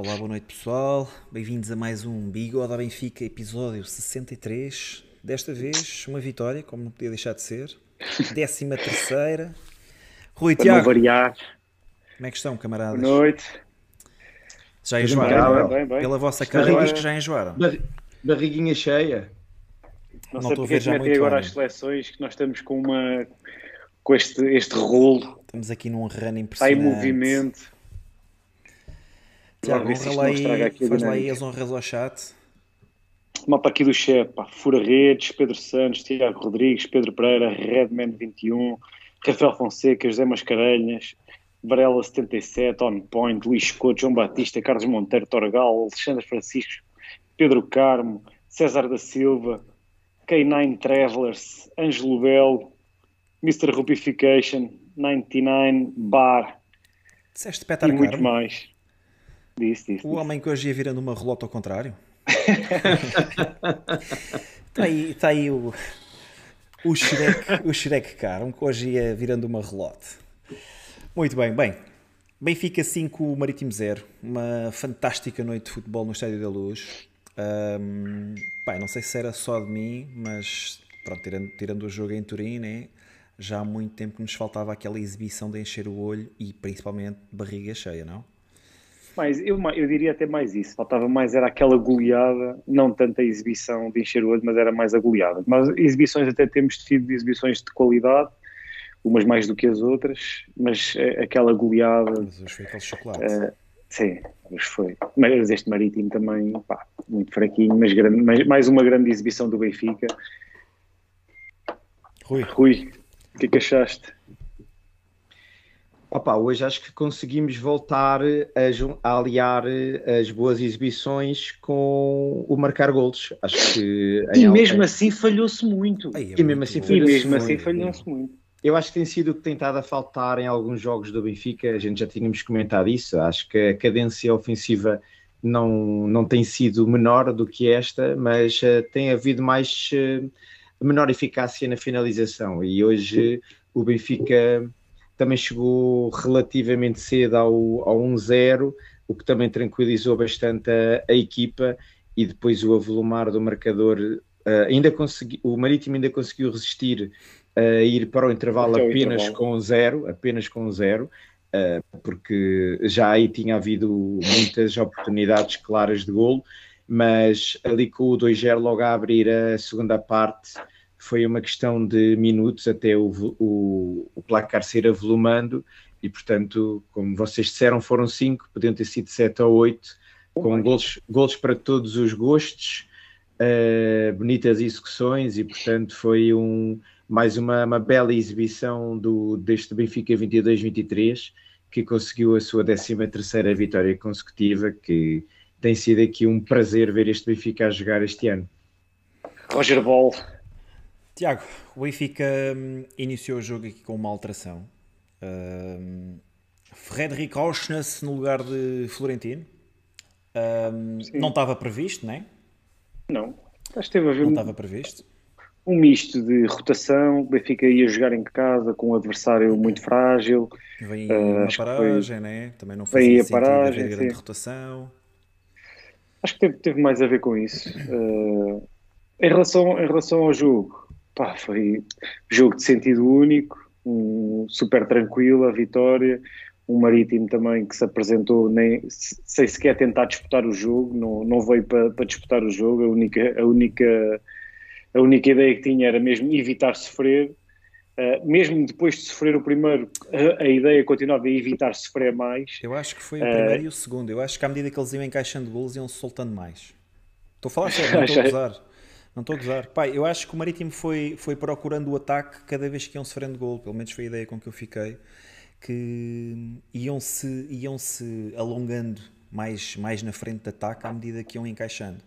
Olá, boa noite pessoal, bem-vindos a mais um Bigode à Benfica, episódio 63. Desta vez, uma vitória, como não podia deixar de ser. Décima terceira. Rui Para não Tiago, variar. como é que estão, camaradas? Boa noite. Já enjoaram? bem, bem. Pela vossa cara, eu acho que já enjoaram. Barri- Barriguinha cheia. Não, Não sei estou a porque ver já muito agora bem. as seleções que nós estamos com uma com este, este rolo. Estamos aqui num run Está em impressionante. movimento. Tiago, honra lá faz lá aí as honras ao chat. Mapa aqui do chefe. Fura Redes, Pedro Santos, Tiago Rodrigues, Pedro Pereira, Redman 21, Rafael Fonseca, José Mascarenhas, Varela 77, On Point, Luís Couto, João Batista, Carlos Monteiro, Torgal, Alexandre Francisco, Pedro Carmo, César da Silva, K9 Travelers, Ângelo Belo, Mr. Rupification, 99 Bar Disseste e Petar muito mais. Disse, disse. o homem que hoje ia virando uma relota ao contrário. Está aí, está aí o, o Shrek, o Shrek Carmo, que hoje ia virando uma relote. Muito bem, bem. Benfica 5, Marítimo 0. Uma fantástica noite de futebol no Estádio da Luz. Ahm, pá, não sei se era só de mim, mas pronto, tirando, tirando o jogo em Turim, né? já há muito tempo que nos faltava aquela exibição de encher o olho e principalmente barriga cheia, não? Mais, eu, eu diria até mais isso. Faltava mais, era aquela goleada, não tanto a exibição de encher o olho, mas era mais a goleada. Mas exibições até temos tido exibições de qualidade, umas mais do que as outras, mas eh, aquela goleada, Mas hoje foi aquele chocolate. eh, sim, mas foi. Mas este Marítimo também, pá, muito fraquinho, mas, grande, mas mais uma grande exibição do Benfica. Rui, Rui, o que é que achaste? Opa, hoje acho que conseguimos voltar a, jun- a aliar as boas exibições com o marcar golos. Acho que E mesmo assim falhou-se muito. Ai, é E mesmo muito assim E mesmo foi, assim foi. falhou-se muito. eu acho que tem sido o que tem estado a faltar em alguns jogos do Benfica. A gente já tínhamos comentado isso. Acho que a cadência ofensiva não, não tem sido menor do que esta, mas eh, tem havido mais eh, menor eficácia na finalização. E hoje o Benfica também chegou relativamente cedo ao, ao 1-0, o que também tranquilizou bastante a, a equipa e depois o avolumar do marcador. eh, ainda consegui, o Marítimo ainda conseguiu resistir a ir para o intervalo Até o apenas intervalo. com zero, apenas com zero, eh, porque já aí tinha havido muitas oportunidades claras de golo, mas ali com o 2-0 logo a abrir a segunda parte foi uma questão de minutos até o, o, o placar ser avolumando e portanto, como vocês disseram, foram cinco, podiam ter sido sete ou oito, com mais. golos, golos para todos os gostos, eh, bonitas execuções e portanto foi um, mais uma, uma bela exibição do, deste Benfica 22-23 que conseguiu a sua 13 terceira vitória consecutiva que tem sido aqui um prazer ver este Benfica a jogar este ano. Roger Ball. Tiago, o Benfica hum, iniciou o jogo aqui com uma alteração. Hum, Frederic no lugar de Florentino. Hum, não estava previsto, né? Não. Acho que teve a ver Não um, estava previsto. um misto de rotação. O Benfica ia jogar em casa com um adversário muito frágil. Vem Eh, uma acho que paragem, né? Também não Vem fazia a sentido paragem, haver grande sim. rotação. Acho que teve, teve mais a ver com isso. Eh, em, relação, em relação ao jogo, pá, foi jogo de sentido único, um, super tranquilo, a vitória. Um Marítimo também que se apresentou nem, se- sem sequer tentar disputar o jogo, não, não veio para, para disputar o jogo. A única, a, única, a única ideia que tinha era mesmo evitar sofrer. Eh, mesmo depois de sofrer o primeiro, a, a ideia continuava a evitar sofrer mais. Eu acho que foi o Eh, primeiro e o segundo. Eu acho que à medida que eles iam encaixando golos, iam soltando mais. Estou a falar sério, não estou a gozar. Não estou a gozar. Pai, eu acho que o Marítimo foi, foi procurando o ataque cada vez que iam sofrendo gol. Pelo menos foi a ideia com que eu fiquei. Que iam-se iam -se alongando mais, mais na frente de ataque à medida que iam encaixando.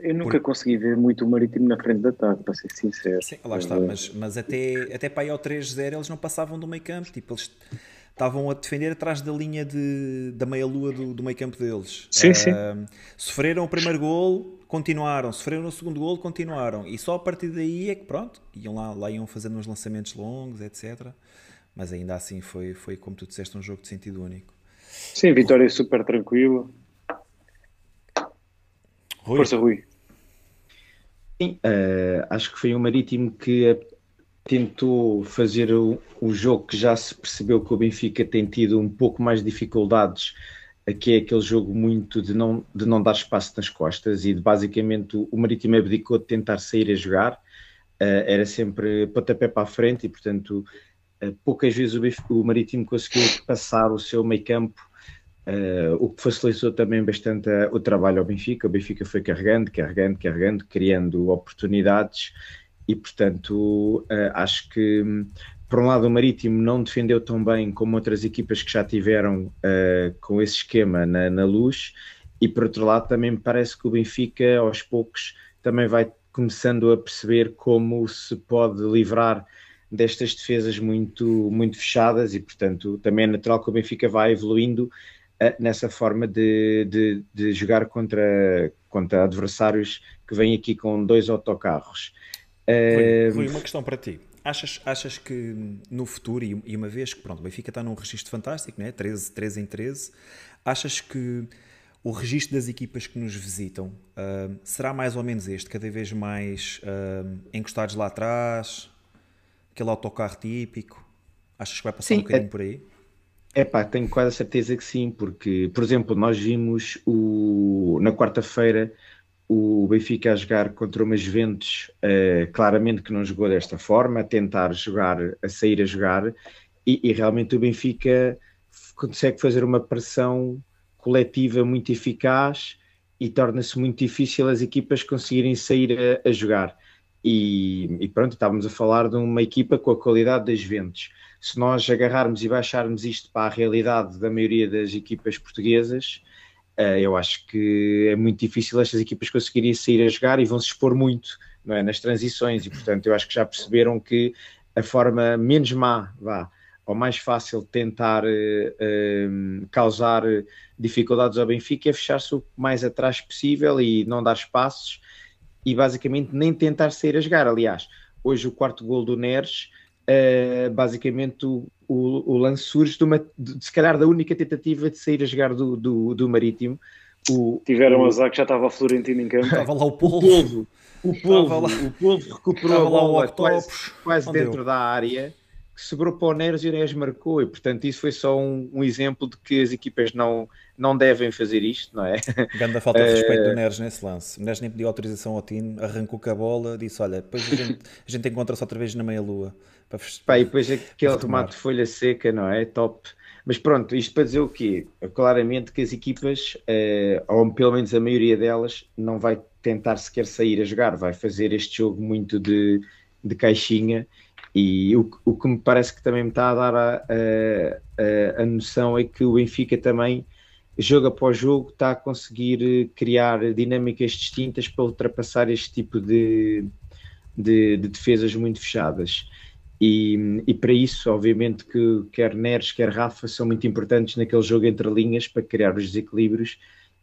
Eu nunca consegui ver muito o Marítimo na frente de ataque, para ser sincero. Sim, lá está, mas, mas até, até para aí ao 3-0 eles não passavam do meio campo, tipo, eles estavam a defender atrás da linha de, da meia-lua do, do meio campo deles. Sim, sim. Ah, Sofreram o primeiro gol, continuaram, sofreram o segundo gol, continuaram, e só a partir daí é que pronto, iam lá, lá iam fazendo uns lançamentos longos, etc. Mas ainda assim foi, foi, como tu disseste, um jogo de sentido único. Sim, vitória super tranquila. Rui. Força, Rui. Sim, uh, acho que foi um Marítimo que tentou fazer o, o, jogo que já se percebeu que o Benfica tem tido um pouco mais de dificuldades, que é aquele jogo muito de não, de não dar espaço nas costas e de basicamente o, Marítimo abdicou de tentar sair a jogar, uh, era sempre pontapé para a frente e portanto uh, poucas vezes o, o Marítimo conseguiu passar o seu meio campo Uh, o que facilitou também bastante o trabalho ao Benfica. O Benfica foi carregando, carregando, carregando, criando oportunidades e, portanto, acho que, por um lado, o Marítimo não defendeu tão bem como outras equipas que já tiveram uh, com esse esquema na, na, luz, e, por outro lado, também me parece que o Benfica, aos poucos, também vai começando a perceber como se pode livrar destas defesas muito, muito fechadas e, portanto, também é natural que o Benfica vá evoluindo nessa forma de, de, de, jogar contra, contra adversários que vêm aqui com dois autocarros. Rui, Rui, uma questão para ti. Achas, achas que no futuro, e uma vez que pronto, o Benfica está num registro fantástico, né? 13, 13 em 13, achas que o registro das equipas que nos visitam uh, será mais ou menos este, cada vez mais uh, encostados lá atrás, aquele autocarro típico? Achas que vai passar Sim, um bocadinho é... por aí? É pá, tenho quase a certeza que sim, porque, por exemplo, nós vimos o, na quarta-feira o Benfica a jogar contra uma Juventus, uh, claramente que não jogou desta forma, a tentar jogar, a sair a jogar, e, e realmente o Benfica consegue fazer uma pressão coletiva muito eficaz e torna-se muito difícil as equipas conseguirem sair a, a jogar. E, e, pronto, estávamos a falar de uma equipa com a qualidade das Juventus se nós agarrarmos e baixarmos isto para a realidade da maioria das equipas portuguesas, eu acho que é muito difícil estas equipas conseguirem sair a jogar e vão se expor muito é, nas transições, e portanto eu acho que já perceberam que a forma menos má, vá, ou mais fácil de tentar uh, uh, causar dificuldades ao Benfica é fechar-se o mais atrás possível e não dar espaços e basicamente nem tentar sair a jogar. Aliás, hoje o quarto gol do Neres Uh, basicamente o, o, o, lance surge de, uma, de, se calhar da única tentativa de sair a jogar do, do, do Marítimo. O, Tiveram o, azar que já estava a Florentino em campo. Estava lá o polvo. O polvo, o polvo, recuperou a bola quase, quase dentro da área que sobrou para o Neres e o Neres marcou, e portanto isso foi só um, um, exemplo de que as equipas não, não devem fazer isto, não é? Grande falta de respeito do eh, Neres nesse lance. O Neres nem pediu autorização ao Tino, arrancou com a bola, disse: Olha, depois a gente, gente encontra-se outra vez na meia-lua. Para, Pá, e depois aquele remate de folha seca, não é? Top. Mas pronto, isto para dizer o quê? Claramente que as equipas, eh, ou pelo menos a maioria delas, não vai tentar sequer sair a jogar, vai fazer este jogo muito de, de caixinha e o, o que me parece que também me está a dar a, a, a noção é que o Benfica também, jogo após jogo, está a conseguir criar dinâmicas distintas para ultrapassar este tipo de, de, de defesas muito fechadas. E, e, para isso, obviamente, que quer Neres, quer Rafa são muito importantes naquele jogo entre linhas para criar os desequilíbrios.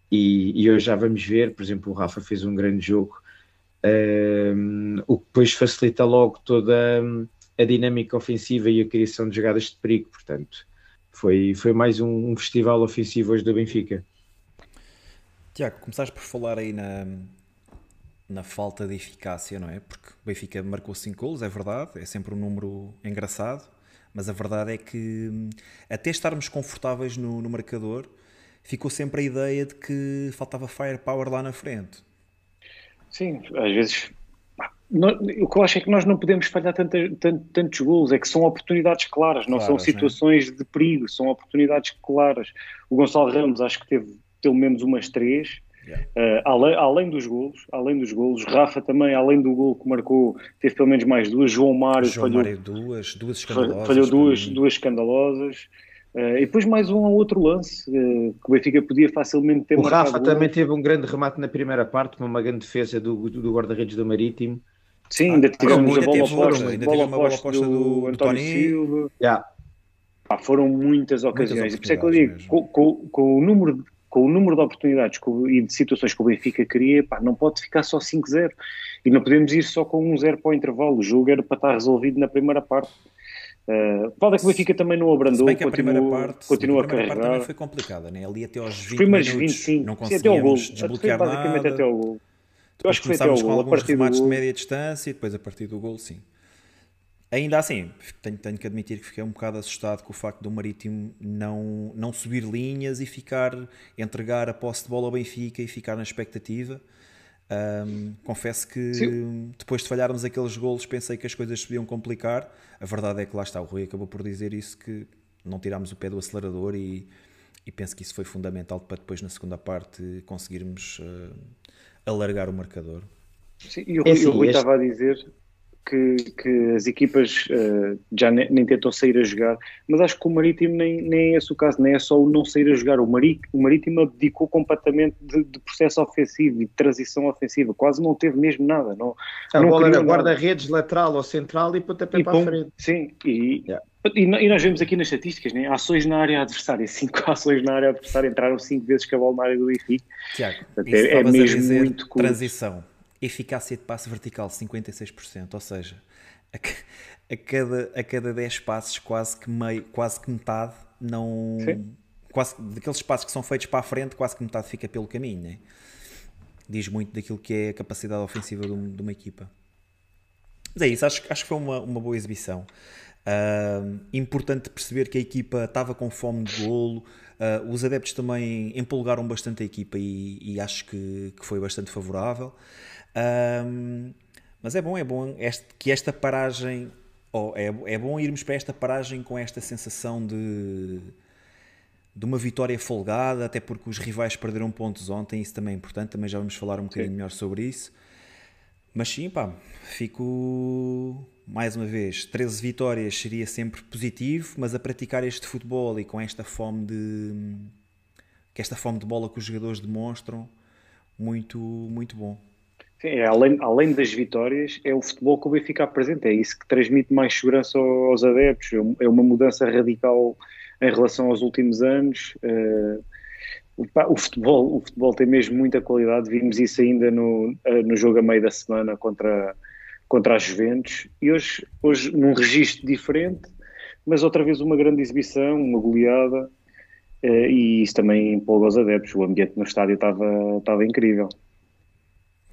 E, e hoje já vamos ver, por exemplo, o Rafa fez um grande jogo, um, o que depois facilita logo toda a dinâmica ofensiva e a criação de jogadas de perigo. Portanto, foi, foi mais um, um festival ofensivo hoje do Benfica. Tiago, começaste por falar aí na, na falta de eficácia, não é? Porque o Benfica marcou 5 golos, é verdade, é sempre um número engraçado, mas a verdade é que até estarmos confortáveis no, no marcador, ficou sempre a ideia de que faltava firepower lá na frente. Sim, às vezes o que eu acho é que nós não podemos falhar tanto, tanto, tantos gols, é que são oportunidades claras, não claras, são situações né? de perigo, são oportunidades claras. O Gonçalo Ramos acho que teve pelo menos umas três, yeah. uh, além, além, dos golos, além dos golos. Rafa também, além do gol que marcou, teve pelo menos mais duas. João Mário João falhou Mário duas, duas escandalosas. Falhou duas, duas escandalosas. Uh, e depois mais um ou outro lance uh, que o Benfica podia facilmente ter O Rafa também teve um grande remate na primeira parte, uma grande defesa do, do guarda-redes do Marítimo. Sim, ainda tivemos a bola oposta, ainda bola oposta do, do António Silva. Yeah. Pá, foram muitas ocasiões. Muitas e por isso é que eu digo, com, com, com, o número, com o número de oportunidades e de situações que o Benfica queria, pá, não pode ficar só 5-0. E não podemos ir só com um 0 para o intervalo. O jogo era para estar resolvido na primeira parte. Uh, pode é que o Benfica também não abrandou, Se bem que a continua, primeira parte, continua a primeira a parte carregar. também foi complicada, né? ali até aos 20 Os primeiros minutos 25, não sim, até ao gol. desbloquear nada. até ao gol. Eu acho que foi até começámos com alguns do remates de média distância e depois a partir do gol, sim. Ainda assim, tenho, tenho que admitir que fiquei um bocado assustado com o facto do Marítimo não, não subir linhas e ficar, entregar a posse de bola ao Benfica e ficar na expectativa. Ahm, confesso que Sim. depois de falharmos aqueles golos pensei que as coisas se podiam complicar. A verdade é que lá está, o Rui acabou por dizer isso, que não tirámos o pé do acelerador e, e penso que isso foi fundamental para depois na segunda parte conseguirmos ah, alargar o marcador. Sim, e o É Rui, o assim, Rui este- estava a dizer que, que as equipas eh, já ne- nem, tentam sair a jogar, mas acho que o Marítimo nem, nem é esse o caso, nem é só o não sair a jogar. O, Mari, o Marítimo abdicou completamente de, de processo ofensivo e de transição ofensiva, quase não teve mesmo nada. Não, A não bola era guarda-redes, lateral ou central e pontapé E para a pum, frente. Sim, e, Yeah. E, nós vemos aqui nas estatísticas, né? ações na área adversária, cinco ações na área adversária, entraram cinco vezes com a bola na área do Benfica. Tiago, Portanto, é- é mesmo muito curto. transição. Eficácia de passe vertical 56%, ou seja, a, a cada, a cada 10 passos, quase que meio, quase que metade não. Sim. Quase, daqueles passos que são feitos para a frente, quase que metade fica pelo caminho, né? Diz muito daquilo que é a capacidade ofensiva de, um- de uma equipa. Mas é isso, acho, acho que foi uma, uma boa exibição. Importante perceber que a equipa estava com fome de golo. Ah, os adeptos também empolgaram bastante a equipa e, e acho que, que foi bastante favorável. Mas é bom, é bom este- que esta paragem. oh, é, é bom irmos para esta paragem com esta sensação de, de uma vitória folgada, até porque os rivais perderam pontos ontem, isso também é importante, também já vamos falar um bocadinho melhor sobre isso. Mas sim, pá, fico mais uma vez, 13 vitórias seria sempre positivo, mas a praticar este futebol e com esta fome de que esta fome de bola que os jogadores demonstram, muito, muito bom. Sim, é, além, além das vitórias, é o futebol que o Benfica apresenta, é isso que transmite mais segurança aos adeptos, é é uma mudança radical em relação aos últimos anos. eh, o, futebol, o futebol tem mesmo muita qualidade, vimos isso ainda no, eh, no jogo a meio da semana contra, contra a Juventus, e hoje, hoje num registro diferente, mas outra vez uma grande exibição, uma goleada, eh, e isso também empolga os adeptos, o ambiente no estádio estava, estava incrível.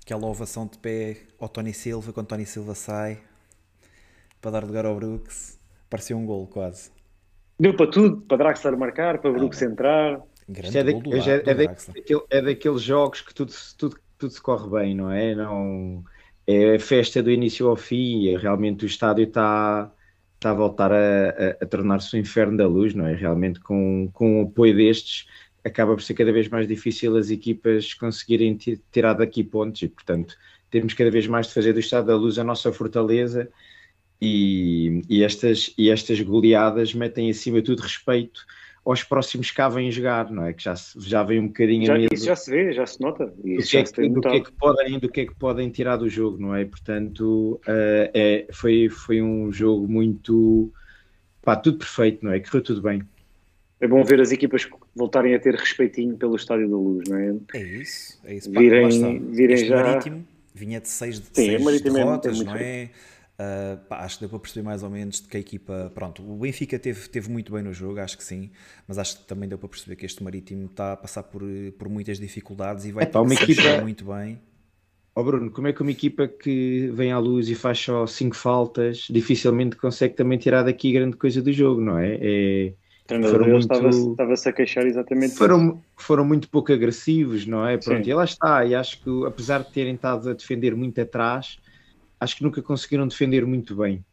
Aquela ovação de pé ao Tony Silva, quando Tony Silva sai para dar lugar ao Brooks, parecia um gol quase. Deu para tudo, para Draxler marcar, para Brooks entrar. Grande é, da- gol do, é, é é daqueles jogos que tudo, se- tudo, tudo se corre bem, não é? Não, é festa do início ao fim, e realmente o estádio está, está a voltar a, a- a tornar-se o inferno da luz, não é? Realmente com, com o apoio destes acaba por ser cada vez mais difícil as equipas conseguirem ti- tirar daqui pontos e, portanto, temos cada vez mais de fazer do estado da luz a nossa fortaleza e, e estas, e estas goleadas metem acima de tudo respeito aos próximos que cá vêm jogar, não é? Que já, se- já vem um bocadinho a Já, medo isso já se vê, já se nota. do Isso que, é já se que, tem do, que é que podem, do que é que podem tirar do jogo, não é? Portanto, eh, é, foi, foi um jogo muito pá, tudo perfeito, não é? Correu tudo bem. É bom ver as equipas voltarem a ter respeitinho pelo Estádio da Luz, não é? É isso, é isso. Virem- está. virem já- Marítimo vinha de seis, de Sim, seis é derrotas, é muito não é? Ah, pá, acho que deu para perceber mais ou menos de que a equipa. Pronto, o Benfica teve, teve muito bem no jogo, acho que sim, mas acho que também deu para perceber que este Marítimo está a passar por, por muitas dificuldades e vai Epá, ter uma que equipa- muito bem. Ó Bruno, como é que uma equipa que vem à luz e faz só cinco faltas dificilmente consegue também tirar daqui grande coisa do jogo, não é? é O treinador muito- estava-se estava-se a queixar exatamente foram, foram muito pouco agressivos, não é? Pronto, Sim. e lá está. E acho que, apesar de terem estado a defender muito atrás, acho que nunca conseguiram defender muito bem.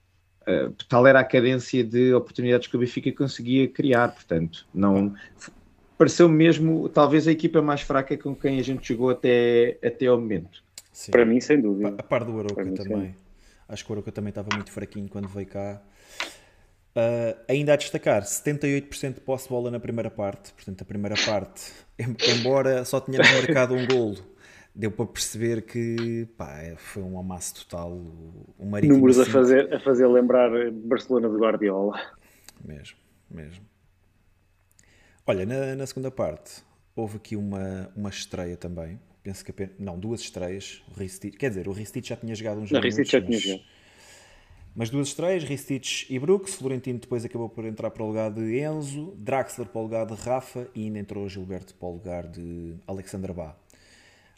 Uh, tal era a cadência de oportunidades que o Benfica conseguia criar, portanto, não. Pareceu mesmo, talvez, a equipa mais fraca com quem a gente jogou até, até ao momento. Sim. Para mim, sem dúvida. A par do Aroca mim, também. Acho que o Aroca também estava muito fraquinho quando veio cá. Ah, ainda a destacar, 78% de posse de bola na primeira parte. Portanto, a primeira parte, em- embora só tenhamos marcado um golo, deu para perceber que pá, é- foi um amasso total. O, Marítimo Números a cinco- fazer, a fazer lembrar Barcelona de Guardiola. Mesmo, mesmo. Olha, na, na segunda parte houve aqui uma, uma estreia também. Penso que apenas, não, duas estreias. O Ristich, quer dizer, o Ristich já tinha jogado uns Não, minutos, Ristich já tinha mas, jogado. Mas duas estreias, Ristich e Brooks. Florentino depois acabou por entrar para o lugar de Enzo, Draxler para o lugar de Rafa e ainda entrou Gilberto para o lugar de Alexander Bá.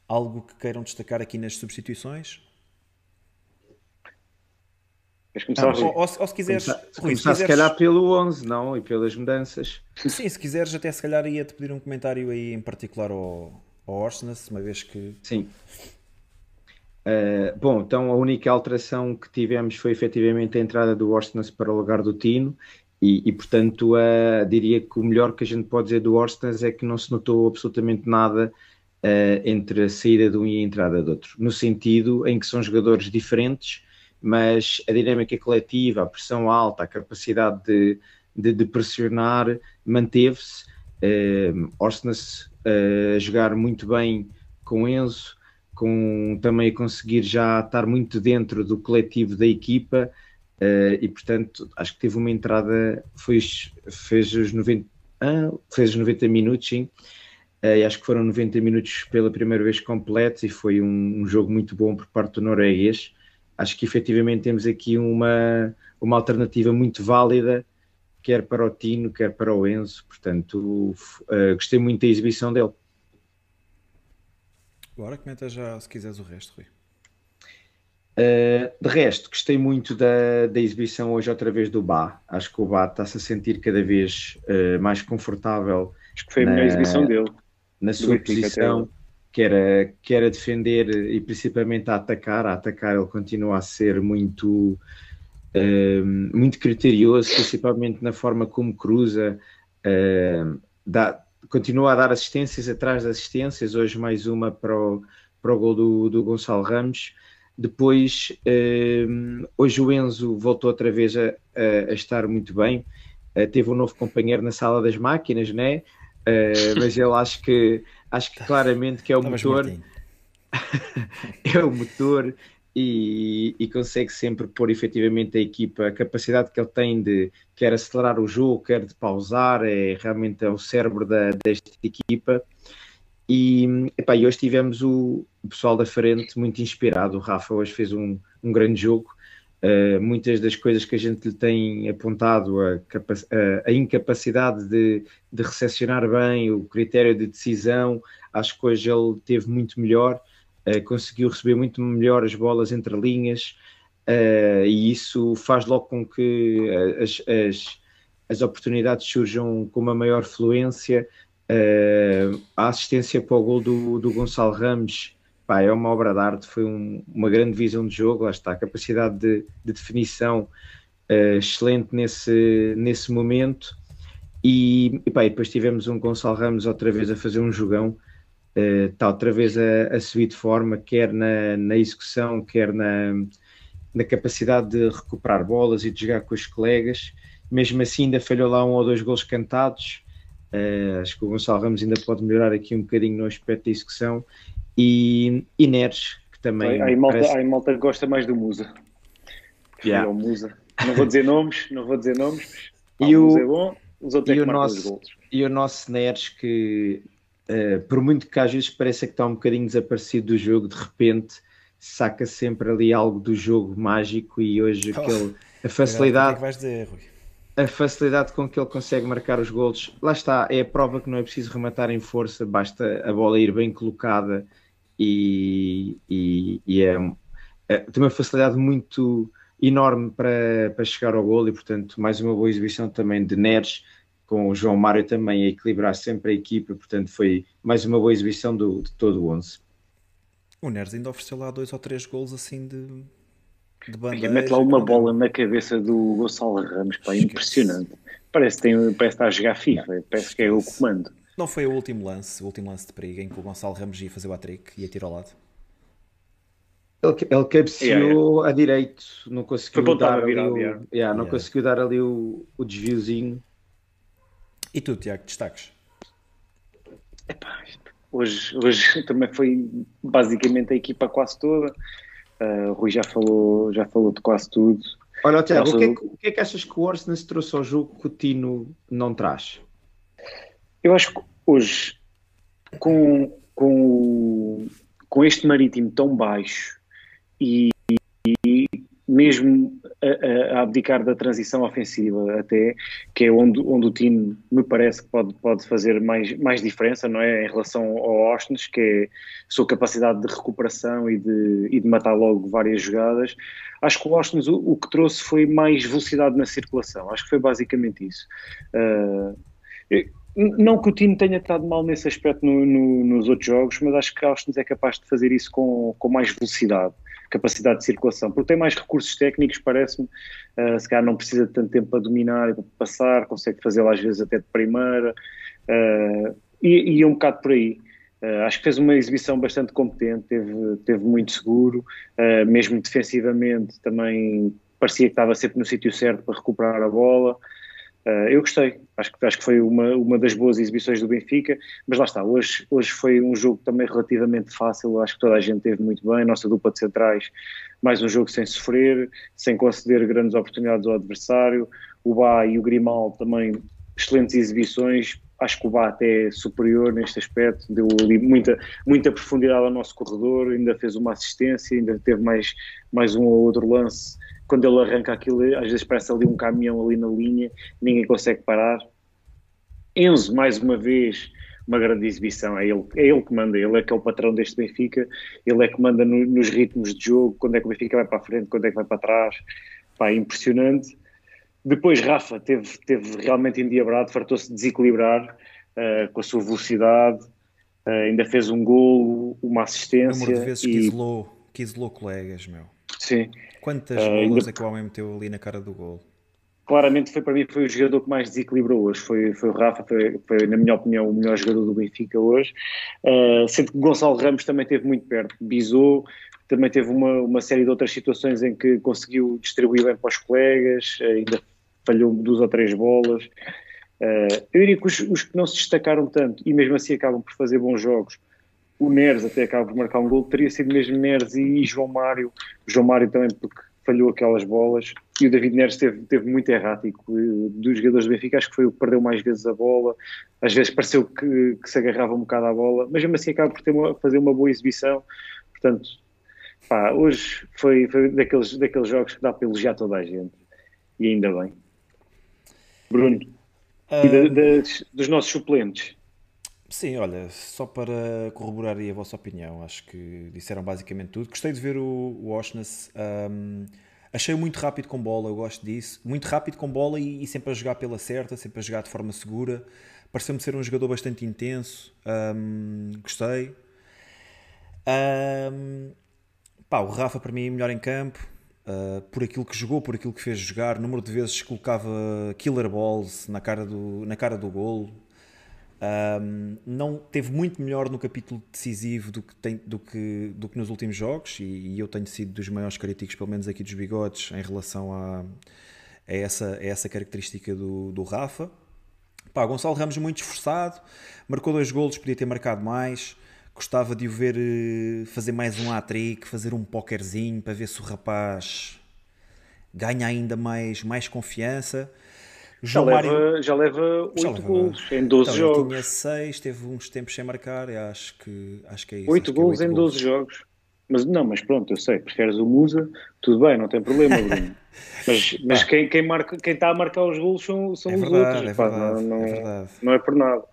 Algo que queiram destacar aqui nas substituições? Começar, ah, ou, ou, ou, se quiseres, começar, Rui, começar se, quiseres... se calhar pelo 11, não? E pelas mudanças. Sim, se quiseres, até se calhar ia-te pedir um comentário aí em particular ao, ao Orsnes, uma vez que. Sim. Uh, bom, então a única alteração que tivemos foi efetivamente a entrada do Orsnes para o lugar do Tino. E, e portanto, uh, diria que o melhor que a gente pode dizer do Orsnes é que não se notou absolutamente nada uh, entre a saída de um e a entrada do outro, no sentido em que são jogadores diferentes mas a dinâmica coletiva, a pressão alta, a capacidade de, de, de pressionar manteve-se. Uh, Orsnes uh, a jogar muito bem com Enzo, com também a conseguir já estar muito dentro do coletivo da equipa uh, e portanto acho que teve uma entrada, foi, fez, os 90, ah, fez os 90 minutos sim, uh, acho que foram 90 minutos pela primeira vez completos e foi um, um jogo muito bom por parte do norueguês acho que efetivamente temos aqui uma, uma alternativa muito válida, quer para o Tino, quer para o Enzo. Portanto, uh, gostei muito da exibição dele. Agora comenta já se quiseres o resto, Rui. Uh, de resto, gostei muito da, da exibição hoje outra vez do Bá. Acho que o Bá está-se a sentir cada vez uh, mais confortável. Acho que foi a melhor exibição dele. Na sua posição que era, que era defender e principalmente a atacar. A atacar ele continua a ser muito, uh, muito criterioso, principalmente na forma como cruza, uh, dá, continua a dar assistências atrás de assistências, hoje mais uma para o, para o gol do, do Gonçalo Ramos. Depois, uh, hoje o Enzo voltou outra vez a, a, a estar muito bem, teve um novo companheiro na sala das máquinas, né? Mas ele acho que acho que claramente que é o motor. é o motor e, e, consegue sempre pôr efetivamente a equipa, a capacidade que ele tem de quer acelerar o jogo, quer de pausar, é realmente é o cérebro da, desta equipa. E, epá, e hoje tivemos o, o, pessoal da frente muito inspirado. O Rafa hoje fez um, um grande jogo. Uh, muitas das coisas que a gente lhe tem apontado, a, a, incapacidade de, de recepcionar bem, o critério de decisão, acho que hoje ele teve muito melhor, uh, conseguiu receber muito melhor as bolas entre linhas, uh, e isso faz logo com que as, as, as oportunidades surjam com uma maior fluência. a assistência para o gol do, do Gonçalo Ramos pá, é uma obra de arte, foi um, uma grande visão de jogo, lá está, a capacidade de, de definição uh, excelente nesse, nesse momento. E, e, pá, e, depois tivemos um Gonçalo Ramos outra vez a fazer um jogão, uh, está outra vez a, a subir de forma, quer na, na execução, quer na, na capacidade de recuperar bolas e de jogar com os colegas. Mesmo assim, ainda falhou lá um ou dois gols cantados. Uh, acho que o Gonçalo Ramos ainda pode melhorar aqui um bocadinho no aspecto da execução e, e Neres, que também. Aí malta, parece... aí malta gosta mais do Musa. Yeah. Musa. Não vou dizer nomes, não vou dizer nomes, mas e o, Musa é bom, os outros é que o nosso, E o nosso Neres, que uh, por muito que às vezes pareça que está um bocadinho desaparecido do jogo, de repente saca sempre ali algo do jogo mágico e hoje oh, aquele, a facilidade. É dizer, a facilidade com que ele consegue marcar os golos, lá está, é a prova que não é preciso rematar em força, basta a bola ir bem colocada e, e, e é, é, tem uma facilidade muito enorme para, para chegar ao gol e portanto mais uma boa exibição também de Neres com o João Mário também a equilibrar sempre a equipa, portanto foi mais uma boa exibição do, de todo o 11. O Neres ainda ofereceu lá dois ou três gols assim de, de bandeja. Mete lá uma bola na cabeça do Gonçalo Ramos, pá, impressionante. Parece que, tem, parece que está a jogar FIFA, parece que é o comando. Não foi o último lance, o último lance de perigo em que o Gonçalo Ramos ia fazer o hat-trick e ia tirar ao lado? Ele, ele cabeceou yeah, yeah. a direito, não conseguiu dar ali o, yeah. Yeah, não conseguiu dar ali o, o desviozinho. E tu, Tiago, destaques? Epá, hoje, hoje também foi basicamente a equipa quase toda. Uh, Rui já falou, já falou de quase tudo. Olha, Tiago, o, que é que, o que é que achas que o Arsenal se trouxe ao jogo que o Tino não traz? Eu acho que hoje, com, com, com este marítimo tão baixo e, e mesmo a, a, abdicar da transição ofensiva até, que é onde, onde o time me parece que pode, pode fazer mais, mais diferença, não é? Em relação ao Austin, que é sua capacidade de recuperação e de, e de matar logo várias jogadas. Acho que o Austin o, o que trouxe foi mais velocidade na circulação. Acho que foi basicamente isso. Uh, não que o time tenha estado mal nesse aspecto no, no, nos outros jogos, mas acho que Austin é capaz de fazer isso com, com mais velocidade capacidade de circulação, porque tem mais recursos técnicos, parece-me, uh, se calhar não precisa de tanto tempo para dominar e para passar, consegue fazê-lo às vezes até de primeira, uh, e, e um bocado por aí. Uh, acho que fez uma exibição bastante competente, teve, teve muito seguro, uh, mesmo defensivamente também parecia que estava sempre no sítio certo para recuperar a bola. Uh, eu gostei, acho que, acho que foi uma, uma das boas exibições do Benfica, mas lá está, hoje, hoje foi um jogo também relativamente fácil, acho que toda a gente teve muito bem, nossa dupla de centrais, mais um jogo sem sofrer, sem conceder grandes oportunidades ao adversário, o Bá e o Grimal também excelentes exibições, acho que o Bá até é superior neste aspecto, deu ali muita, muita profundidade ao nosso corredor, ainda fez uma assistência, ainda teve mais, mais um ou outro lance quando ele arranca aquilo, às vezes parece ali um caminhão ali na linha, ninguém consegue parar. Enzo, mais uma vez, uma grande exibição. É ele, é ele que manda, ele é que é o patrão deste Benfica, ele é que manda no, nos ritmos de jogo, quando é que o Benfica vai para a frente, quando é que vai para trás. Pá, impressionante. Depois Rafa teve, teve realmente endiabrado, fartou-se de desequilibrar uh, com a sua velocidade, uh, ainda fez um gol, uma assistência. O número de vezes e... que, isolou, que isolou colegas, meu. Sim. Quantas uh, bolas ainda... é que o homem meteu ali na cara do gol? Claramente foi para mim foi o jogador que mais desequilibrou hoje, foi, foi o Rafa, foi, foi, na minha opinião o melhor jogador do Benfica hoje, uh, sendo que Gonçalo Ramos também esteve muito perto, bisou, também teve uma, uma série de outras situações em que conseguiu distribuir bem para os colegas, ainda falhou duas ou três bolas. Uh, eu diria que os, os, que não se destacaram tanto e mesmo assim acabam por fazer bons jogos o Neres até acaba por marcar um gol, teria sido mesmo Neres e João Mário. João Mário também porque falhou aquelas bolas e o David Neres teve, teve muito errático. Dos jogadores do Benfica, acho que foi o que perdeu mais vezes a bola. Às vezes pareceu que, que se agarrava um bocado à bola, mas mesmo assim acaba por uma, fazer uma boa exibição. Portanto, pá, hoje foi, foi daqueles, daqueles jogos que dá para elogiar toda a gente. E ainda bem. Bruno, um... e da, das, dos nossos suplentes? Sim, olha, só para corroborar aí a vossa opinião, acho que disseram basicamente tudo. Gostei de ver o, Oshness, um, achei-o muito rápido com bola, eu gosto disso. Muito rápido com bola e, e, sempre a jogar pela certa, sempre a jogar de forma segura. Pareceu-me ser um jogador bastante intenso, um, gostei. Um, pá, o Rafa para mim é melhor em campo, uh, por aquilo que jogou, por aquilo que fez jogar, número de vezes colocava killer balls na cara do, na cara do golo, um, não teve muito melhor no capítulo decisivo do que, tem, do que, do que nos últimos jogos, e, e, eu tenho sido dos maiores críticos, pelo menos aqui dos bigodes, em relação a, a essa, a essa característica do, do Rafa. Pá, Gonçalo Ramos muito esforçado, marcou dois golos, podia ter marcado mais. Gostava de o ver eh, fazer mais um hat-trick, fazer um pokerzinho para ver se o rapaz ganha ainda mais, mais confiança. Já leva, já leva 8 gols em 12 então, jogos. tinha 6, teve uns tempos sem marcar, acho que, acho que é isso. 8 gols é 8 em 12 jogos. Mas não, mas pronto, eu sei, preferes o Musa, tudo bem, não tem problema, Bruno. mas mas quem, quem, marca, quem está a marcar os gols são, são é os verdade, outros. É pá, verdade, não, não, é verdade. não é por nada.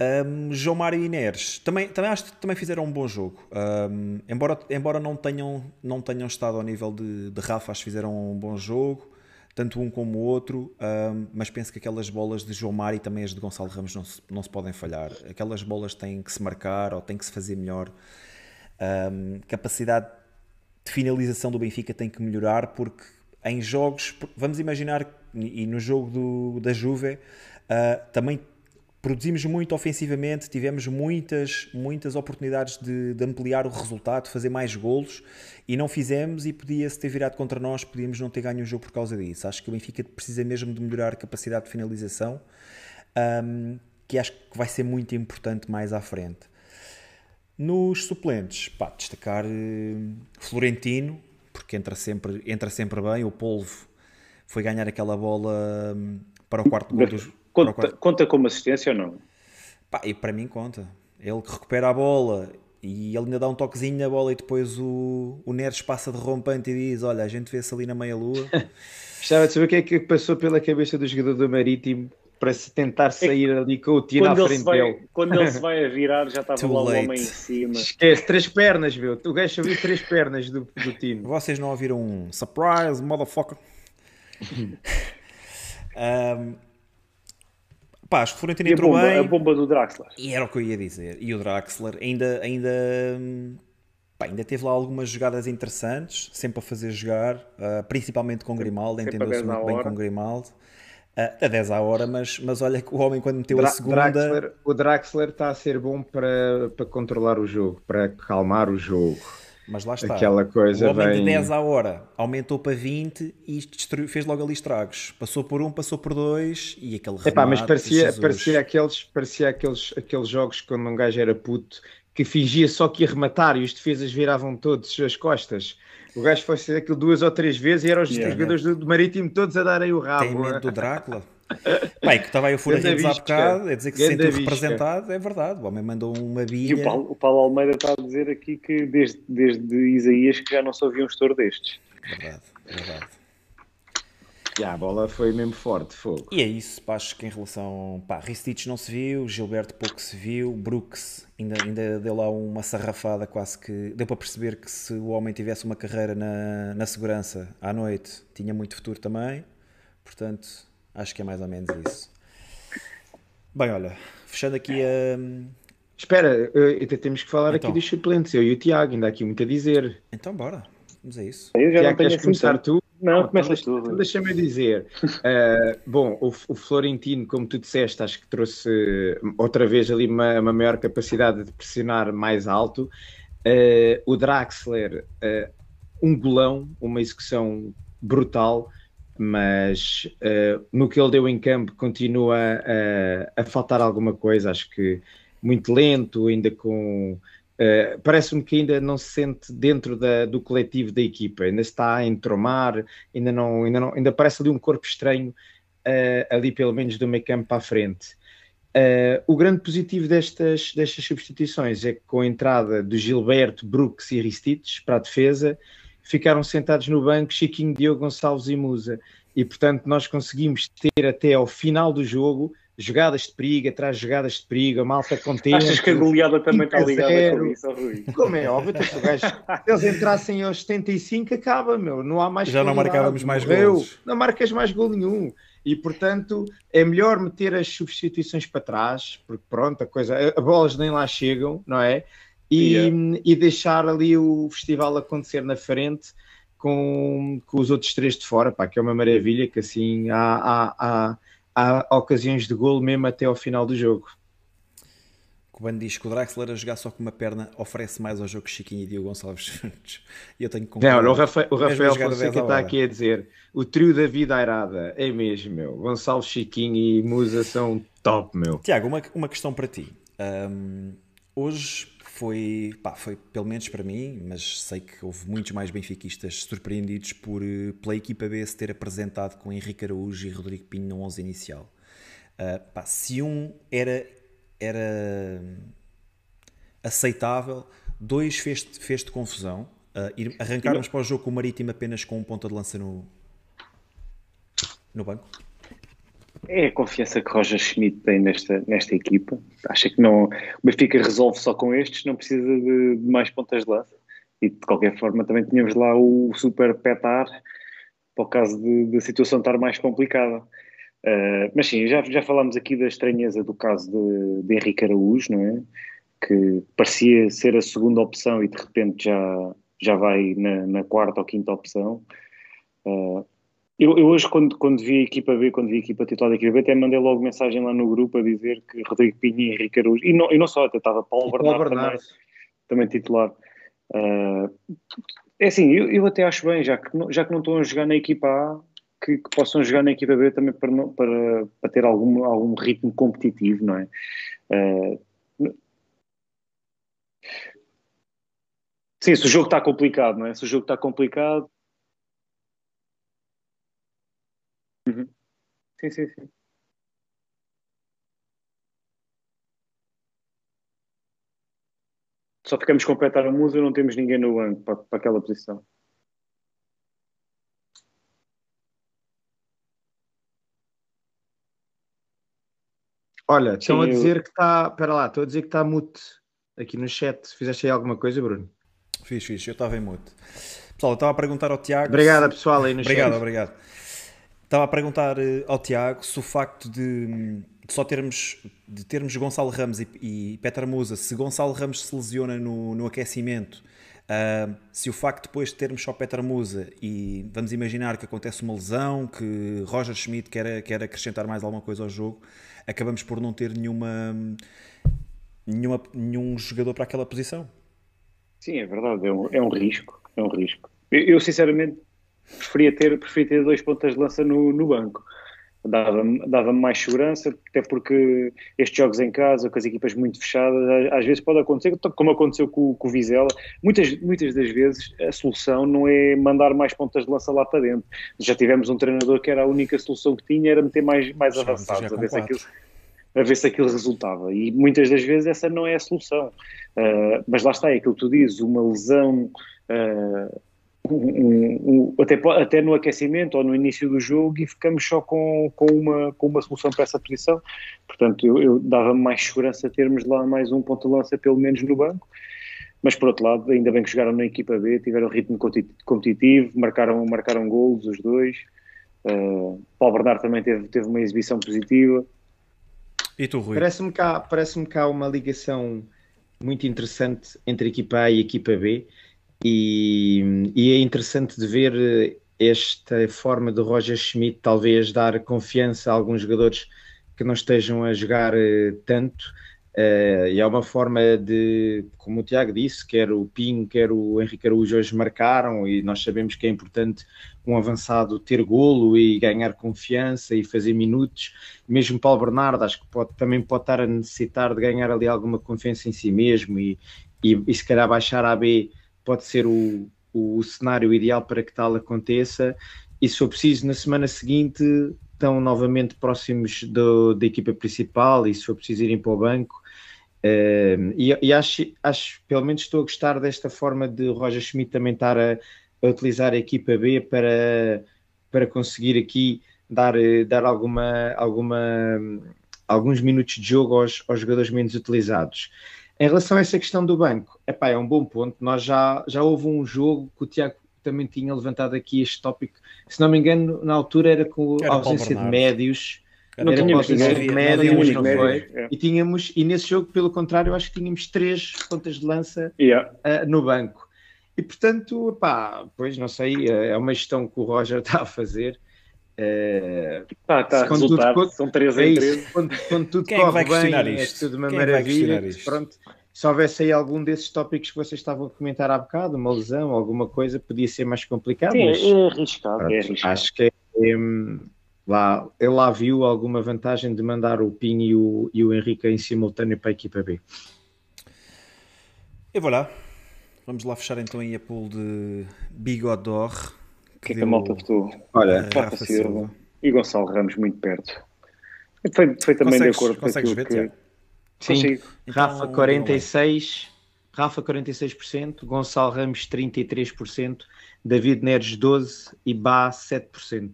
Um, João Mário e Neres também, também acho que também fizeram um bom jogo. Um, embora, embora não, tenham, não tenham estado ao nível de, de Rafa, acho que fizeram um bom jogo tanto um como o outro, um, mas penso que aquelas bolas de João Mário e também as de Gonçalo Ramos não se, não se podem falhar. Aquelas bolas têm que se marcar ou têm que se fazer melhor. Capacidade de finalização do Benfica tem que melhorar porque em jogos, vamos imaginar, e no jogo do, da Juve, uh, também produzimos muito ofensivamente, tivemos muitas, muitas oportunidades de, de, ampliar o resultado, de fazer mais golos e não fizemos e podia-se ter virado contra nós, podíamos não ter ganho o jogo por causa disso. Acho que o Benfica precisa mesmo de melhorar a capacidade de finalização, um, que acho que vai ser muito importante mais à frente. Nos suplentes, pá, destacar uh, Florentino, porque entra sempre, entra sempre bem, o Polvo foi ganhar aquela bola um, para o quarto gol dos Conta, conta como assistência ou não? Pá, e para mim conta. Ele que recupera a bola E ele ainda dá um toquezinho na bola e depois o, o Neres passa de rompante e diz: Olha, a gente vê-se ali na meia-lua. Gostava de saber o que é que passou pela cabeça do jogador do Marítimo para se tentar sair ali com o tiro à Quando ele, frente se vai, dele. quando ele se vai a virar, já estava Too lá o late. homem em cima. Esquece, três pernas, meu. O gajo viu três pernas do, do Tino. Vocês não ouviram um surprise, motherfucker? um, pá, acho que o Florentino E a entrou bomba, bem. a bomba do Draxler. E era o que eu ia dizer. E o Draxler ainda, ainda, hum, pá, ainda teve lá algumas jogadas interessantes, sempre a fazer jogar, ah, principalmente com Grimaldo, a entendeu-se 10 à muito bem com Grimaldo. Ah, a 10 à hora, mas, mas olha que o homem quando meteu a Dra- segunda. Draxler- o Draxler está a ser bom para, para controlar o jogo, para calmar o jogo. Mas lá está. Aquela coisa o homem bem- de 10 à hora aumentou para 20 e isto fez logo ali estragos. Passou por um, passou por dois e aquele Epá, mas remate, parecia, parecia, aqueles, parecia aqueles, aqueles jogos quando um gajo era puto que fingia só que ia rematar e os defesas viravam todos as costas. O gajo foi fazer aquilo duas ou três vezes e eram os Yeah. jogadores do, do Marítimo todos a darem o Tem rabo. medo do Drácula? Pai, que estava aí o Fura Ganda Redes há bocado, a dizer que se Ganda sentiu representado, é verdade. O homem mandou uma E bilha. o Paulo, o Paulo Almeida está a dizer aqui que desde, desde Isaías que já não se ouvia um estouro destes. Verdade, verdade. Yeah, a bola foi mesmo forte, fogo. E é isso, pá, acho que em relação. Pá, Ristich não se viu, Gilberto pouco se viu, Brooks ainda, ainda deu lá uma sarrafada, quase que. Deu para perceber que se o homem tivesse uma carreira na, na segurança à noite, tinha muito futuro também. Portanto, acho que é mais ou menos isso. Bem, olha, fechando aqui a. Espera, eh, ainda temos que falar Então. aqui dos suplentes, eu e o Tiago, ainda há aqui muito a dizer. Então, bora, vamos a isso. Eu já não Tiago, queres assim começar tanto. tu? Não, Então começa deixa- tu. então Deixa-me dizer. Uh, bom, o, o Florentino, como tu disseste, acho que trouxe uh, outra vez ali uma, uma maior capacidade de pressionar mais alto. Uh, o Draxler, uh, um golão, uma execução brutal, mas uh, no que ele deu em campo continua a, a faltar alguma coisa. Acho que muito lento, ainda com. Uh, Parece-me que ainda não se sente dentro da- do coletivo da equipa, ainda está a entromar, ainda não, ainda não, ainda parece ali um corpo estranho, uh, ali pelo menos do meio campo para a frente. O grande positivo destas, destas substituições é que com a entrada de Gilberto, Brooks e Ristites para a defesa, ficaram sentados no banco Chiquinho, Diogo Gonçalves e Musa. E portanto nós conseguimos ter até ao final do jogo jogadas de perigo, atrás de jogadas de perigo, a malta contente. Achas que a goleada também está 5 a ligada 0. com isso, Rui? Como é óbvio, se o gajo- se eles entrassem aos 75, acaba, meu. Não há mais Já não marcávamos mais morreu. golos. Não marcas mais gol nenhum. E, portanto, é melhor meter as substituições para trás, porque pronto, a coisa, a bolas nem lá chegam, não é? E, e deixar ali o festival acontecer na frente com, com os outros três de fora, pá, que é uma maravilha, que assim há, há, há, há ocasiões de golo mesmo até ao final do jogo. O Bando diz que o Draxler a jogar só com uma perna oferece mais ao jogo que Chiquinho e Diogo Gonçalves. E eu tenho que Não, concordar. olha, o Rafael, o Rafael a jogar a 10 Fonseca está aqui a dizer o trio da vida airada, é mesmo, meu. Gonçalo Chiquinho e Musa são top, meu. Tiago, uma, uma questão para ti. Ahm, hoje foi, pá, foi, pelo menos para mim, mas sei que houve muitos mais benfiquistas surpreendidos por, eh, pela equipa B se ter apresentado com Henrique Araújo e Rodrigo Pinho no 11 inicial. Ah, pá, se um era, era aceitável, dois fez-te fez confusão. Ah, ir- arrancarmos para o jogo com o Marítimo apenas com um ponta de lança no, no banco. É a confiança que Roger Schmidt tem nesta, nesta equipa. Acha que não, o Benfica resolve só com estes, não precisa de, de mais pontas de lança. E de qualquer forma também tínhamos lá o super petar para o caso de, de a situação estar mais complicada. Uh, mas sim, já, já falámos aqui da estranheza do caso de, de Henrique Araújo, não é? Que parecia ser a segunda opção e de repente já, já vai na, na quarta ou quinta opção. Uh, eu, eu hoje, quando, quando vi a equipa B, quando vi a equipa titular da equipa B, até mandei logo mensagem lá no grupo a dizer que Rodrigo Pinho e Henrique Araújo, e não, e não só, até estava Paulo Bernardo, Paulo Bernardo. Também, também titular. Uh, é assim, eu, eu até acho bem, já que, não- já que não estão a jogar na equipa A, que, que possam jogar na equipa B também para, para, para ter algum, algum ritmo competitivo, não é? Uh, sim, se o jogo está complicado, não é? Se o jogo está complicado. Uhum. Sim, sim, sim. só ficamos com o Petar Musa e não temos ninguém no banco para, para aquela posição. Olha, estão Sim, a dizer eu... que está. Espera lá, estou a dizer que está mute aqui no chat. Fizeste aí alguma coisa, Bruno? Fiz, fiz, eu estava em mute. Pessoal, eu estava a perguntar ao Tiago. Obrigado, se... pessoal, aí no obrigado, chat. Obrigado, obrigado. Estava a perguntar eh, ao Tiago se o facto de, de só termos, de termos Gonçalo Ramos e, e Petra Musa, se Gonçalo Ramos se lesiona no, no aquecimento, uh, se o facto depois de termos só Petra Musa e vamos imaginar que acontece uma lesão, que Roger Schmidt quer, quer acrescentar mais alguma coisa ao jogo, acabamos por não ter nenhuma, nenhuma, nenhum jogador para aquela posição. Sim, é verdade, é um, é um risco, é um risco. Eu, eu sinceramente preferia ter, preferia ter dois pontas de lança no, no banco. Dava-me dava mais segurança, até porque estes jogos em casa, com as equipas muito fechadas, às vezes pode acontecer, como aconteceu com, com o Vizela, muitas, muitas das vezes a solução não é mandar mais pontas de lança lá para dentro. Já tivemos um treinador que era a única solução que tinha, era meter mais, mais avançados, a ver, se aquilo, a ver se aquilo resultava. E muitas das vezes essa não é a solução. Uh, mas lá está, é aquilo que tu dizes, uma lesão. Uh, um, um, até, até no aquecimento ou no início do jogo e ficamos só com, com, uma, com uma solução para essa posição. Portanto, eu, eu dava-me mais segurança termos lá mais um ponto de lança, pelo menos no banco. Mas por outro lado, ainda bem que jogaram na equipa B, tiveram ritmo competitivo, marcaram, marcaram golos os dois. Uh, Paulo Bernardo também teve, teve uma exibição positiva. E tu, Rui? Parece-me cá, parece cá uma ligação muito interessante entre a equipa A e a equipa B e, e, é interessante de ver eh, esta forma de Roger Schmidt talvez dar confiança a alguns jogadores que não estejam a jogar uh, tanto. Uh, e é uma forma de, como o Tiago disse, quer o Pinho, quer o Henrique Araújo hoje marcaram, e nós sabemos que é importante um avançado ter golo e ganhar confiança e fazer minutos. Mesmo Paulo Bernardo, acho que pode, também pode estar a necessitar de ganhar ali alguma confiança em si mesmo e, e, e se calhar baixar a B pode ser o, o cenário ideal para que tal aconteça. E se for preciso, na semana seguinte, estão novamente próximos do, da equipa principal e se for preciso irem para o banco. Uh, e, e acho, acho, pelo menos estou a gostar desta forma de Roger Schmidt também estar a, a utilizar a equipa B para, para conseguir aqui dar, dar alguma, alguma, alguns minutos de jogo aos, aos jogadores menos utilizados. Em relação a essa questão do banco, epá, é um bom ponto. Nós já, já houve um jogo que o Tiago também tinha levantado aqui este tópico. Se não me engano, na altura era com a ausência de médios. Não era tínhamos, ausência de médios, não, foi? É. E tínhamos, e nesse jogo, pelo contrário, acho que tínhamos três pontas de lança yeah. uh, no banco. E portanto, pá, pois não sei, eh, é uma gestão que o Roger está a fazer. É, tá, tá, resultar, tudo, são 3 em 3. É quando, quando, tudo Quem corre é vai bem, é isto? é tudo uma Quem maravilha. Pronto, se houvesse aí algum desses tópicos que vocês estavam a comentar há bocado, uma lesão, alguma coisa, podia ser mais complicado. Sim, mas, é arriscado, pronto, é arriscado. Acho que é, lá, ele lá viu alguma vantagem de mandar o Pinho e o, e o Henrique em simultâneo para a equipa B. E voilà. Vamos lá fechar então aí a pool de Bigodor que, que é que a malta votou? Olha, Rafa Silva e Gonçalo Ramos muito perto. Foi, foi também consegues, de acordo com aquilo ver, que... Sim, então, Rafa 46, Rafa 46%, Gonçalo Ramos 33%, David Neres 12% e Bá 7%.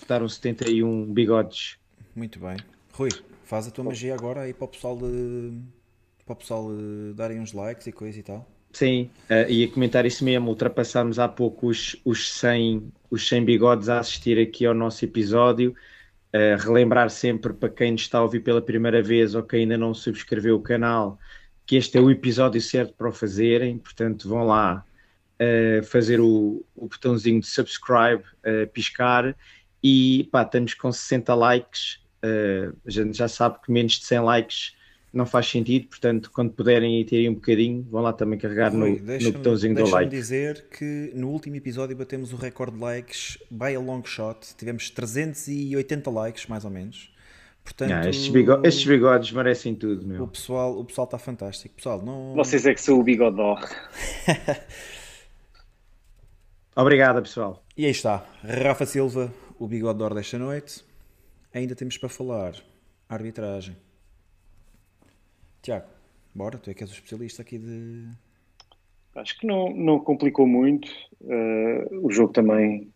Votaram 71 bigodes. Muito bem. Rui, faz a tua magia agora aí para o pessoal de para o pessoal darem uns likes e coisa e tal. Sim, uh, ia comentar isso mesmo. Ultrapassámos há pouco os, os, 100, os 100 bigodes a assistir aqui ao nosso episódio. Uh, relembrar sempre para quem está a ouvir pela primeira vez ou quem ainda não subscreveu o canal que este é o episódio certo para o fazerem. Portanto, vão lá uh, fazer o, o botãozinho de subscribe, uh, piscar. E pá, estamos com 60 likes. a gente já sabe que menos de 100 likes não faz sentido, portanto, quando puderem e terem um bocadinho, vão lá também carregar Rui, no, no botãozinho do like. dizer que no último episódio batemos o recorde de likes by a long shot, tivemos 380 likes, mais ou menos. Portanto, ah, estes, bigodes, estes, bigodes, merecem tudo, meu. O pessoal, o pessoal está fantástico. Pessoal, não... Vocês é que são o bigodó. Obrigado, pessoal. E aí está, Rafa Silva, o bigodor desta noite. Ainda temos para falar arbitragem. Tiago, bora, tu é que és o especialista aqui de. acho que não, não complicou muito. Uh, o jogo também,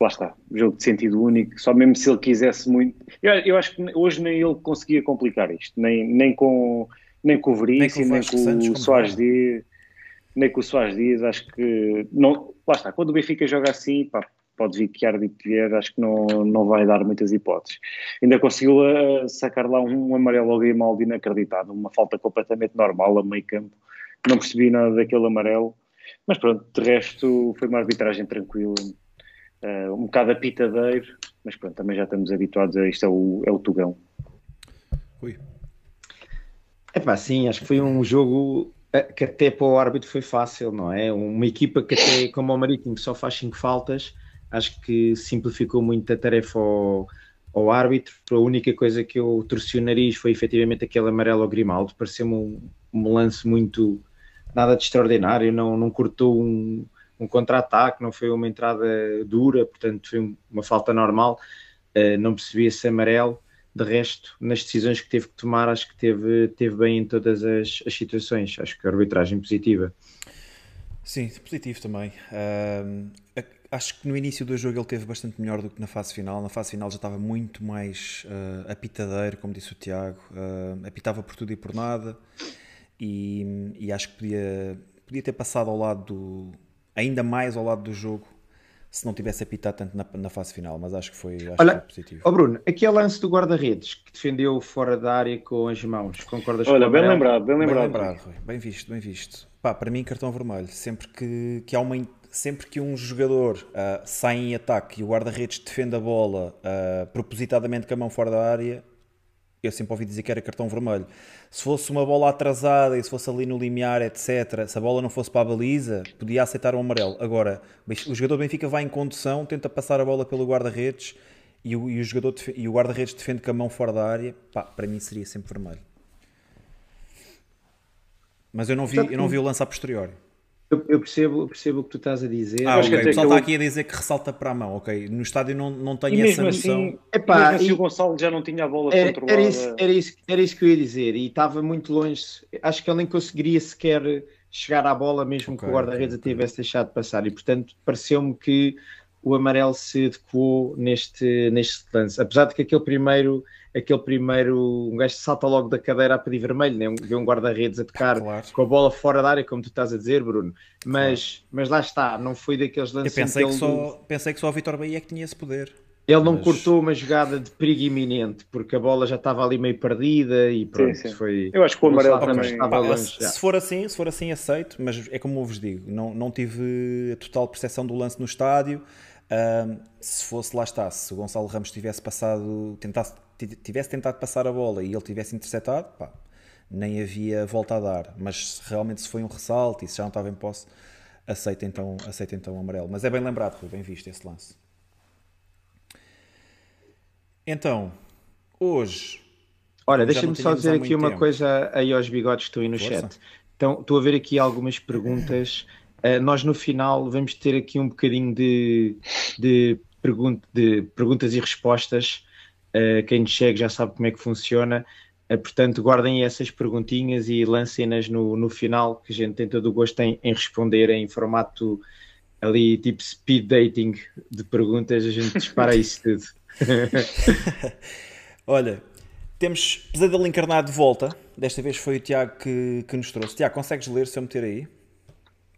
lá está, jogo de sentido único, só mesmo se ele quisesse muito. Eu, eu acho que hoje nem ele conseguia complicar isto, nem, nem com, nem com o Veríssimo, nem com, nem com o Soares Dias, nem com o Soares Dias. Acho que, não, lá está, quando o Benfica joga assim, pá, pode vir que árbitro vier, acho que não, não vai dar muitas hipóteses. Ainda conseguiu uh, sacar lá um, um amarelo ao Grimaldi inacreditável, uma falta completamente normal a meio campo. Não percebi nada daquele amarelo, mas pronto, de resto foi uma arbitragem tranquila, uh, um bocado apitadeiro, mas pronto, também já estamos habituados a isto, é o, é o Tugão. Ui. É pá, sim, acho que foi um jogo eh, que até para o árbitro foi fácil, não é? Uma equipa que até, como o Marítimo, só faz 5 faltas, acho que simplificou muito a tarefa ao, ao árbitro. A única coisa que eu torci o nariz foi efetivamente aquele amarelo ao Grimaldo. Pareceu-me um, um, lance muito nada de extraordinário, não, não cortou um, um contra-ataque, não foi uma entrada dura, portanto foi uma falta normal. Uh, não percebi esse amarelo. De resto, nas decisões que teve que tomar, acho que teve, teve bem em todas as, as situações. Acho que a arbitragem positiva. Sim, positivo também. Uh, acho que no início do jogo ele teve bastante melhor do que na fase final. Na fase final já estava muito mais uh, apitadeiro, como disse o Tiago, uh, apitava por tudo e por nada. E, e, acho que podia, podia ter passado ao lado do. ainda mais ao lado do jogo se não tivesse apitado tanto na, na fase final, mas acho que foi, acho Olha, que foi positivo. Oh Bruno, aqui é o lance do guarda-redes que defendeu fora da área com as mãos, concordas Olha, com bem lembrado, bem lembrado. Bem lembrado, bem visto, bem visto. Pá, para mim cartão vermelho, sempre que, que há uma sempre que um jogador uh, sai em ataque e o guarda-redes defende a bola uh, propositadamente com a mão fora da área, eu sempre ouvi dizer que era cartão vermelho. Se fosse uma bola atrasada e se fosse ali no limiar, etc., se a bola não fosse para a baliza, podia aceitar o um amarelo. Agora, o jogador do Benfica vai em condução, tenta passar a bola pelo guarda-redes e o, e o, jogador e o guarda-redes defende com a mão fora da área, pá, para mim seria sempre vermelho. Mas eu não vi, eu não vi o lance a posteriori. Eu, eu, percebo, eu percebo o que tu estás a dizer. Ah, okay. O pessoal está eu... aqui a dizer que ressalta para a mão, ok. No estádio não, não tenho essa noção. Assim, Epá, mesmo assim e... o Gonçalo já não tinha a bola era, controlada. Era isso, era, isso, era isso que eu ia dizer. E estava muito longe. Acho que ele nem conseguiria sequer chegar à bola, mesmo okay, que o guarda-redes okay. tivesse deixado de passar. E portanto, pareceu-me que o amarelo se adequou neste, neste lance. Apesar de que aquele primeiro aquele primeiro, um gajo salta logo da cadeira a pedir vermelho, né? vê um guarda-redes a tocar claro. com a bola fora da área, como tu estás a dizer, Bruno. Mas, claro. mas lá está, não foi daqueles lances. Eu pensei, que, que só, pensei que só o Vitor Bahia é que tinha esse poder. Ele não mas... cortou uma jogada de perigo iminente, porque a bola já estava ali meio perdida e pronto, sim, sim. foi. Eu acho que o amarelo também estava longe. Se, se for assim, se for assim, aceito, mas é como eu vos digo, não, não tive a total percepção do lance no estádio. Um, se fosse, lá está, se o Gonçalo Ramos tivesse passado, tentasse, tivesse tentado passar a bola e ele tivesse interceptado, pá, nem havia volta a dar. Mas realmente se foi um ressalto e se já não estava em posse, aceita então, aceita então o amarelo. Mas é bem lembrado, foi bem visto esse lance. Então, hoje. Olha, deixa-me só dizer aqui uma tempo. coisa aí aos bigodes que estão aí no Força. chat. Então, estou a ver aqui algumas perguntas Uh, nós no final vamos ter aqui um bocadinho de, de, de perguntas e respostas. Uh, quem nos chegue já sabe como é que funciona. Uh, portanto, guardem essas perguntinhas e lancem-nas no, no final, que a gente tem todo o gosto em, em responder em formato ali tipo speed dating de perguntas. A gente dispara isso tudo. Olha, temos Pesadelo Encarnado de volta. Desta vez foi o Tiago que, que nos trouxe. Tiago, consegues ler se eu meter aí?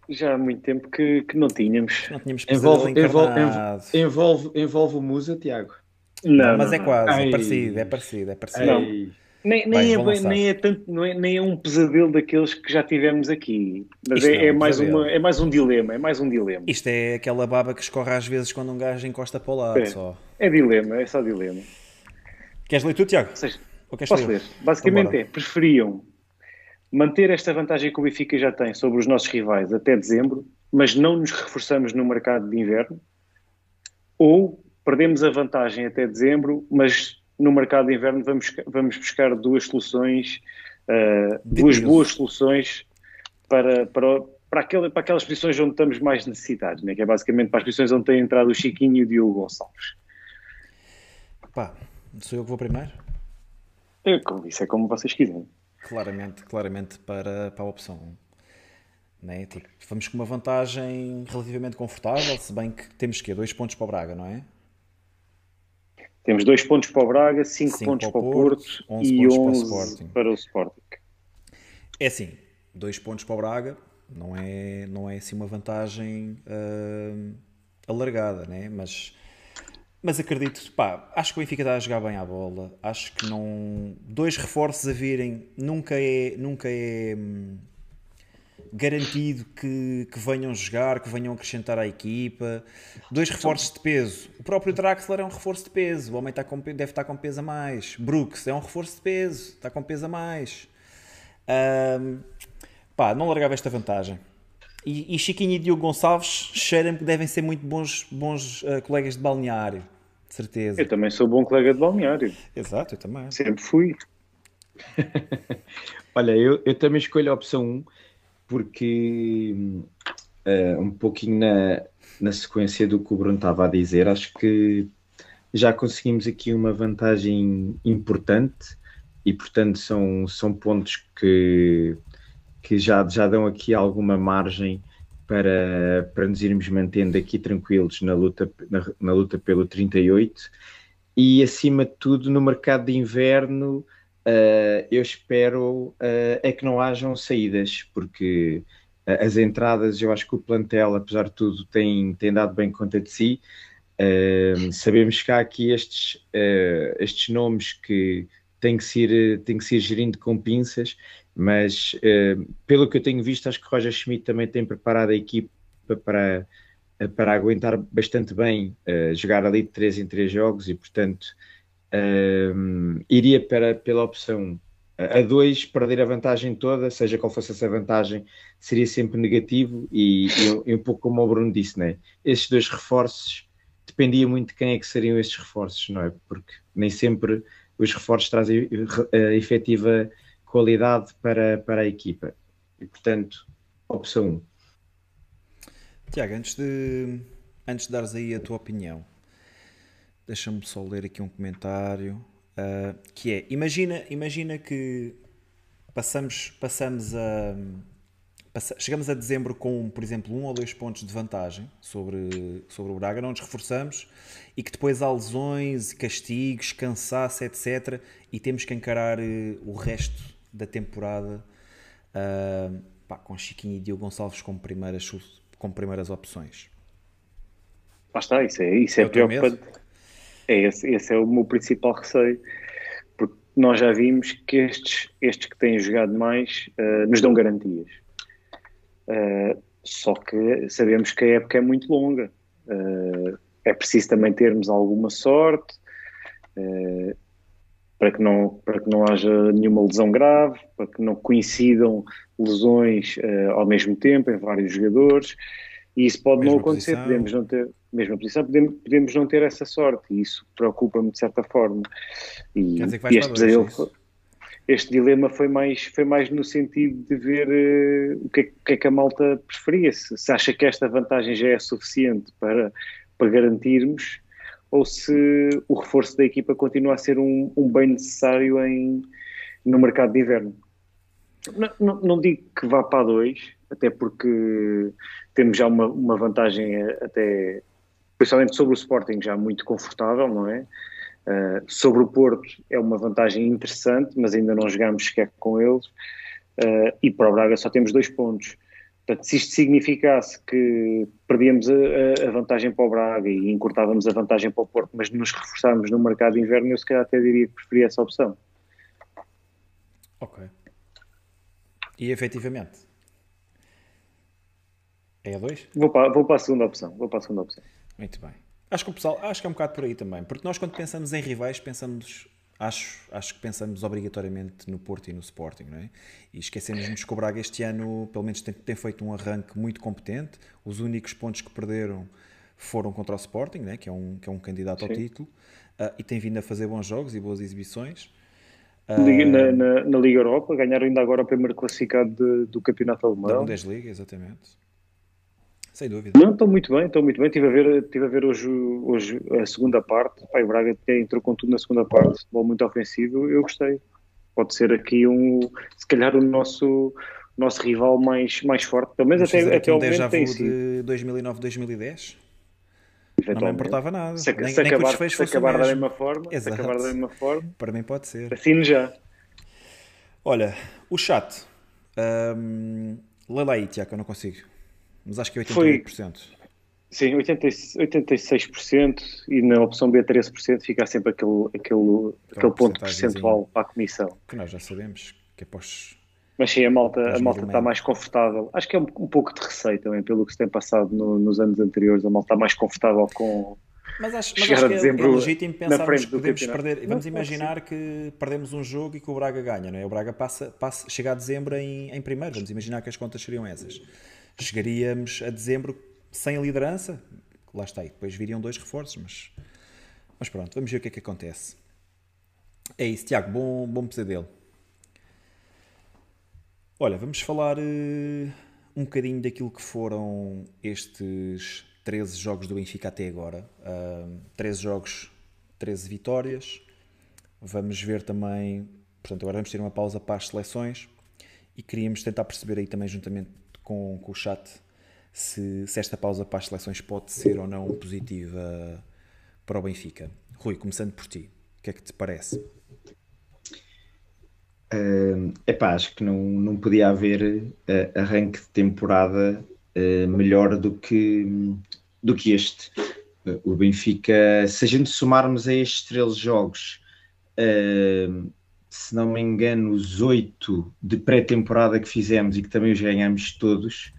Já há muito tempo que, que não tínhamos. Não tínhamos envolve, envolve, envolve, envolve, o Musa, Tiago? Não, não, mas é quase, é parecido, é parecido, é parecido. Não. Nem, nem, é, nem, é tanto, não é, nem é um pesadelo daqueles que já tivemos aqui, mas é, é, é, mais uma, é mais um dilema, é mais um dilema. Isto é aquela baba que escorre às vezes quando um gajo encosta para o lado é, só. É dilema, é só dilema. Queres ler tu, Tiago? Seja, posso ler? Basicamente é, preferiam manter esta vantagem que o Benfica já tem sobre os nossos rivais até dezembro, mas não nos reforçamos no mercado de inverno, ou perdemos a vantagem até dezembro, mas no mercado de inverno vamos, vamos buscar duas soluções, uh, duas boas soluções para, para, para, aquela, para aquelas posições onde estamos mais necessitados, né? que é basicamente para as posições onde tem entrado o Chiquinho e o Diogo Gonçalves. Pá, sou eu que vou primeiro? Eu, isso é como vocês quiserem claramente, claramente para, para a opção 1. Né? Tipo, vamos com uma vantagem relativamente confortável, se bem que temos que dois pontos para o Braga, não é? Temos dois pontos para o Braga, cinco, cinco pontos para o Porto, Porto e 11 para o, Sporting. para o Sporting. É assim, dois pontos para o Braga não é, não é assim uma vantagem uh, alargada, né? mas, mas acredito, pá, acho que o Benfica está a jogar bem à bola, acho que não. Dois reforços a virem nunca é. Nunca é hum, garantido que, que venham jogar, que venham acrescentar à equipa. Dois reforços de peso. O próprio Draxler é um reforço de peso. O homem está com, deve estar com peso a mais. Brooks é um reforço de peso. Está com peso a mais. Um, pá, não largava esta vantagem. E, e Chiquinho e Diogo Gonçalves cheiram que devem ser muito bons, bons uh, colegas de balneário. De certeza. Eu também sou bom colega de balneário. Exato, eu também. Sempre fui. Olha, eu, eu também escolho a opção 1 porque uh, um pouquinho na, na sequência do que o Bruno estava a dizer, acho que já conseguimos aqui uma vantagem importante e portanto são, são pontos que, que já, já dão aqui alguma margem para, para nos irmos mantendo aqui tranquilos na luta, na, na luta pelo 38 e acima de tudo no mercado de inverno Uh, eu espero uh, é que não hajam saídas, porque uh, as entradas, eu acho que o plantel, apesar de tudo, tem, tem dado bem conta de si. sabemos que há aqui estes, estes nomes que têm que, ser, têm que ser gerindo com pinças, mas pelo que eu tenho visto, acho que Roger Schmidt também tem preparado a equipa para, para aguentar bastante bem jogar ali de 3 em 3 jogos e, portanto iria para, pela opção a 2, perder a vantagem toda, seja qual fosse essa vantagem, seria sempre negativo e, e, e um pouco como o Bruno disse, né? esses dois reforços dependia muito de quem é que seriam esses reforços, não é? Porque nem sempre os reforços trazem a efetiva qualidade para, para a equipa. E portanto, opção 1. Tiago, antes de, antes de dares aí a tua opinião, Deixa-me só ler aqui um comentário. Uh, que é, imagina, imagina que passamos, passamos a. Passa, chegamos a dezembro com, por exemplo, um ou dois pontos de vantagem sobre, sobre o Braga, não nos reforçamos e que depois há lesões, castigos, cansaço, etc. E temos que encarar uh, o resto da temporada uh, pá, com Chiquinho e Diogo Gonçalves como primeiras, como primeiras opções. Lá está, isso é, isso é, é preocupante. É esse, esse é o meu principal receio, porque nós já vimos que estes, estes que têm jogado mais uh, nos dão garantias. Uh, só que sabemos que a época é muito longa. Uh, é preciso também termos alguma sorte para, que não, para que não haja nenhuma lesão grave, para que não coincidam lesões ao mesmo tempo em vários jogadores. E isso pode mesma não acontecer, posição. podemos não ter mesma posição, podemos, podemos não ter essa sorte e isso preocupa-me de certa forma. E, e este, pesadelo, este dilema foi mais, foi mais no sentido de ver uh, o, que é, o, que é, que a malta preferia, se, se, acha que esta vantagem já é suficiente para, para garantirmos ou se o reforço da equipa continua a ser um, um bem necessário em, no mercado de inverno. Não, não, não digo que vá para dois, até porque temos já uma, uma vantagem até, principalmente sobre o Sporting, já muito confortável, não é? Uh, sobre o Porto é uma vantagem interessante, mas ainda não jogamos sequer com eles. Uh, e para o Braga só temos dois pontos. Portanto, se isto significasse que perdíamos a, a, vantagem para o Braga e encurtávamos a vantagem para o Porto, mas nos reforçarmos no mercado de inverno, eu se calhar até diria que preferia essa opção. Ok. E efetivamente, é a 2? Vou para, vou para a segunda opção. Vou para a segunda opção. Muito bem. Acho que o pessoal, acho que é um bocado por aí também, porque nós quando pensamos em rivais, pensamos, acho, acho que pensamos obrigatoriamente no Porto e no Sporting, não é? E esquecemos-nos que o Braga este ano, pelo menos tem, tem, feito um arranque muito competente. Os únicos pontos que perderam foram contra o Sporting, né? que, é um, que é um candidato Sim. ao título, uh, e tem vindo a fazer bons jogos e boas exibições. Uh, na, na, na, Liga Europa, ganharam ainda agora o primeiro classificado de, do Campeonato Alemão. Da Bundesliga, exatamente. Sem dúvida. Não, estou muito bem, estou muito bem. Estive a ver, estive a ver hoje, hoje a segunda parte. Pai, o Braga entrou com tudo na segunda parte, futebol muito ofensivo. Eu gostei. Pode ser aqui um, se calhar o nosso, nosso rival mais, mais forte, pelo menos Vamos até, fazer até um o momento tem sido. de 2009, 2010. Não me importava nada. Se, nem, se nem acabar, se acabar da mesma forma, se Exato. acabar da mesma forma, Para mim pode ser. assino já. Olha, o chat. Hum, lê lá aí, Tiago, eu não consigo. Mas acho que é Foi- 88%. Sim, 80, 86% e na opção B 13% fica sempre aquele, aquele, aquele ponto percentual para a comissão. Que nós já sabemos que é os... Mas sim, a malta, a malta está mais confortável. Acho que é um, um pouco de receio também, pelo que se tem passado no- nos anos anteriores. A malta está mais confortável com. Mas acho, mas acho que é- é legítimo pensarmos que podemos perder. Não, Vamos imaginar que perdemos um jogo e que o Braga ganha, não é? O Braga passa, passa, chega a dezembro em, em primeiro. Vamos imaginar que as contas seriam essas. Chegaríamos a dezembro sem a liderança. Lá está, e depois viriam dois reforços, mas, mas pronto, vamos ver o que é que acontece. É isso, Tiago, bom, bom pesadelo. Olha, vamos falar eh, um bocadinho daquilo que foram estes 13 jogos do Benfica até agora. Ah, 13 jogos, 13 vitórias. Vamos ver também, portanto, agora vamos ter uma pausa para as seleções e queríamos tentar perceber aí também, juntamente com, com o chat, se, se esta pausa para as seleções pode ser ou não positiva para o Benfica. Rui, começando por ti, o que é que te parece? Uh, epá, acho que não, não podia haver uh, arranque de temporada uh, melhor do que, do que este. Uh, o Benfica, se a gente somarmos a estes 13 jogos, uh, se não me engano, os 8 de pré-temporada que fizemos e que também os ganhamos todos,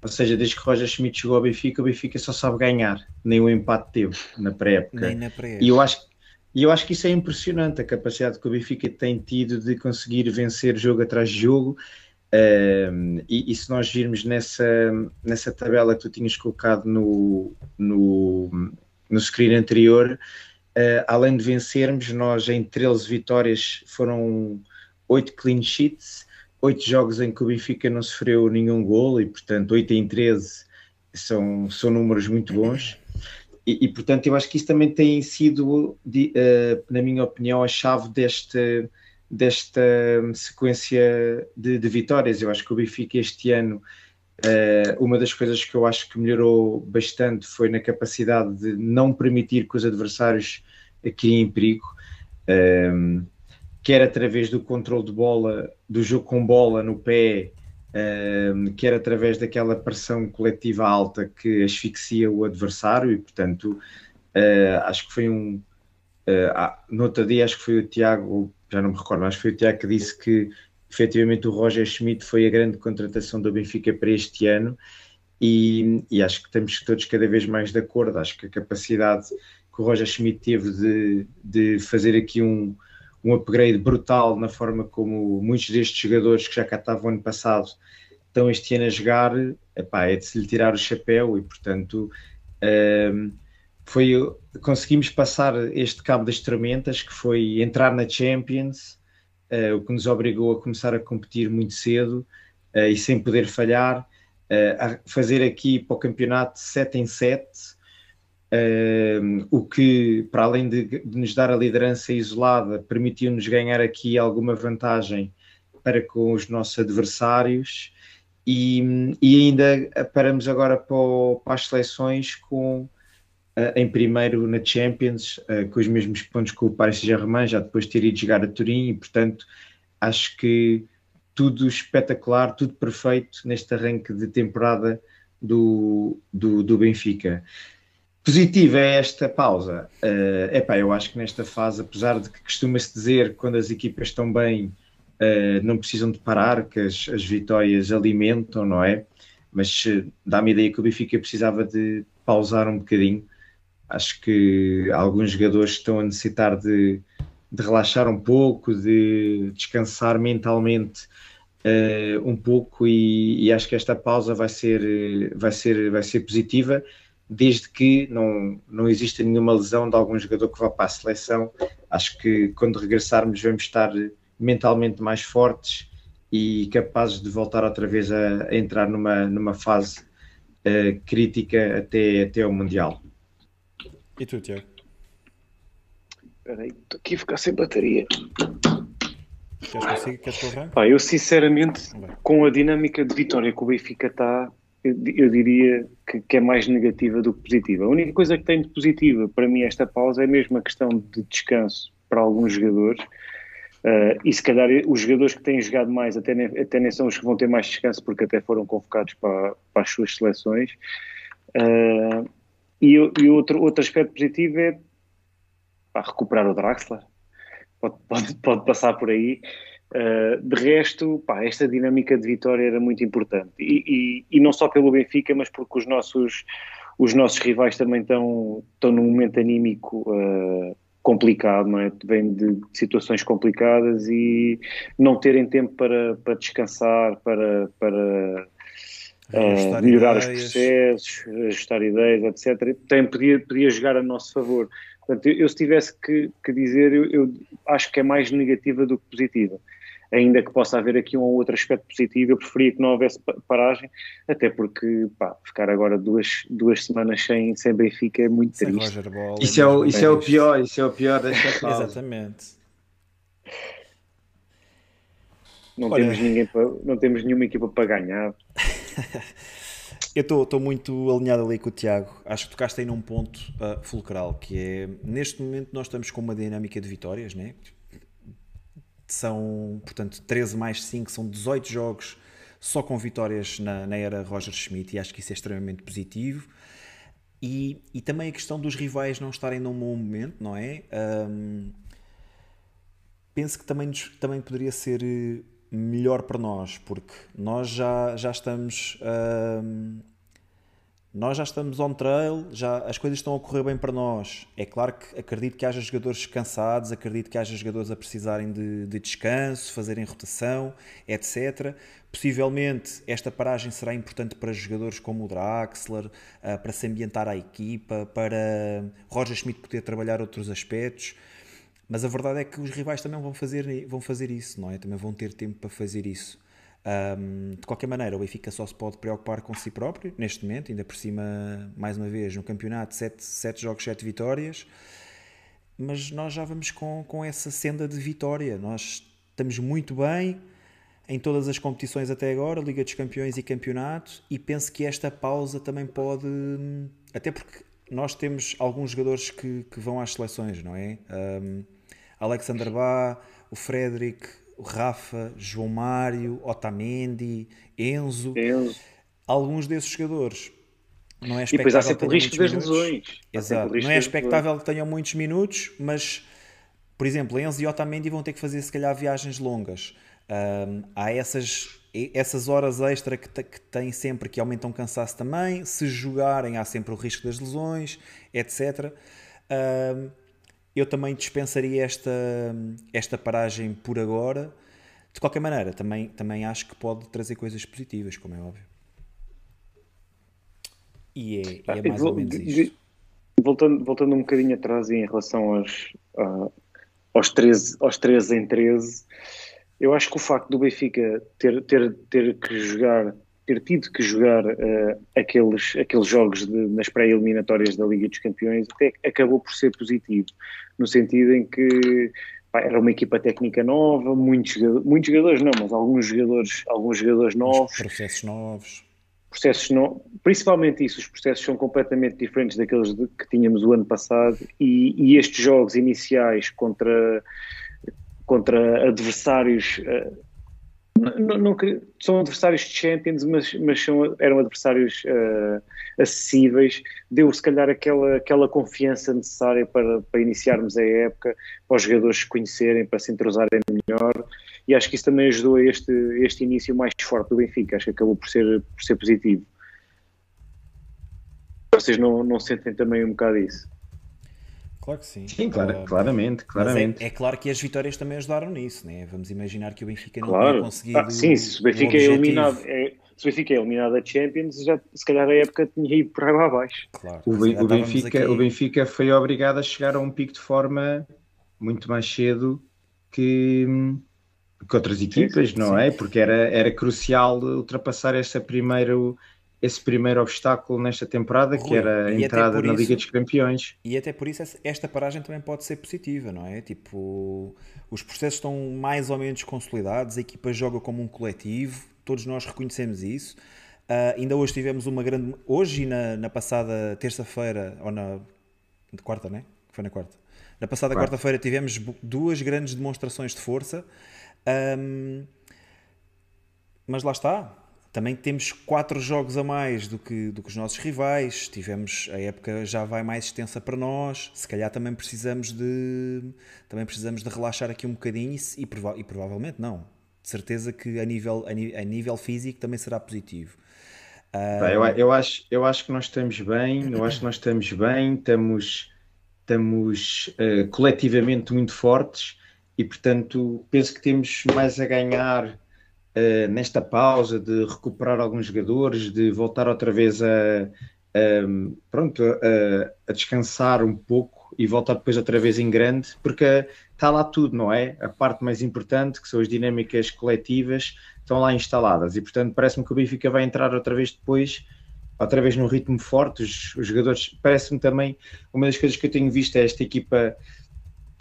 ou seja, desde que Roger Schmidt chegou ao Benfica, o Benfica só sabe ganhar, nem o empate teve na pré-época. Nem na pré E eu acho, e eu acho que isso é impressionante, a capacidade que o Benfica tem tido de conseguir vencer jogo atrás de jogo. Um, e, e se nós virmos nessa, nessa tabela que tu tinhas colocado no, no, no screen anterior, uh, além de vencermos, nós em 13 vitórias foram 8 clean sheets, 8 jogos em que o Benfica não sofreu nenhum golo e, portanto, 8 em 13 são, são números muito bons. E, e, portanto, eu acho que isso também tem sido, de, uh, na minha opinião, a chave deste, desta sequência de, de, vitórias. Eu acho que o Benfica este ano, uh, uma das coisas que eu acho que melhorou bastante foi na capacidade de não permitir que os adversários criem perigo, um, quer através do controle de bola, do jogo com bola no pé, um, quer através daquela pressão coletiva alta que asfixia o adversário e, portanto, uh, acho que foi um. Uh, no outro dia, acho que foi o Tiago, já não me recordo, mas foi o Tiago que disse que efetivamente o Roger Schmidt foi a grande contratação do Benfica para este ano e, e acho que estamos todos cada vez mais de acordo. Acho que a capacidade que o Roger Schmidt teve de, de fazer aqui um, um upgrade brutal na forma como muitos destes jogadores que já cá estavam ano passado estão este ano a jogar, epá, é de se lhe tirar o chapéu e portanto um, foi, conseguimos passar este cabo das tormentas que foi entrar na Champions, o que nos obrigou a começar a competir muito cedo uh, e sem poder falhar, uh, a fazer aqui para o campeonato 7 em 7, Uh, o que, para além de, de, nos dar a liderança isolada, permitiu-nos ganhar aqui alguma vantagem para com os nossos adversários. E, e ainda paramos agora para, o, para as seleções com, em primeiro na Champions, com os mesmos pontos que o Paris Saint-Germain, já depois de ter ido jogar a Turim e, portanto, acho que tudo espetacular, tudo perfeito neste arranque de temporada do, do, do Benfica. Positiva é esta pausa. Uh, epá, eu acho que nesta fase, apesar de que costuma-se dizer quando as equipas estão bem, uh, não precisam de parar, que as, as vitórias alimentam, não é? Mas uh, dá-me a ideia que o Benfica precisava de pausar um bocadinho. Acho que alguns jogadores estão a necessitar de, de relaxar um pouco, de descansar mentalmente um pouco e, e, acho que esta pausa vai ser, vai ser, vai ser positiva desde que não, não exista nenhuma lesão de algum jogador que vá para a seleção. Acho que quando regressarmos vamos estar mentalmente mais fortes e capazes de voltar outra vez a, a entrar numa, numa fase uh, crítica até, até ao Mundial. E tu, Tiago? Espera aí, estou aqui a ficar sem bateria. Queres siga? Queres que eu? Pá, eu sinceramente, com a dinâmica de vitória que o Benfica está, eu, eu diria que, que é mais negativa do que positiva. A única coisa que tem de positiva para mim esta pausa é mesmo a questão de descanso para alguns jogadores. Uh, e se calhar os jogadores que têm jogado mais até nem, até nem são os que vão ter mais descanso porque até foram convocados para, para as suas seleções. Uh, e, e outro, outro aspecto positivo é pá, recuperar o Draxler. Pode, pode, pode passar por aí. Uh, de resto, pá, esta dinâmica de vitória era muito importante. E, e, e, não só pelo Benfica, mas porque os nossos, os nossos rivais também estão, estão num momento anímico uh, complicado, não é? De, de, situações complicadas e não terem tempo para, para descansar, para, para uh, melhorar ideias. os processos, ajustar ideias, etc. Tem, podia, podia jogar a nosso favor. Portanto, eu, eu se tivesse que, que dizer, eu, eu, acho que é mais negativa do que positiva ainda que possa haver aqui um ou outro aspecto positivo, eu preferia que não houvesse paragem, até porque pá, ficar agora duas, duas semanas sem, sem Benfica é muito sem triste. Ball, isso é, o, isso é o pior, isso é o pior desta pausa. Exatamente. Não temos, ninguém para, não temos nenhuma equipa para ganhar. Eu estou muito alinhado ali com o Tiago. Acho que tocaste aí num ponto uh, fulcral, que é neste momento nós estamos com uma dinâmica de vitórias, né? São, portanto, 13 mais 5, são 18 jogos só com vitórias na, na era Roger Schmidt e acho que isso é extremamente positivo. E, e também a questão dos rivais não estarem num bom momento, não é? Um, penso que também, também poderia ser melhor para nós, porque nós já, já estamos. Um, nós já estamos on trail, já as coisas estão a correr bem para nós. É claro que acredito que haja jogadores cansados, acredito que haja jogadores a precisarem de, de descanso, fazerem rotação, etc. Possivelmente esta paragem será importante para jogadores como o Draxler, uh, para se ambientar à equipa, para Roger Schmidt poder trabalhar outros aspectos. Mas a verdade é que os rivais também vão fazer, vão fazer isso, não é? Também vão ter tempo para fazer isso. Um, de qualquer maneira, o Benfica só se pode preocupar com si próprio neste momento, ainda por cima, mais uma vez, no campeonato, 7, 7 jogos, 7 vitórias. Mas nós já vamos com, com essa senda de vitória. Nós estamos muito bem em todas as competições até agora, Liga dos Campeões e Campeonato, e penso que esta pausa também pode. Até porque nós temos alguns jogadores que, que vão às seleções, não é? Um, Alexander Bá, o Frederic, o Rafa, João Mário, Otamendi, Enzo, Enzo. alguns desses jogadores. Não é e depois há sempre o risco das lesões. Exato. Não é expectável que tenham muitos minutos, mas, por exemplo, Enzo e Otamendi vão ter que fazer, se calhar, viagens longas. Um, há essas, essas horas extra que, que têm sempre que aumentam o cansaço também. Se jogarem, há sempre o risco das lesões, etc. Um, eu também dispensaria esta, esta paragem por agora. De qualquer maneira, também, também acho que pode trazer coisas positivas, como é óbvio. E é, e é ah, mais ou menos isto. Voltando, voltando um bocadinho atrás em relação aos, uh, aos, 13, aos 13 em 13, eu acho que o facto do Benfica ter, ter, ter que jogar ter tido que jogar uh, aqueles, aqueles jogos de, nas pré-eliminatórias da Liga dos Campeões até acabou por ser positivo, no sentido em que pá, era uma equipa técnica nova, muitos, muitos jogadores não, mas alguns jogadores, alguns jogadores novos. Os processos novos. Processos no, principalmente isso, os processos são completamente diferentes daqueles de, que tínhamos o ano passado e, e estes jogos iniciais contra, contra adversários uh, não, não, são adversários de Champions, mas, mas são, eram adversários uh, acessíveis. Deu, se calhar, aquela, aquela confiança necessária para, para iniciarmos a época, para os jogadores se conhecerem, para se entrosarem melhor. E acho que isso também ajudou a este, este início mais forte do Benfica. Acho que acabou por ser, por ser positivo. Vocês não, não sentem também um bocado isso? Claro que sim. Sim, claro, claramente, claramente. É, é, claro que as vitórias também ajudaram nisso, né? Vamos imaginar que o Benfica não claro. tinha conseguido. Ah, sim, se o Benfica é eliminado, é, se o Benfica é eliminado da Champions, já, se calhar a época tinha ido por água abaixo. Claro, o, o, Benfica, aqui... o Benfica foi obrigado a chegar a um pico de forma muito mais cedo que, que outras equipas, sim, sim, não sim. é? Porque era, era crucial ultrapassar essa primeiro, esse primeiro obstáculo nesta temporada, Rui, que era a entrada na Liga dos Campeões. E até por isso esta paragem também pode ser positiva, não é? Tipo, os processos estão mais ou menos consolidados, a equipa joga como um coletivo, todos nós reconhecemos isso. Uh, ainda hoje tivemos uma grande. Hoje e na, na passada terça-feira, ou na. quarta, né? Foi na quarta. Na passada quarta-feira tivemos duas grandes demonstrações de força. Um, mas lá está, também temos quatro jogos a mais do que, do que os nossos rivais. Tivemos a época já vai mais extensa para nós. Se calhar também precisamos de também precisamos de relaxar aqui um bocadinho e, prova e provavelmente não. De certeza que a nível, a, nível físico também será positivo. Uh... Eu, eu, acho, eu acho que nós estamos bem, eu acho que nós estamos bem, estamos, estamos uh, coletivamente muito fortes e portanto penso que temos mais a ganhar uh, nesta pausa de recuperar alguns jogadores, de voltar outra vez a, pronto, a, a, descansar um pouco e voltar depois outra vez em grande, porque está lá tudo, não é? A parte mais importante, que são as dinâmicas coletivas, estão lá instaladas e, portanto, parece-me que o Benfica vai entrar outra vez depois outra vez num ritmo forte, os, os jogadores, parece-me também, uma das coisas que eu tenho visto é esta equipa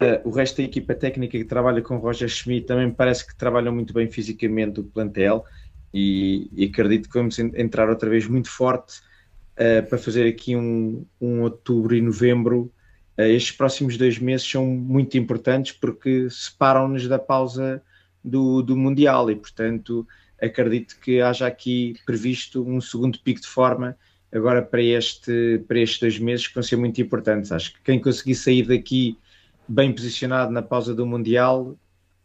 Uh, o resto da equipa técnica que trabalha com Roger Schmidt também parece que trabalham muito bem fisicamente o plantel e, e acredito que vamos entrar outra vez muito forte uh, para fazer aqui um, um outubro e novembro. Uh, estes próximos dois meses são muito importantes porque separam-nos da pausa do, do Mundial e, portanto, acredito que haja aqui previsto um segundo pico de forma agora para, este, para estes dois meses que vão ser muito importantes. Acho que quem conseguir sair daqui bem posicionado na pausa do Mundial,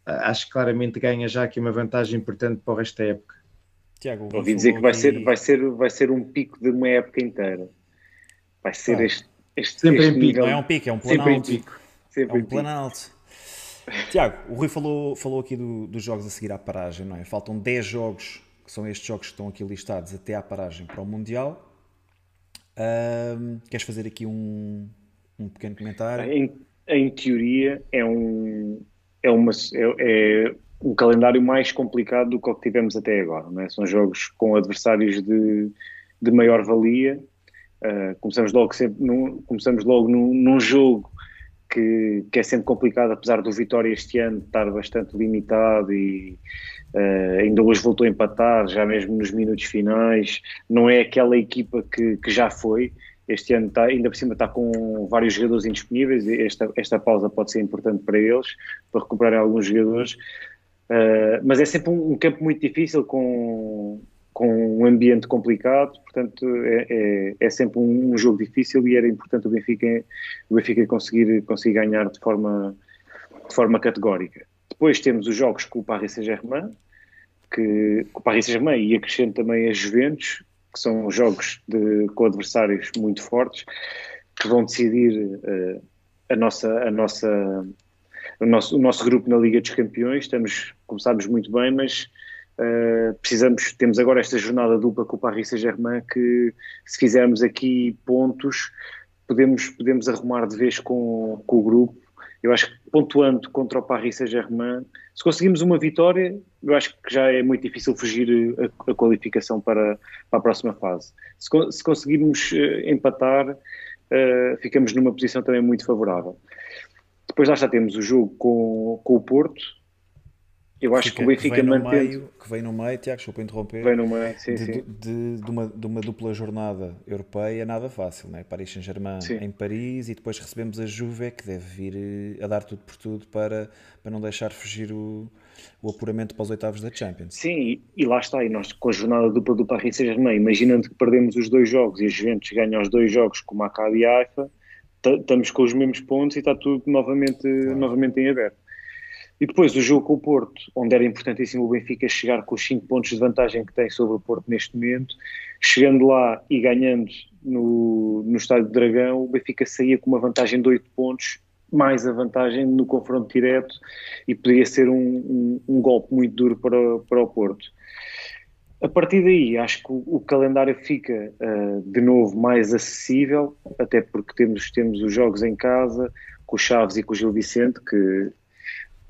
acho que claramente ganha já aqui uma vantagem importante para o resto da época. Tiago, ouvi dizer que vai ser, vai, ser, vai ser um pico de uma época inteira. Vai ser ah. este, este, Sempre este em pico. Não é um pico, é um plano alto. é um plano alto. Tiago, o Rui falou, falou aqui do, dos jogos a seguir à paragem, não é? Faltam 10 jogos, que são estes jogos que estão aqui listados até à paragem para o Mundial. Um, queres fazer aqui um, um pequeno comentário? Em, em teoria, é um, é, uma, é, é um calendário mais complicado do que o que tivemos até agora. Não é? São jogos com adversários de, de maior valia. Uh, começamos logo, sempre num, começamos logo num, num jogo que, que, é sempre complicado, apesar do Vitória este ano estar bastante limitado e uh, ainda hoje voltou a empatar, já mesmo nos minutos finais. Não é aquela equipa que, que já foi. Este ano está, ainda por cima está com vários jogadores indisponíveis esta, esta pausa pode ser importante para eles, para recuperarem alguns jogadores. Uh, mas é sempre um, um, campo muito difícil, com, com um ambiente complicado, portanto é, é, é sempre um, um, jogo difícil e era importante o Benfica, o Benfica conseguir, conseguir ganhar de forma, de forma categórica. Depois temos os jogos com o Paris Saint-Germain, que, com o Paris Saint-Germain e acrescento também a Juventus, que são jogos de, com adversários muito fortes, que vão decidir uh, a nossa, a nossa, o, nosso, o nosso grupo na Liga dos Campeões. Estamos, começámos muito bem, mas uh, precisamos, temos agora esta jornada dupla com o Paris Saint-Germain que se fizermos aqui pontos, podemos, podemos arrumar de vez com, com o grupo eu acho que pontuando contra o Paris Saint-Germain, se conseguimos uma vitória, eu acho que já é muito difícil fugir a, a qualificação para, para, a próxima fase. Se, se conseguirmos uh, empatar, uh, ficamos numa posição também muito favorável. Depois lá está, temos o jogo com, com o Porto, eu acho Fica, que o Benfica mantendo... Meio, que vem no meio, Tiago, desculpa interromper. Vem no meio, sim, de, sim. De, de, uma, de uma dupla jornada europeia, nada fácil, né? Paris Saint-Germain em Paris e depois recebemos a Juve, que deve vir eh, a dar tudo por tudo para, para não deixar fugir o, o apuramento para os oitavos da Champions. Sim, e, e lá está, e nós com a jornada dupla do Paris Saint-Germain, imaginando que perdemos os dois jogos e a Juventus ganha os dois jogos com o Maccabi e a Haifa, estamos com os mesmos pontos e está tudo novamente, claro. novamente em aberto. E depois o jogo com o Porto, onde era importantíssimo o Benfica chegar com os 5 pontos de vantagem que tem sobre o Porto neste momento, chegando lá e ganhando no, no Estádio do Dragão, o Benfica saía com uma vantagem de 8 pontos, mais a vantagem no confronto direto, e poderia ser um, um, um golpe muito duro para, para o Porto. A partir daí, acho que o, o calendário fica uh, de novo mais acessível, até porque temos, temos os jogos em casa, com o Chaves e com o Gil Vicente, que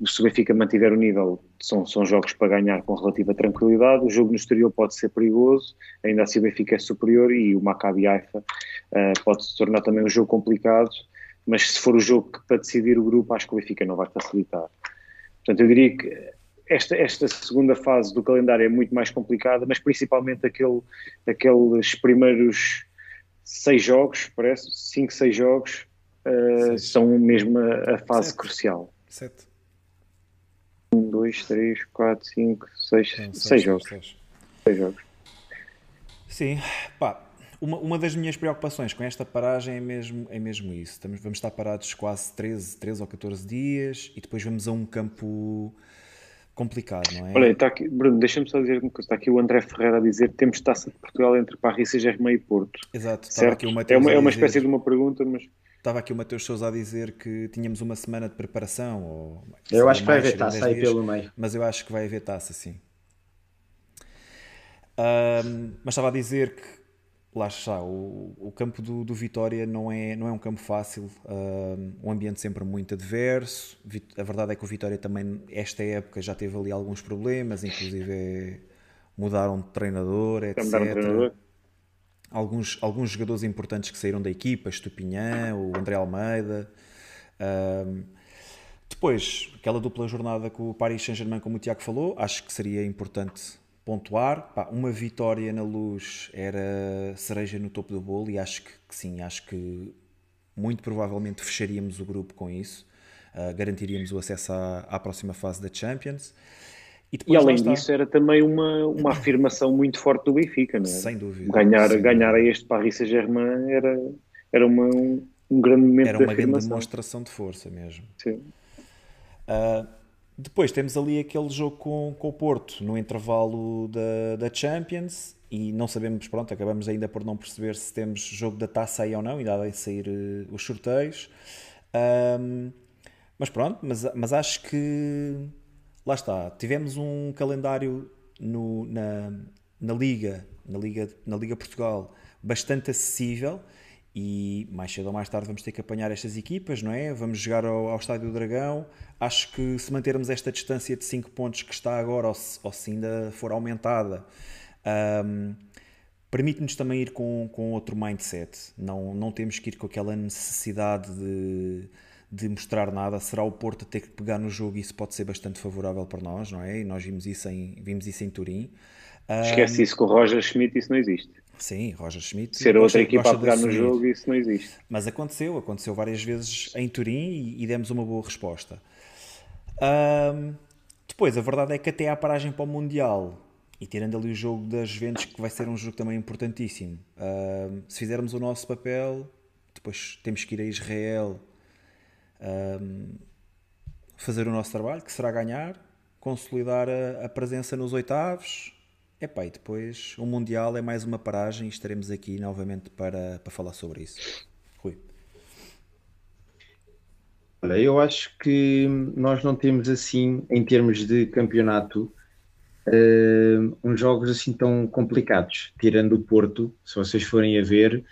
se o Benfica mantiver o nível, são, são jogos para ganhar com relativa tranquilidade. O jogo no exterior pode ser perigoso, ainda assim o Benfica é superior e o Maccabi Haifa uh, pode se tornar também um jogo complicado, mas se for o jogo que, para decidir o grupo, acho que o Benfica não vai facilitar. Portanto, eu diria que esta, esta segunda fase do calendário é muito mais complicada, mas principalmente aquele, aqueles primeiros seis jogos, parece, cinco, seis jogos, uh, são mesmo a, a fase Sete. crucial. Sete. Um, dois, três, quatro, cinco, seis, Não, seis, seis, jogos. Seis. seis jogos. Sim, pá, uma, uma das minhas preocupações com esta paragem é mesmo, é mesmo isso. Estamos, vamos estar parados quase 13, 13 ou 14 dias e depois vamos a um campo complicado, não é? Olha, está aqui, Bruno, deixa-me só dizer uma coisa. Está aqui o André Ferreira a dizer temos taça de Portugal entre Paris Saint-Germain e Porto. Exato. Certo? Aqui o é, uma, é uma espécie de uma pergunta, mas... Estava aqui o Mateus Sousa a dizer que tínhamos uma semana de preparação. Ou, eu acho que vai haver taça aí pelo meio. Mas eu acho que vai haver taça, sim. Um, mas estava a dizer que lá está, o, o campo do, do, Vitória não é, não é um campo fácil, um, um ambiente sempre muito adverso. A verdade é que o Vitória também, esta época, já teve ali alguns problemas, inclusive é, mudaram de treinador, etc. Mudaram de treinador alguns, alguns jogadores importantes que saíram da equipa, Estupinhã, o André Almeida. Um, depois, aquela dupla jornada com o Paris Saint-Germain, como o Tiago falou, acho que seria importante pontuar. Pá, uma vitória na luz era cereja no topo do bolo e acho que, que sim, acho que muito provavelmente fecharíamos o grupo com isso. Uh, garantiríamos o acesso à, à próxima fase da Champions. E, e além disso, era também uma, uma afirmação muito forte do Benfica, não é? Sem dúvida. Ganhar, sem ganhar dúvida. a este Paris Saint-Germain era, era uma, um, um grande momento Era uma de grande demonstração de força mesmo. Sim. Uh, depois temos ali aquele jogo com, com o Porto no intervalo da, da Champions e não sabemos, pronto, acabamos ainda por não perceber se temos jogo da taça aí ou não, ainda devem sair uh, os sorteios. Um, mas pronto, mas, mas acho que lá está, tivemos um calendário no, na, na Liga, na Liga, na Liga Portugal, bastante acessível e mais cedo ou mais tarde vamos ter que apanhar estas equipas, não é? Vamos jogar ao, ao Estádio do Dragão. Acho que se mantermos esta distância de 5 pontos que está agora, ou se, ou se ainda for aumentada, um, permite-nos também ir com, com outro mindset. Não, não temos que ir com aquela necessidade de de mostrar nada, será o Porto a ter que pegar no jogo e isso pode ser bastante favorável para nós, não é? E nós vimos isso em, vimos isso em Turim. Esquece um, isso com o Roger Schmidt, isso não existe. Sim, Roger Schmidt. Ser outra equipa a pegar no jogo, isso não existe. Mas aconteceu, aconteceu várias vezes em Turim e, e demos uma boa resposta. Um, depois, a verdade é que até à paragem para o Mundial e tirando ali o jogo das Juventus, que vai ser um jogo também importantíssimo, um, se fizermos o nosso papel, depois temos que ir a Israel um, fazer o nosso trabalho, que será ganhar, consolidar a, a presença nos oitavos. Epá, e depois o Mundial é mais uma paragem e estaremos aqui novamente para, para falar sobre isso. Rui. Olha, eu acho que nós não temos assim, em termos de campeonato, uh, uns jogos assim tão complicados. Tirando o Porto, se vocês forem a ver,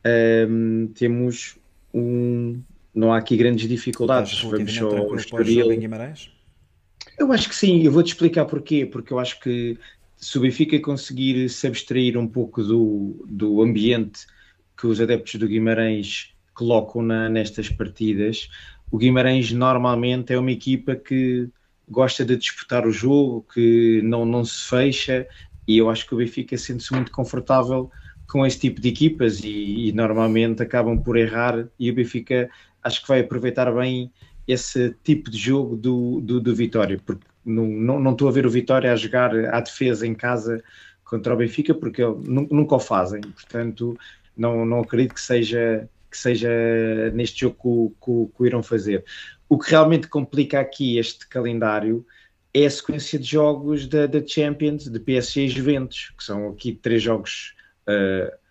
uh, temos um, não há aqui grandes dificuldades. Vamos só o Estoril. Eu acho que sim, eu vou-te explicar porquê, porque eu acho que se o Benfica conseguir se abstrair um pouco do, do ambiente que os adeptos do Guimarães colocam na, nestas partidas, o Guimarães normalmente é uma equipa que gosta de disputar o jogo, que não, não se fecha, e eu acho que o Benfica sente-se muito confortável com esse tipo de equipas e, e, normalmente acabam por errar e o Benfica acho que vai aproveitar bem esse tipo de jogo do, do, do Vitória, porque não, não, não estou a ver o Vitória a jogar à defesa em casa contra o Benfica, porque nunca o fazem, portanto não, não acredito que seja, que seja neste jogo que, que, que o irão fazer. O que realmente complica aqui este calendário é a sequência de jogos da, da Champions, de PSG e Juventus, que são aqui três jogos uh,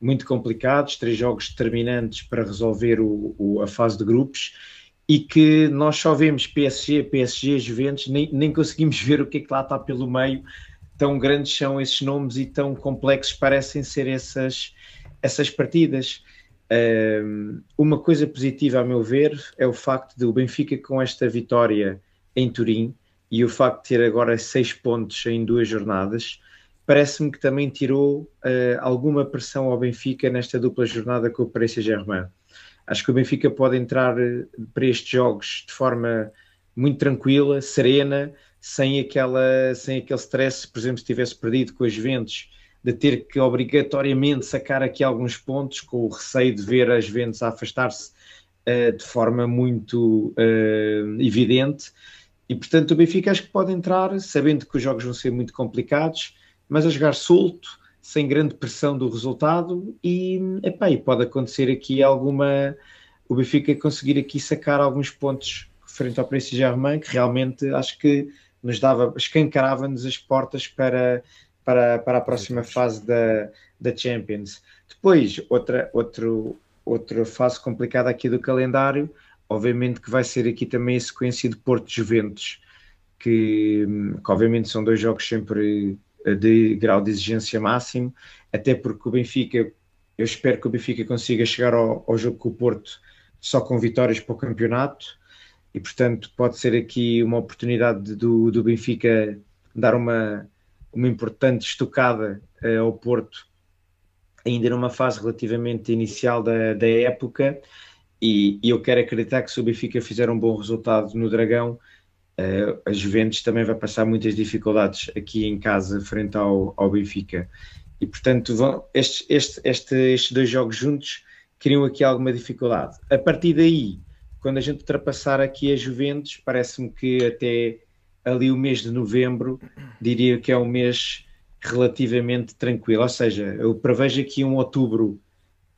muito complicados, três jogos determinantes para resolver o, o, a fase de grupos e que nós só vemos PSG, PSG, Juventus, nem, nem conseguimos ver o que é que lá está pelo meio. Tão grandes são esses nomes e tão complexos parecem ser essas, essas partidas. Um, uma coisa positiva, a meu ver, é o facto de o Benfica, com esta vitória em Turim, e o facto de ter agora seis pontos em duas jornadas, parece-me que também tirou uh, alguma pressão ao Benfica nesta dupla jornada com o Paris Saint-Germain. Acho que o Benfica pode entrar eh, para estes jogos de forma muito tranquila, serena, sem, aquela, sem aquele stress, por exemplo, se tivesse perdido com as Juventus, de ter que obrigatoriamente sacar aqui alguns pontos, com o receio de ver as Juventus afastar-se uh, de forma muito uh, evidente. E, portanto, o Benfica acho que pode entrar, sabendo que os jogos vão ser muito complicados, mas a jogar solto, sem grande pressão do resultado, e, epá, e pode acontecer aqui alguma. O Benfica conseguir aqui sacar alguns pontos frente ao Paris Saint-Germain, que realmente acho que nos dava, escancarava-nos as portas para, para, para a próxima fase da, da Champions. Depois, outra, outro, outra fase complicada aqui do calendário, obviamente que vai ser aqui também a sequência de Porto Juventus, que, que obviamente são dois jogos sempre de grau de exigência máximo, até porque o Benfica, eu espero que o Benfica consiga chegar ao, ao jogo com o Porto só com vitórias para o campeonato, e portanto pode ser aqui uma oportunidade do, do Benfica dar uma, uma importante estocada uh, ao Porto, ainda numa fase relativamente inicial da, da época, e, e, eu quero acreditar que se o Benfica fizer um bom resultado no Dragão, uh, a Juventus também vai passar muitas dificuldades aqui em casa frente ao, ao Benfica. E portanto, vão, estes, este, este, estes dois jogos juntos criam aqui alguma dificuldade. A partir daí, quando a gente ultrapassar aqui a Juventus, parece-me que até ali o mês de novembro, diria que é um mês relativamente tranquilo. Ou seja, eu prevejo aqui um outubro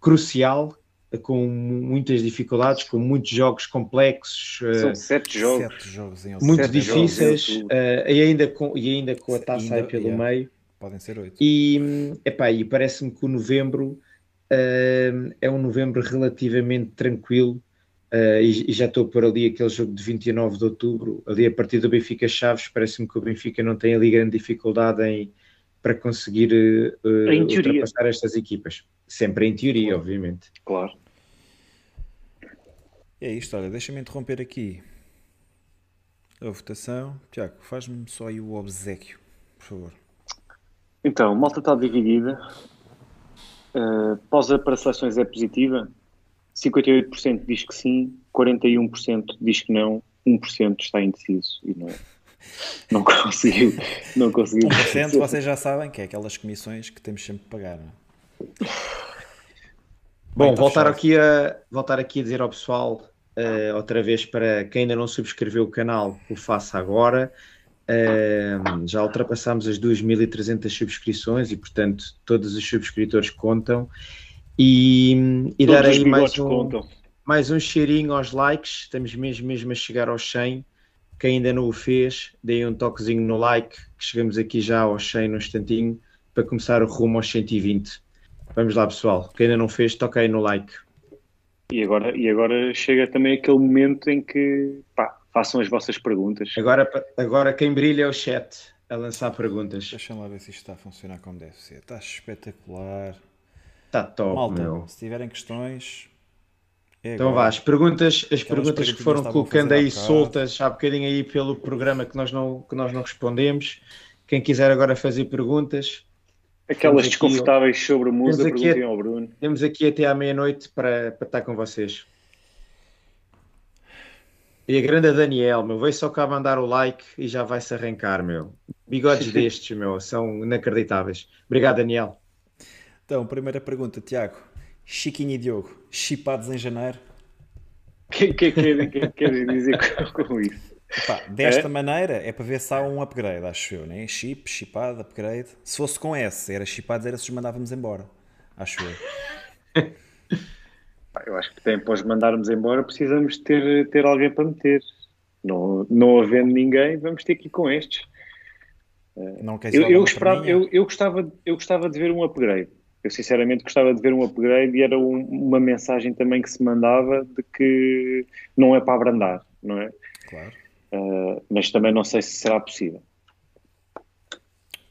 crucial, com muitas dificuldades, com muitos jogos complexos. São uh, sete jogos. Sete jogos muito sete difíceis jogos. Uh, e, ainda com, e ainda com a taça ainda, aí pelo yeah. meio. Podem ser oito. E, epá, e parece-me que o novembro uh, é um novembro relativamente tranquilo. E, e, já estou por ali aquele jogo de 29 de outubro, ali a partir do Benfica Chaves, parece-me que o Benfica não tem ali grande dificuldade em, para conseguir ultrapassar estas equipas. Sempre em teoria, claro. obviamente. Claro. É isto, olha, deixa-me interromper aqui a votação. Tiago, faz-me só aí o obsequio, por favor. Então, a malta está dividida. Uh, pausa para seleções é positiva. 58% diz que sim, 41% diz que não, 1% está indeciso e não, não conseguiu. Não conseguiu. 1% vocês já sabem que é aquelas comissões que temos sempre que pagar, não é? Bom, voltar aqui, a, voltar aqui a dizer ao pessoal uh, outra vez para quem ainda não subscreveu o canal, o faça agora. Uh, já ultrapassámos as 2.300 subscrições e, portanto, todos os subscritores contam. E, e dar aí mais um, mais um cheirinho aos likes. Estamos mesmo, mesmo a chegar aos 100. Quem ainda não o fez, deem um toquezinho no like, que chegamos aqui já aos 100 no instantinho, para começar o rumo aos 120. Vamos lá, pessoal. Quem ainda não fez, toca aí no like. E agora, e agora chega também aquele momento em que pá, façam as vossas perguntas. Agora, agora quem brilha é o chat a lançar perguntas. Deixa lá ver se isto está a funcionar como deve ser. Está espetacular. Está top, Malta, meu. se tiverem questões. É então vá, as perguntas, as perguntas que foram colocando aí soltas há bocadinho aí pelo programa que nós, não, que nós não respondemos. Quem quiser agora fazer perguntas, Aquelas desconfortáveis aqui, sobre o Musa, perguntem ao Bruno. Temos aqui até à meia-noite para, para estar com vocês. E a grande Daniel, meu, veio só cá mandar o like e já vai-se arrancar, meu. Bigodes destes, meu, são inacreditáveis. Obrigado, Daniel. Então, primeira pergunta, Tiago. Chiquinho e Diogo, chipados em janeiro? O que, que, que, que queres dizer com isso? Epá, desta é? maneira é para ver se há um upgrade, acho eu, né? Chip, chipado, upgrade. Se fosse com S, era chipados, era se os mandávamos embora, acho eu. eu acho que tem para os mandarmos embora precisamos ter, ter alguém para meter. Não, não havendo ninguém, vamos ter que ir com estes. Não quer eu, eu, esperava, eu, eu, gostava, eu gostava de ver um upgrade. Eu sinceramente gostava de ver um upgrade e era um, uma mensagem também que se mandava de que não é para abrandar, não é? Claro. Uh, mas também não sei se será possível.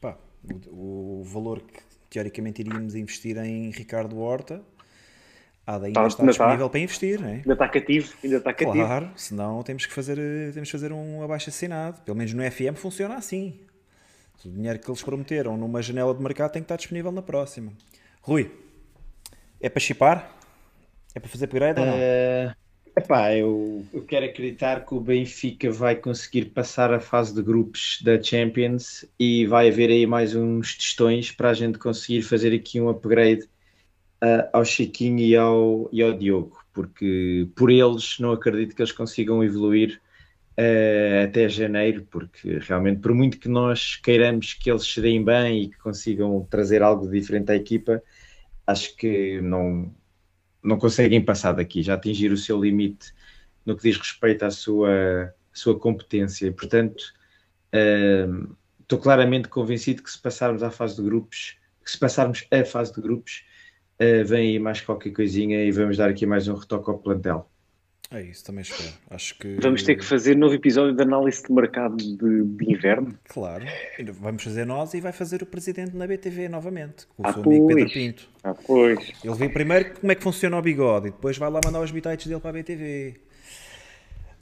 Pá, o, o, valor que teoricamente iríamos investir em Ricardo Horta, ainda está, está disponível está. para investir, não é? Ainda está cativo, ainda está cativo. Claro, senão temos que fazer, temos que fazer um abaixo assinado. Pelo menos no FM funciona assim. O dinheiro que eles prometeram numa janela de mercado tem que estar disponível na próxima. Rui, é para chipar? É para fazer upgrade uh, ou não? Epá, eu, eu quero acreditar que o Benfica vai conseguir passar a fase de grupos da Champions e vai haver aí mais uns testões para a gente conseguir fazer aqui um upgrade uh, ao Chiquinho e ao, e ao Diogo, porque por eles não acredito que eles consigam evoluir uh, até janeiro, porque realmente, por muito que nós queiramos que eles se deem bem e que consigam trazer algo diferente à equipa, acho que não, não conseguem passar daqui, já atingir o seu limite no que diz respeito à sua, sua competência. E, portanto, uh, estou claramente convencido que se passarmos à fase de grupos, se passarmos a fase de grupos, uh, vem aí mais qualquer coisinha e vamos dar aqui mais um retoque ao plantel. É isso, também espero. Acho que... Vamos ter que fazer novo episódio de análise de mercado de, de inverno. Claro, vamos fazer nós e vai fazer o presidente na BTV novamente, com o ah, seu amigo Pedro Pinto. Ah, pois. Ele vê primeiro como é que funciona o bigode e depois vai lá mandar os bitites dele para a BTV.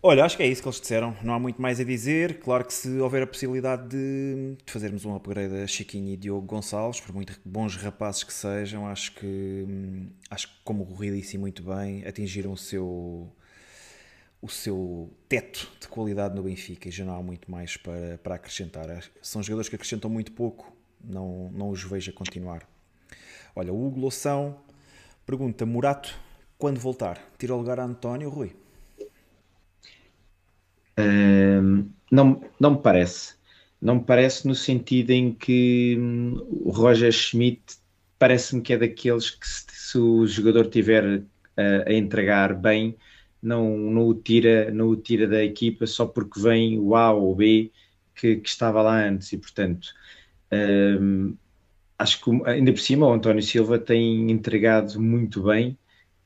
Olha, acho que é isso que eles disseram. Não há muito mais a dizer. Claro que se houver a possibilidade de, de fazermos um upgrade a Chiquinho e Diogo Gonçalves, por muito bons rapazes que sejam, acho que, hum, acho que como o Rui disse muito bem, atingiram o seu o seu teto de qualidade no Benfica e já não há muito mais para, para acrescentar. São jogadores que acrescentam muito pouco, não, não os vejo a continuar. Olha, o Hugo Loção pergunta: Murato, quando voltar? Tira o lugar a António Rui? Um, não, não me parece. Não me parece no sentido em que hum, o Roger Schmidt parece-me que é daqueles que se, se o jogador tiver a, a entregar bem, não, não, o tira, não o tira da equipa só porque vem o A ou o B que, que estava lá antes. E portanto hum, acho que ainda por cima o António Silva tem entregado muito bem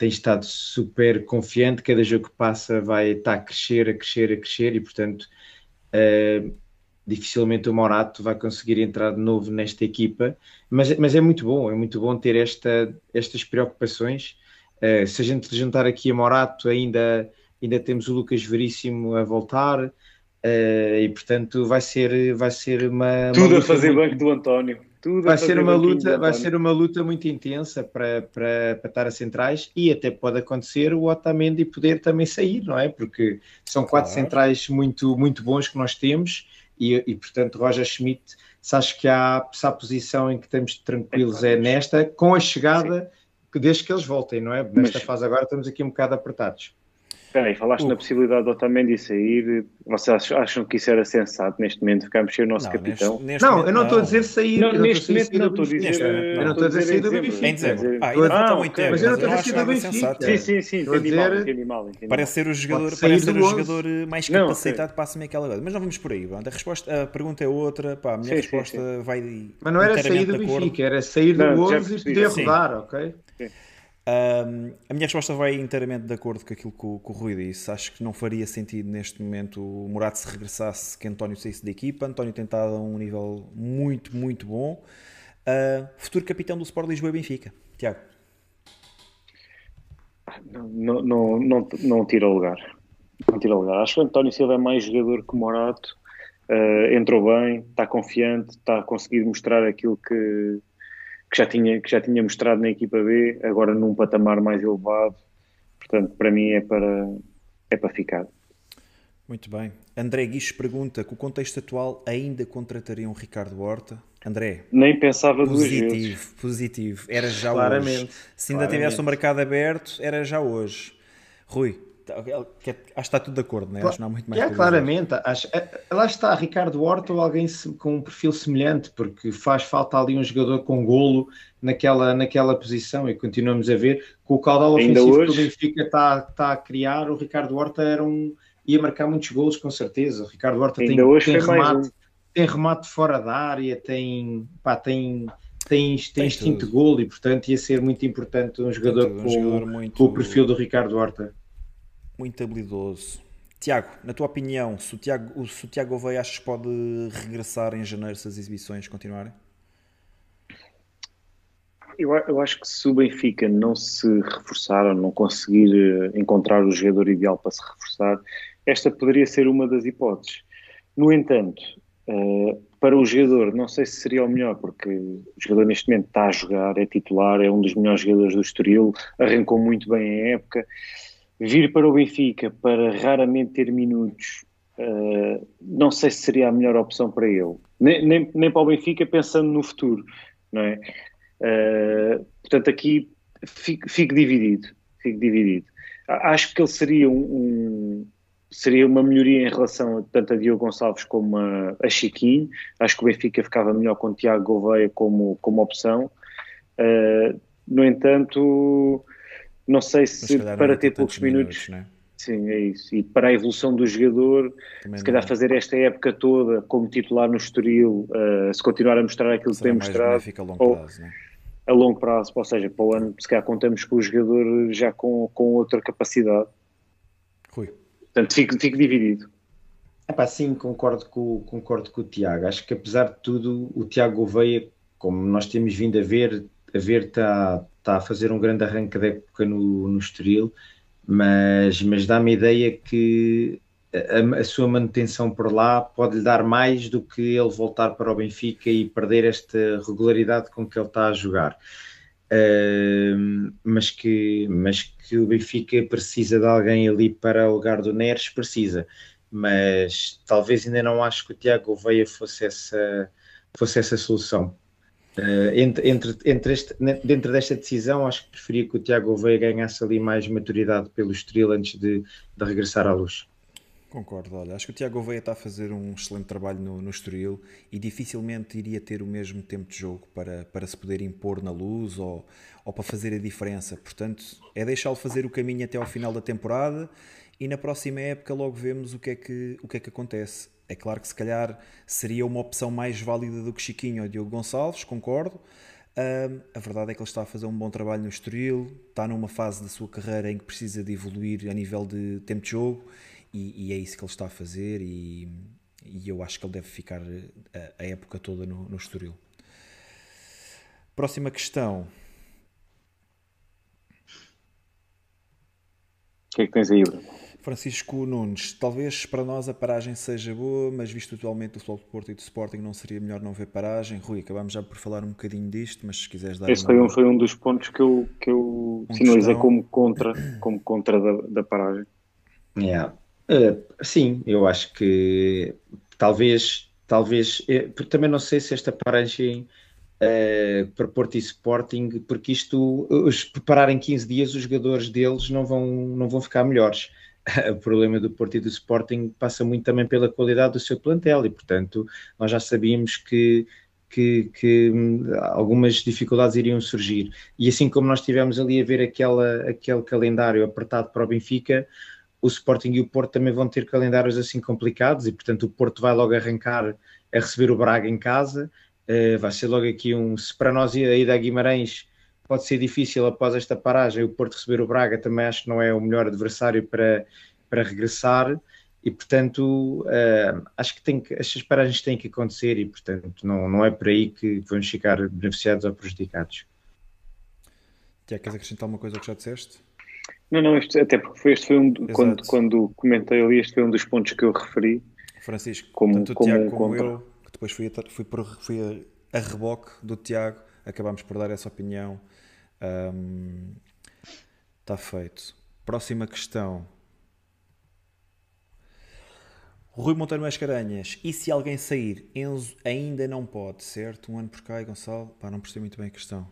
tem estado super confiante, cada jogo que passa vai estar a crescer, a crescer, a crescer e portanto uh, dificilmente o Morato vai conseguir entrar de novo nesta equipa, mas, mas é muito bom, é muito bom ter esta, estas preocupações Uh, se a gente juntar aqui a Morato, ainda, ainda temos o Lucas Veríssimo a voltar. Uh, e portanto vai ser, vai ser uma. Tudo uma a fazer muito... banco do António. Tudo vai ser uma luta, vai ser uma luta muito intensa para, para, para estar a centrais e até pode acontecer o Otamendi poder também sair, não é? Porque são quatro claro. centrais muito, muito bons que nós temos e, e portanto Roger Schmidt, se acho que há, se há posição em que estamos tranquilos é, é nesta, com a chegada Sim desde que eles voltem, não é? Nesta Mas... fase agora estamos aqui um bocado apertados. Espera aí, falaste uh. na possibilidade do Otamendi sair. Vocês acham que isso era sensato neste momento? Ficarmos sem o nosso não, capitão? Neste, neste não, eu não estou a dizer sair. Não, neste momento não estou a dizer. Eu não estou a dizer sair do Benfica. Em dezembro. Ah, ainda falta muito tempo. Mas eu não estou a dizer sair do Benfica. Sim, sim, sim. Entendi mal, entendi mal. Parece ser o jogador, parece ser o jogador mais capacitado para assumir aquela coisa. Mas não vamos por aí. A, resposta, a pergunta é outra. Pá, a minha resposta vai. Mas não era sair do Benfica, era sair do 11 e poder rodar, ok? Um, a minha resposta vai inteiramente de acordo com aquilo que o, que o Rui disse. Acho que não faria sentido neste momento o Morato se regressasse que António saísse da equipa. António tem estado a um nível muito, muito bom. Uh, futuro capitão do Sport Lisboa e Benfica. Tiago. Não, não, não, não tira lugar. Não tira lugar. Acho que o António Silva é mais jogador que o Morato. Uh, entrou bem, está confiante, está a conseguir mostrar aquilo que, que já tinha, que já tinha mostrado na equipa B, agora num patamar mais elevado. Portanto, para mim é para, é para ficar. Muito bem. André Guiches pergunta: que o contexto atual ainda contrataria um Ricardo Horta? André. Nem pensava positivo, duas vezes. Positivo, era já Claramente. hoje. Se ainda Claramente. tivesse o mercado aberto, era já hoje. Rui, Acho que está tudo de acordo, né? acho que não há muito mais é, claramente. Acho, é, lá está, Ricardo Horta ou alguém com um perfil semelhante, porque faz falta ali um jogador com golo naquela, naquela posição e continuamos a ver com o caudal ofensivo hoje... que o Benfica está, está a criar. O Ricardo Horta era um, ia marcar muitos golos, com certeza. O Ricardo Horta tem, tem remate, um. tem remate fora da área, tem, pá, tem, tem, tem, tem instinto de golo e, portanto, ia ser muito importante um jogador, com, um jogador muito... com o perfil do Ricardo Horta muito habilidoso. Tiago, na tua opinião, se o Tiago, se o Tiago Oveia achas que pode regressar em janeiro se as exibições continuarem? Eu, eu, acho que se o Benfica não se reforçar ou não conseguir eh, encontrar o jogador ideal para se reforçar, esta poderia ser uma das hipóteses. No entanto, uh, para o jogador, não sei se seria o melhor, porque o jogador neste momento está a jogar, é titular, é um dos melhores jogadores do Estoril, arrancou muito bem a época. Vir para o Benfica para raramente ter minutos, uh, não sei se seria a melhor opção para ele. Nem, nem, nem para o Benfica pensando no futuro, não é? Uh, portanto, aqui fico, fico, dividido. Fico dividido. Acho que ele seria um, um, seria uma melhoria em relação tanto a Diogo Gonçalves como a, a Chiquinho. Acho que o Benfica ficava melhor com o Tiago Gouveia como, como opção. Uh, no entanto, não sei se para ter poucos minutos. minutos é? Sim, é isso. E para a evolução do jogador, Também se calhar fazer esta época toda como titular no Estoril, uh, se continuar a mostrar aquilo que tem mostrado. A longo prazo, é? a longo prazo, ou seja, para o ano, se calhar contamos com o jogador já com, com outra capacidade. Rui. Portanto, fico, fico dividido. Epá, sim, concordo com, concordo com o Tiago. Acho que apesar de tudo, o Tiago Gouveia, como nós temos vindo a ver, a ver está, está a fazer um grande arranque da época no, no Estoril, mas, mas dá-me a ideia que a, a, sua manutenção por lá pode lhe dar mais do que ele voltar para o Benfica e perder esta regularidade com que ele está a jogar. Uh, mas, que, mas que o Benfica precisa de alguém ali para o lugar do Neres, precisa. Mas talvez ainda não acho que o Tiago Gouveia fosse essa, fosse essa solução. Uh, entre, entre, entre este, dentro desta decisão, acho que preferia que o Tiago Gouveia ganhasse ali mais maturidade pelo Estoril antes de, de regressar à luz. Concordo, olha, acho que o Tiago Gouveia está a fazer um excelente trabalho no, no Estoril e dificilmente iria ter o mesmo tempo de jogo para, para se poder impor na luz ou, ou para fazer a diferença. Portanto, é deixá-lo fazer o caminho até ao final da temporada e na próxima época logo vemos o que é que, o que, é que acontece. É claro que se calhar seria uma opção mais válida do que Chiquinho ou Diogo Gonçalves, concordo. Uh, a verdade é que ele está a fazer um bom trabalho no Estoril, está numa fase da sua carreira em que precisa de evoluir a nível de tempo de jogo e, e, é isso que ele está a fazer e, e eu acho que ele deve ficar a, a época toda no, no Estoril. Próxima questão. O que é que tens aí, Bruno? Francisco Nunes, talvez para nós a paragem seja boa, mas visto atualmente o Futebol de Porto e do Sporting, não seria melhor não ver paragem? Rui, acabámos já por falar um bocadinho disto, mas se quiseres dar. Esse uma... foi, um, foi um dos pontos que eu, que eu um sinalizei questão... como contra, como contra da, da paragem. Yeah. Uh, sim, eu acho que talvez, talvez, eu, eh, também não sei se esta paragem uh, para Porto e Sporting, porque isto, os preparar em 15 dias, os jogadores deles não vão, não vão ficar melhores. o problema do Porto do Sporting passa muito também pela qualidade do seu plantel e, portanto, nós já sabíamos que, que, que hum, algumas dificuldades iriam surgir. E assim como nós tivemos ali a ver aquela, aquele calendário apertado para o Benfica, o Sporting e o Porto também vão ter calendários assim complicados e, portanto, o Porto vai logo arrancar a receber o Braga em casa. Uh, vai ser logo aqui um. Se para nós a ida a Guimarães pode ser difícil após esta paragem, o Porto receber o Braga também acho que não é o melhor adversário para, para regressar. E, portanto, uh, acho que, tem que estas paragens têm que acontecer e, portanto, não, não é por aí que vamos ficar beneficiados ou prejudicados. Tiago, queres acrescentar uma coisa que já disseste? Não, não, isto, até porque foi, este foi um. Quando, quando comentei ali, este foi um dos pontos que eu referi. Francisco, como, tanto o como Tiago como contra. eu, que depois fui, a, fui, por, fui a, a, reboque do Tiago, acabámos por dar essa opinião. Está um, feito. Próxima questão. Rui Monteiro Mascarenhas. E se alguém sair? Enzo ainda não pode, certo? Um ano por cá e Gonçalo? Pá, não percebi muito bem a questão.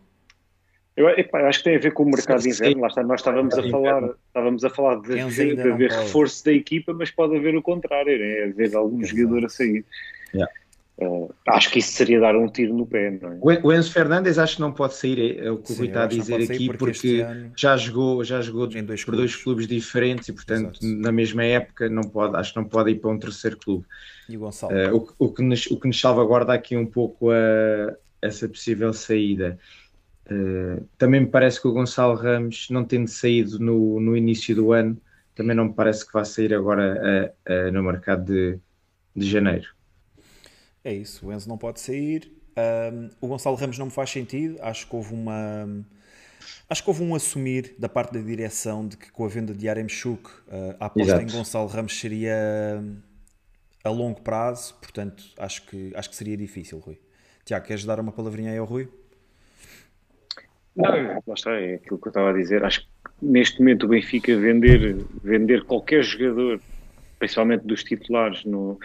Eu, epa, acho que tem a ver com o mercado de inverno. Lá está, nós estávamos a falar, estávamos a falar de, de, de haver reforço da equipa, mas pode haver o contrário, né? haver algum Exato. jogador a sair. Yeah. Uh, acho que isso seria dar um tiro no pé. Não é? O Enzo Fernandes acho que não pode sair, é, é o que o Rui está a dizer aqui, porque, porque já jogou, já jogou dois por dois clubes diferentes e, portanto, Exato. na mesma época não pode, acho que não pode ir para um terceiro clube. E o Gonçalo? Uh, o, o, que nos, o que nos salvaguarda aqui um pouco a, essa possível saída Uh, também me parece que o Gonçalo Ramos, não tendo saído no, no início do ano, também não me parece que vá sair agora uh, uh, no mercado de, de janeiro. É isso, o Enzo não pode sair. Um, o Gonçalo Ramos não me faz sentido. Acho que houve uma. Acho que houve um assumir da parte da direção de que com a venda de Aremchuk uh, a aposta Exato. em Gonçalo Ramos seria a longo prazo, portanto acho que, acho que seria difícil, Rui. Tiago, queres dar uma palavrinha aí ao Rui? Não, lá está, é aquilo que eu estava a dizer. Acho que neste momento o Benfica vender, vender qualquer jogador, principalmente dos titulares no,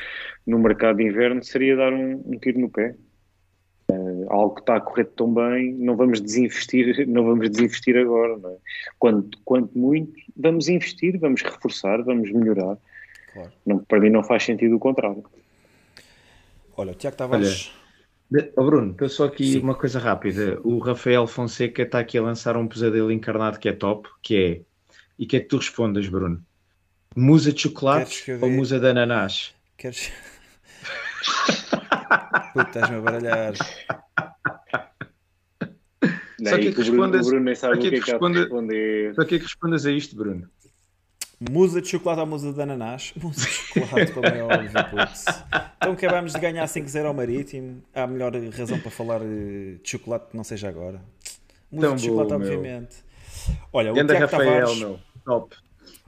no mercado de inverno, seria dar um, um tiro no pé. Uh, algo que está a correr tão bem, não vamos desinvestir, não vamos desinvestir agora. É? Quanto, quanto muito, vamos investir, vamos reforçar, vamos melhorar. Claro. Não, para mim não faz sentido o contrário. Olha, o Tiago Tavares. Olha, oh Bruno, eu só aqui Sim. uma coisa rápida. O Rafael Fonseca está aqui a lançar um pesadelo encarnado que é top, que é. E que é que tu respondas, Bruno? Musa de chocolate ou musa de ananás? Queres. Puta, estás-me a baralhar. Só que, é que respondas, o Bruno nem sabe o que, é que, responda, Só que é que respondas a isto, Bruno? Musa de chocolate ou musa de ananás? Musa de chocolate, como é óbvio, putz. Então acabamos de ganhar 5-0 ao Marítimo. Há a melhor razão para falar de chocolate que não seja agora. Musa Tão de chocolate, bom, obviamente. Meu. Olha, o Tiago Rafael, Tavares meu. Top.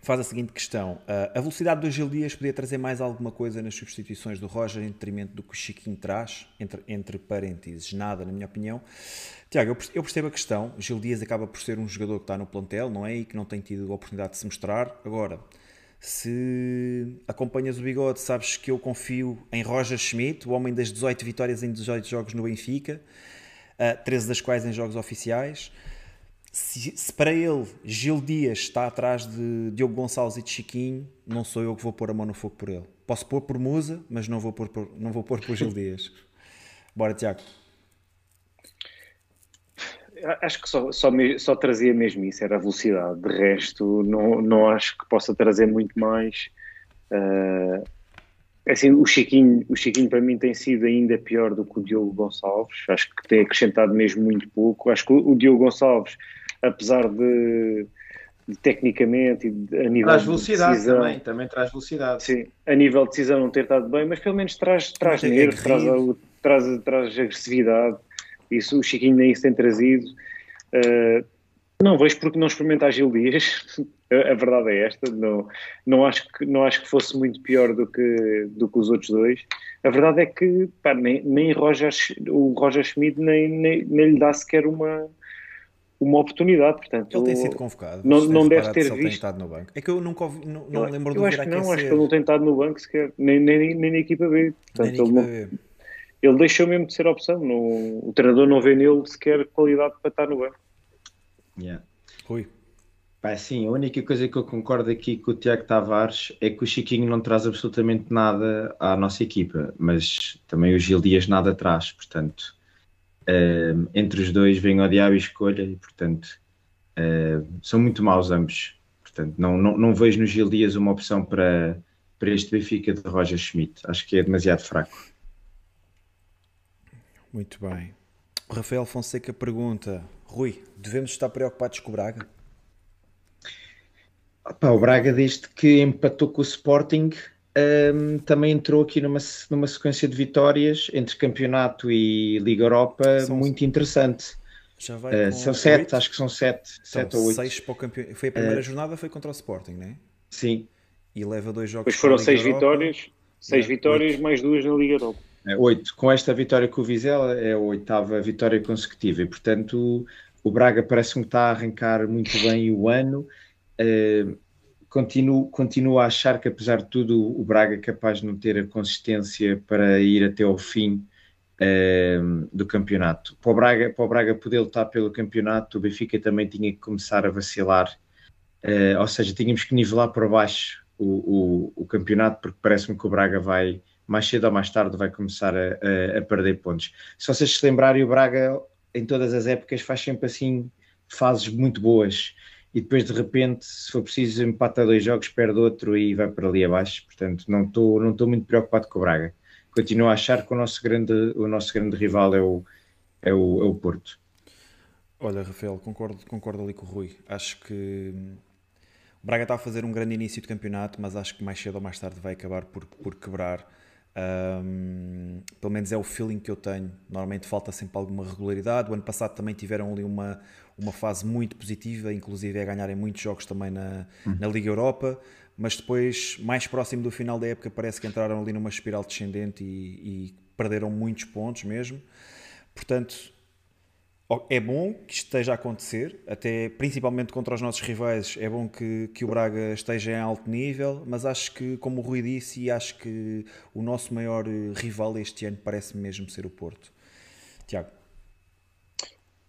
Faz a seguinte questão. Uh, a velocidade do Gil Dias podia trazer mais alguma coisa nas substituições do Roger em detrimento do que o Chiquinho traz? Entre, entre parênteses, nada, na minha opinião. Tiago, eu percebo a questão. Gil Dias acaba por ser um jogador que está no plantel, não é? E que não tem tido a oportunidade de se mostrar. Agora, se acompanhas o bigode, sabes que eu confio em Roger Schmidt, o homem das 18 vitórias em 18 jogos no Benfica, 13 ah, das quais em jogos oficiais. Se, se, para ele Gil Dias está atrás de Diogo Gonçalves e de Chiquinho, não sou eu que vou pôr a mão no fogo por ele. Posso pôr por Musa, mas não vou pôr por, não vou pôr por Gil Dias. Bora, Tiago acho que só, só, só, trazia mesmo isso, era a velocidade. De resto, não, não acho que possa trazer muito mais. Uh, assim, o Chiquinho, o Chiquinho para mim tem sido ainda pior do que o Diogo Gonçalves. Acho que tem acrescentado mesmo muito pouco. Acho que o, o Diogo Gonçalves, apesar de, de tecnicamente e a nível traz velocidade de decisão, também, também traz velocidade. Sim, a nível de decisão não ter estado bem, mas pelo menos traz, traz nervo, traz, traz, traz agressividade. Isso o Chiquinho nem isso tem trazido. Uh, não vejo porque não experimentar Gil Dias. a, verdade é esta. Não, não, acho que, não acho que fosse muito pior do que, do que os outros dois. A verdade é que pá, nem, nem Roger, o Roger Schmidt nem, nem, nem lhe dá sequer uma, uma oportunidade. Portanto, ele tem sido convocado. Não, não deve ter visto. estado no banco. É que eu nunca ouvi, não, não eu, lembro de acho que não, acho que ele não tem estado no banco sequer, nem, nem, nem na equipa B. Portanto, nem na equipa B ele deixou mesmo de ser opção. No, o treinador não vê nele sequer qualidade para estar no banco. Yeah. Rui. Pá, sim, a única coisa que eu concordo aqui com o Tiago Tavares é que o Chiquinho não traz absolutamente nada à nossa equipa, mas também o Gil Dias nada traz, portanto, uh, entre os dois vem o diabo e escolha, e portanto, uh, são muito maus ambos. Portanto, não, não, não vejo no Gil Dias uma opção para, para este Benfica de Roger Schmidt. Acho que é demasiado fraco. Muito bem. O Rafael Fonseca pergunta: Rui, devemos estar preocupados com o Braga? Opa, o Braga, desde que empatou com o Sporting, um, também entrou aqui numa, numa sequência de vitórias entre campeonato e Liga Europa são, muito interessante. Uh, são sete, 8? acho que são sete, são sete ou oito. Seis para o campeão. Foi a primeira uh, jornada, foi contra o Sporting, não é? Sim. E leva dois jogos. Depois foram seis Europa. vitórias, seis é, vitórias, 8. mais duas na Liga Europa. É, oito. Com esta vitória com o Vizela é a oitava vitória consecutiva e, portanto, o, Braga parece-me que está a arrancar muito bem o ano. Uh, continuo, continuo a achar que, apesar de tudo, o Braga é capaz de não ter a consistência para ir até ao fim uh, do campeonato. Para o, Braga, para o Braga poder lutar pelo campeonato, o Benfica também tinha que começar a vacilar, uh, ou seja, tínhamos que nivelar para baixo o, o, o campeonato, porque parece-me que o Braga vai mais cedo ou mais tarde vai começar a, a, a perder pontos. Se vocês se lembrarem, o Braga em todas as épocas faz sempre assim fases muito boas e depois de repente, se for preciso, empata dois jogos, perde outro e vai para ali abaixo. Portanto, não estou não muito preocupado com o Braga. Continuo a achar que o nosso grande, o nosso grande rival é o, é o, é o Porto. Olha, Rafael, concordo, concordo ali com o Rui. Acho que o Braga está a fazer um grande início de campeonato, mas acho que mais cedo ou mais tarde vai acabar por, por quebrar Um, pelo menos é o feeling que eu tenho. Normalmente falta sempre alguma regularidade. O ano passado também tiveram ali uma, uma fase muito positiva, inclusive a ganharem muitos jogos também na, na Liga Europa. Mas depois, mais próximo do final da época, parece que entraram ali numa espiral descendente e, e perderam muitos pontos mesmo. Portanto, é bom que esteja a acontecer, até principalmente contra os nossos rivais, é bom que, que o Braga esteja em alto nível, mas acho que, como o Rui disse, acho que o nosso maior eh, rival este ano parece mesmo ser o Porto. Tiago.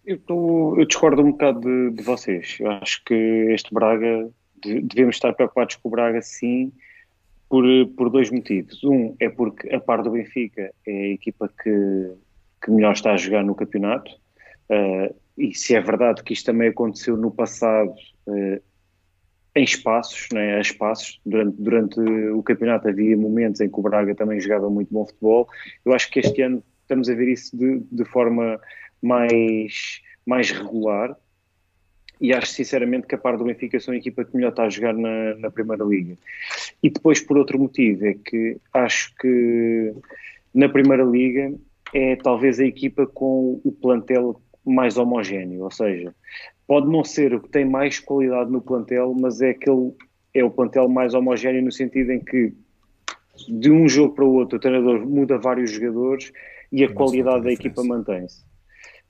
Eu, tô, eu discordo um bocado de, de, vocês. Eu acho que este Braga, de, devemos estar preocupados com o Braga sim, por, por dois motivos. Um é porque, a par do Benfica, é a equipa que, que melhor está a jogar no campeonato Uh, e se é verdade que isto também aconteceu no passado uh, em espaços, né, a espaços, durante, durante o campeonato havia momentos em que o Braga também jogava muito bom futebol, eu acho que este ano estamos a ver isso de, de forma mais, mais regular e acho sinceramente que a par do Benfica são a equipa que melhor está a jogar na, na Primeira Liga. E depois, por outro motivo, é que acho que na Primeira Liga é talvez a equipa com o plantel mais homogéneo, ou seja, pode não ser o que tem mais qualidade no plantel, mas é aquele é o plantel mais homogéneo no sentido em que de um jogo para o outro o treinador muda vários jogadores e a qualidade da equipa mantém-se.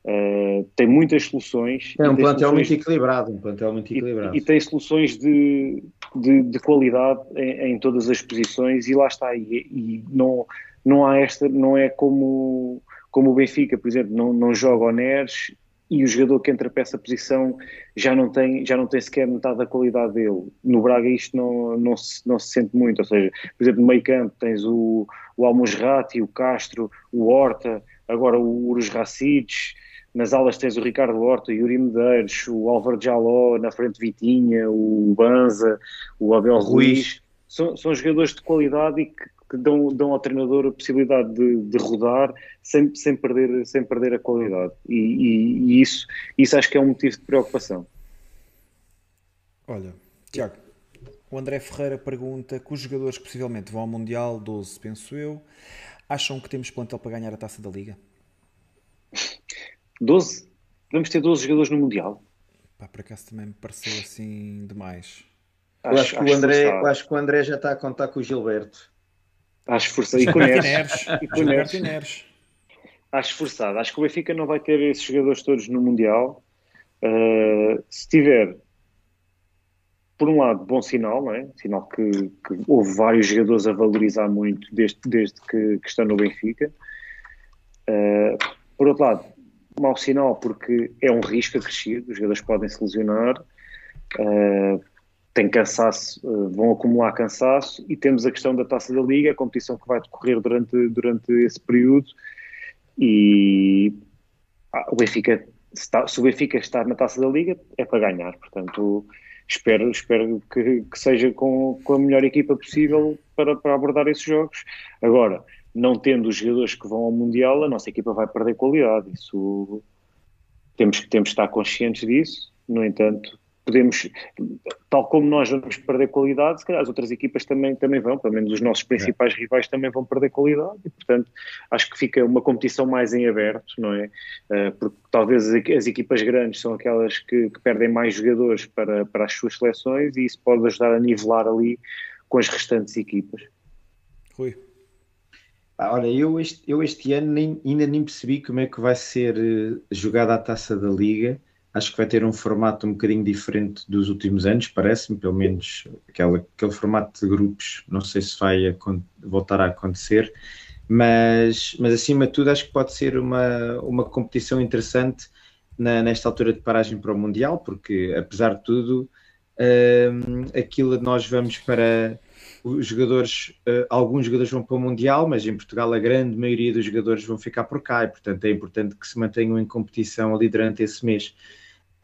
Uh, tem muitas soluções. É um plantel muito equilibrado, um plantel muito equilibrado. E, e tem soluções de, de, de qualidade em, em, todas as posições e lá está. E, e, não, não há esta, não é como como o Benfica, por exemplo, não, não joga o Neres e o jogador que entra para essa posição já não tem, já não tem sequer metade da qualidade dele. No Braga isto não, não, se, não se sente muito, ou seja, por exemplo, no meio campo tens o, o Almusrati, o Castro, o Horta, agora o Urus Racic, nas alas tens o Ricardo Horta, o Yuri Medeiros, o Álvaro Jaló, na frente Vitinha, o Banza, o Abel Ruiz. São, são jogadores de qualidade e que, que dão, dão ao treinador a possibilidade de, de rodar sem, sem, perder, sem perder a qualidade. E, e, e, isso, isso acho que é um motivo de preocupação. Olha, Tiago, o André Ferreira pergunta que os jogadores que possivelmente vão ao Mundial, 12 penso eu, acham que temos plantel para ganhar a taça da Liga? 12? Vamos ter 12 jogadores no Mundial? Pá, por acaso também me pareceu assim demais. Eu acho, acho, que, o André, acho que o André já está a contar com o Gilberto. Acho forçado. E com Neres. E com Neres. Acho forçado. Acho que o Benfica não vai ter esses jogadores todos no Mundial. Uh, se tiver, por um lado, bom sinal, não é? Sinal que, que houve vários jogadores a valorizar muito desde, desde que, que estão no Benfica. Uh, por outro lado, mau sinal porque é um risco acrescido, os jogadores podem se lesionar. Uh, tem cansaço, eh, vão acumular cansaço e temos a questão da taça da liga, a competição que vai decorrer durante, durante esse período e ah, o Benfica, está, se o Benfica estar na taça da liga é para ganhar, portanto espero, espero que, que seja com, com a melhor equipa possível para, para abordar esses jogos. Agora, não tendo os jogadores que vão ao Mundial, a nossa equipa vai perder qualidade, isso temos, temos que estar conscientes disso, no entanto podemos, tal como nós vamos perder qualidade, se calhar as outras equipas também, também vão, pelo menos os nossos principais é. rivais também vão perder qualidade e, portanto, acho que fica uma competição mais em aberto, não é? Uh, porque talvez as, as, equipas grandes são aquelas que, que, perdem mais jogadores para, para as suas seleções e isso pode ajudar a nivelar ali com as restantes equipas. Rui. Ah, olha, eu este, eu este ano nem, ainda nem percebi como é que vai ser uh, jogada a taça da Liga acho que vai ter um formato um bocadinho diferente dos últimos anos, parece-me, pelo menos aquele, aquele formato de grupos, não sei se vai voltar a acontecer, mas, mas acima de tudo acho que pode ser uma, uma competição interessante na, nesta altura de paragem para o Mundial, porque apesar de tudo, um, aquilo nós vamos para os jogadores, uh, alguns jogadores vão para o Mundial, mas em Portugal a grande maioria dos jogadores vão ficar por cá e, portanto, é importante que se mantenham em competição ali durante esse mês.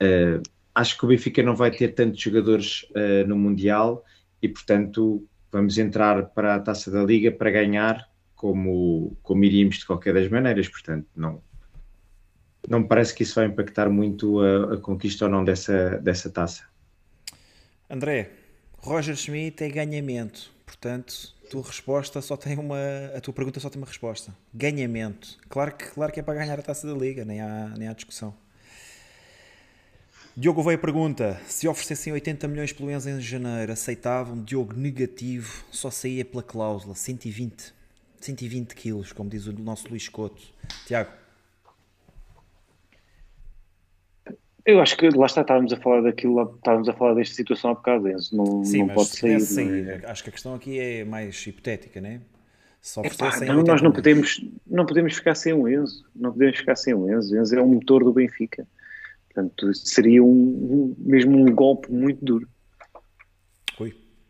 Uh, acho que o Benfica não vai ter tantos jogadores uh, no Mundial e, portanto, vamos entrar para a taça da Liga para ganhar, como, como iríamos de qualquer das maneiras. Portanto, não, não me parece que isso vai impactar muito a, a conquista ou não dessa, dessa taça. André, Roger Schmidt é ganhamento, portanto, tua resposta só tem uma. A tua pergunta só tem uma resposta. Ganhamento. Claro que, claro que é para ganhar a taça da liga, nem há, nem há discussão. Diogo veio a pergunta: se oferecessem 80 milhões pelo Enzo em janeiro, aceitavam? Diogo negativo, só saía pela cláusula, 120. 120 quilos, como diz o nosso Luís Couto. Tiago. Eu acho que lá está, estávamos a falar daquilo, estávamos a falar desta situação há bocado, Enzo. Não, Sim, não pode sair. não é? acho que a questão aqui é mais hipotética, né? Se Epá, oferecessem não, 80 nós não podemos, não podemos ficar sem o Enzo. Não podemos ficar sem o Enzo. O Enzo é o motor do Benfica. Portanto, seria um, um- mesmo um golpe muito duro.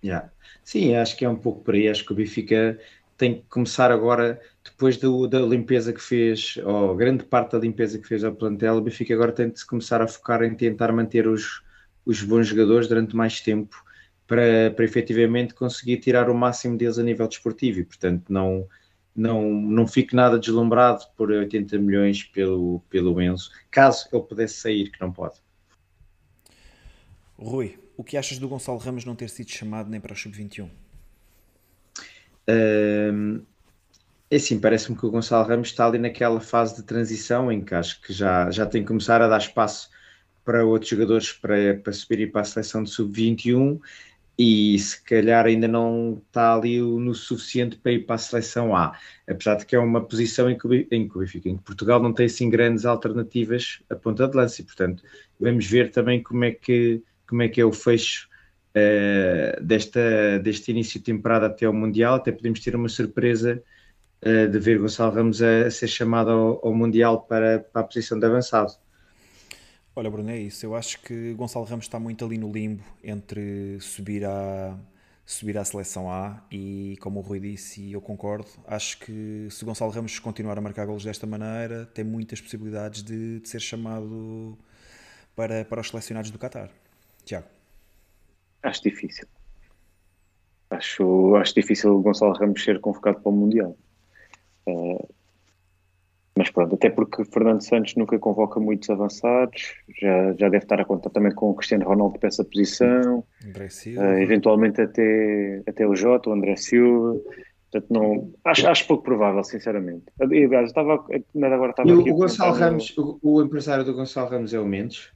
Yeah. Sim, acho que é um pouco por aí. Acho que o Benfica tem que começar agora, depois do- da limpeza que fez, ou grande parte da limpeza que fez ao plantel, o Benfica agora tem de se começar a focar em tentar manter os, os bons jogadores durante mais tempo para, para efetivamente conseguir tirar o máximo deles a nível desportivo. E, portanto, não, não, não fique nada deslumbrado por 80 milhões pelo, pelo Enzo, caso ele pudesse sair, que não pode. Rui, o que achas do Gonçalo Ramos não ter sido chamado nem para o Sub-21? Hum, é assim, parece-me que o Gonçalo Ramos está ali naquela fase de transição em que acho que já, já tem que começar a dar espaço para outros jogadores para, para subir para a seleção de sub-21 e se calhar ainda não está ali no suficiente para ir para a seleção A, apesar de que é uma posição em que, em que, em que Portugal não tem assim grandes alternativas a ponta de lança. E portanto vamos ver também como é que, como é, que é o fecho eh, desta, deste início de temporada até ao Mundial, até podemos ter uma surpresa eh, de ver Gonçalo Ramos a, a ser chamado ao, ao Mundial para, para a posição de avançado. Olha, Bruno, é isso. Eu acho que Gonçalo Ramos está muito ali no limbo entre subir à, subir à seleção A e, como o Rui disse, e eu concordo, acho que se Gonçalo Ramos continuar a marcar golos desta maneira, tem muitas possibilidades de, de ser chamado para, para os selecionados do Qatar. Tiago. Acho difícil. Acho, acho difícil o Gonçalo Ramos ser convocado para o Mundial. Eh, mas pronto, até porque Fernando Santos nunca convoca muitos avançados, já, já deve estar a contar também com o Cristiano Ronaldo para essa posição, André Silva. eh, eventualmente até, até o Jota, o André Silva. Portanto, não, acho, acho pouco provável, sinceramente. E, eu estava, agora estava E o, o Gonçalo Ramos, o, o empresário do Gonçalo Ramos é o Mendes?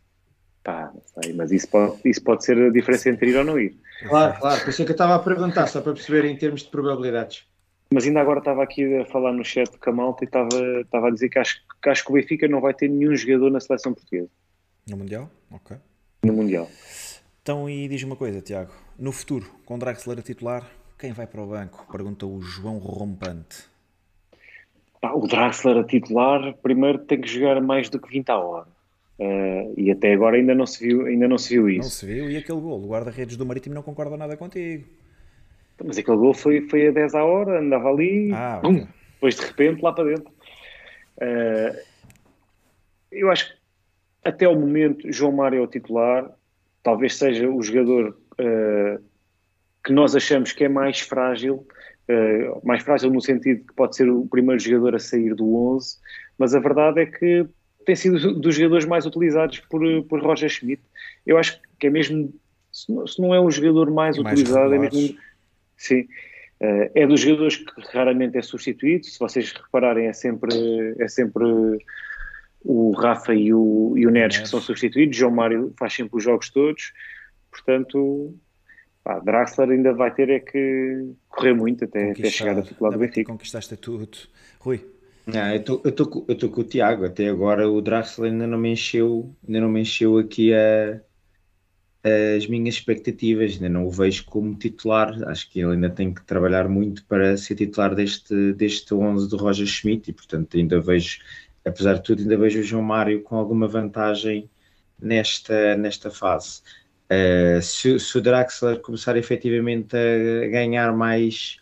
Pá, não sei, mas isso pode, isso pode ser a diferença entre ir ou não ir. Claro, claro, por isso é que eu estava a perguntar, só para perceber em termos de probabilidades. Mas ainda agora estava aqui a falar no chat com a malta e estava, estava a dizer que acho, que acho que o Benfica não vai ter nenhum jogador na seleção portuguesa No Mundial? Ok. no Mundial. Então, e diz uma coisa, Tiago. No futuro, com Draxler a titular, quem vai para o banco? Pergunta o João Rompante. Pá, o Draxler a titular, primeiro tem que jogar mais do que 20 a hora. Eh, e até agora ainda não se viu, ainda não se viu Não isso. se viu? E aquele gol? O guarda-redes do Marítimo não concorda nada contigo. Mas aquele gol foi, foi a 10 a hora, andava ali, Ah, pum, ok. depois de repente lá para dentro. Eh, eu acho que até o momento João Mário é o titular, talvez seja o jogador eh, que nós achamos que é mais frágil, eh, mais frágil no sentido que pode ser o primeiro jogador a sair do 11, mas a verdade é que tem sido dos jogadores mais utilizados por, por Roger Schmidt. Eu acho que é mesmo, se não, se não é o jogador mais E mais utilizado, é mesmo. Sim. Eh, é dos jogadores que raramente é substituído. Se vocês repararem, é sempre, é sempre o Rafa e o, e o Neres que são substituídos. João Mário faz sempre os jogos todos. Portanto, pá, Draxler ainda vai ter é que correr muito até, até chegar a titular do Benfica. Conquistaste tudo. Rui, com- eu estou com o Tiago, até agora o Draxler ainda não me encheu, ainda não me encheu aqui a- as minhas expectativas, ainda não o vejo como titular, acho que ele ainda tem que trabalhar muito para ser titular deste, deste 11 do Roger Schmidt e portanto ainda vejo, apesar de tudo, ainda vejo o João Mário com alguma vantagem nesta, nesta fase. Uh, se, se o Draxler começar efetivamente a ganhar mais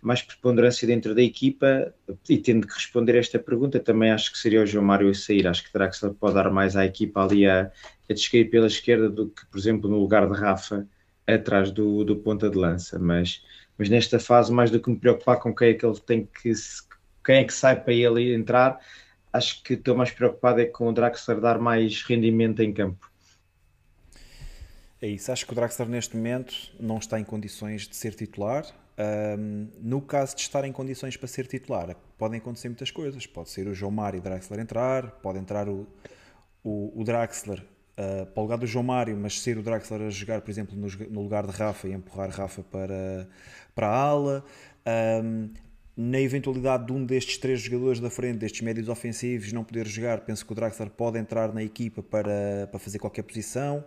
mais preponderância dentro da equipa e tendo que responder esta pergunta, também acho que seria o João Mário a sair. Acho que Draxler pode dar mais à equipa ali a, a descair pela esquerda do que, por exemplo, no lugar de Rafa atrás do, do ponta de lança. Mas, mas nesta fase, mais do que me preocupar com quem é que ele tem que quem é que sai para ele entrar, acho que estou mais preocupado é com o Draxler dar mais rendimento em campo. é isso. Acho que o Draxler neste momento não está em condições de ser titular. Um, no caso de estar em condições para ser titular, podem acontecer muitas coisas. Pode ser o João Mário e Draxler entrar, pode entrar o, o, o Draxler uh, para o lugar do João Mário, mas ser o Draxler a jogar, por exemplo, no, no lugar de Rafa e empurrar Rafa para, para a ala. Um, na eventualidade de um destes três jogadores da frente, destes médios ofensivos, não poder jogar, penso que o Draxler pode entrar na equipa para, para fazer qualquer posição.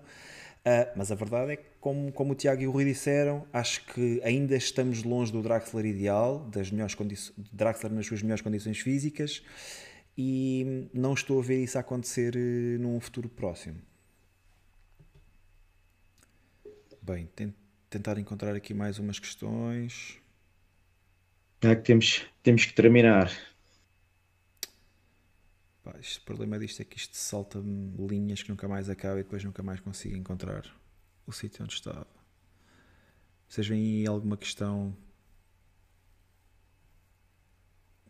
Uh, mas a verdade é que, como, como o Tiago e o Rui disseram, acho que ainda estamos longe do Draxler ideal, das melhores Draxler nas suas melhores condições físicas, e não estou a ver isso acontecer uh, num futuro próximo. Bem, tentar encontrar aqui mais umas questões. É que temos, temos que terminar. Pá, o problema disto é que isto salta-me linhas que nunca mais acaba e depois nunca mais consigo encontrar o sítio onde estava. Vocês veem aí alguma questão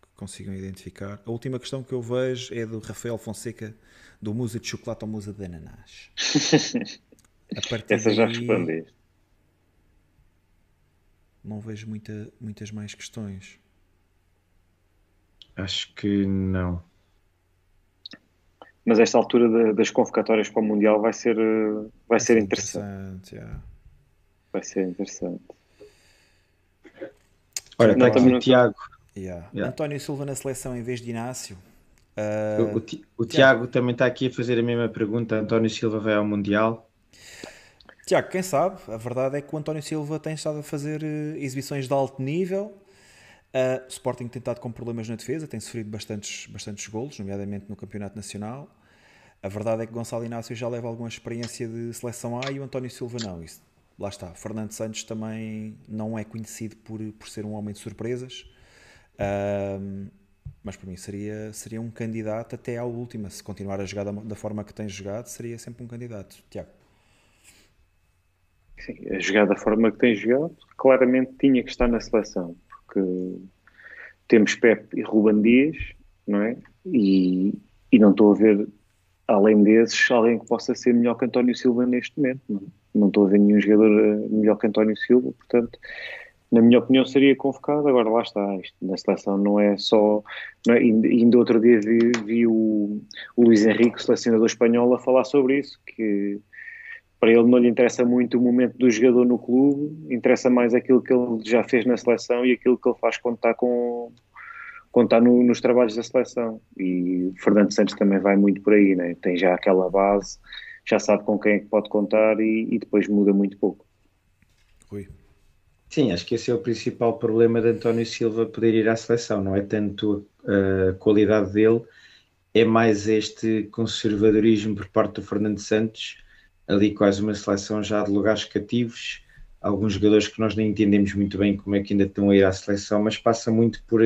que consigam identificar? A última questão que eu vejo é do Rafael Fonseca, do musa de chocolate ao musa de ananás. Essa já respondi. Não vejo muita, muitas mais questões. Acho que não mas esta altura de, das convocatórias para o Mundial vai ser, vai, vai ser, ser interessante. interessante yeah. Vai ser interessante. Olha, está aqui o Tiago. Yeah. Yeah. António Silva na seleção em vez de Inácio. Uh, o, o, o Tiago também está aqui a fazer a mesma pergunta. António Silva vai ao Mundial? Tiago, quem sabe? A verdade é que o António Silva tem estado a fazer uh, exibições de alto nível Uh, Sporting tem estado com problemas na defesa, tem sofrido bastantes, bastantes golos, nomeadamente no Campeonato Nacional. A verdade é que Gonçalo Inácio já leva alguma experiência de seleção A e o António Silva não. Isso, lá está. Fernando Santos também não é conhecido por, por ser um homem de surpresas. Uh, mas para mim seria, seria um candidato até à última. Se continuar a jogar da, da forma que tem jogado, seria sempre um candidato. Tiago. Sim, a jogar da forma que tem jogado, claramente tinha que estar na seleção porque temos Pep e Ruban Dias, não é? E, e não estou a ver, além desses, alguém que possa ser melhor que António Silva neste momento. Não, não estou a ver nenhum jogador eh, melhor que António Silva, portanto, na minha opinião, seria convocado. Agora lá está, isto na seleção não é só. Não é, ainda outro dia vi, vi o, o Luís Henrique, selecionador espanhol, a falar sobre isso, que para ele não lhe interessa muito o momento do jogador no clube, interessa mais aquilo que ele já fez na seleção e aquilo que ele faz quando está, com, quando está no, nos trabalhos da seleção. E o Fernando Santos também vai muito por aí, né? tem já aquela base, já sabe com quem é que pode contar e, e depois muda muito pouco. Rui. Sim, acho que esse é o principal problema de António Silva poder ir à seleção, não é tanto a qualidade dele, é mais este conservadorismo por parte do Fernando Santos ali quase uma seleção já de lugares cativos, alguns jogadores que nós nem entendemos muito bem como é que ainda estão a ir à seleção, mas passa muito por,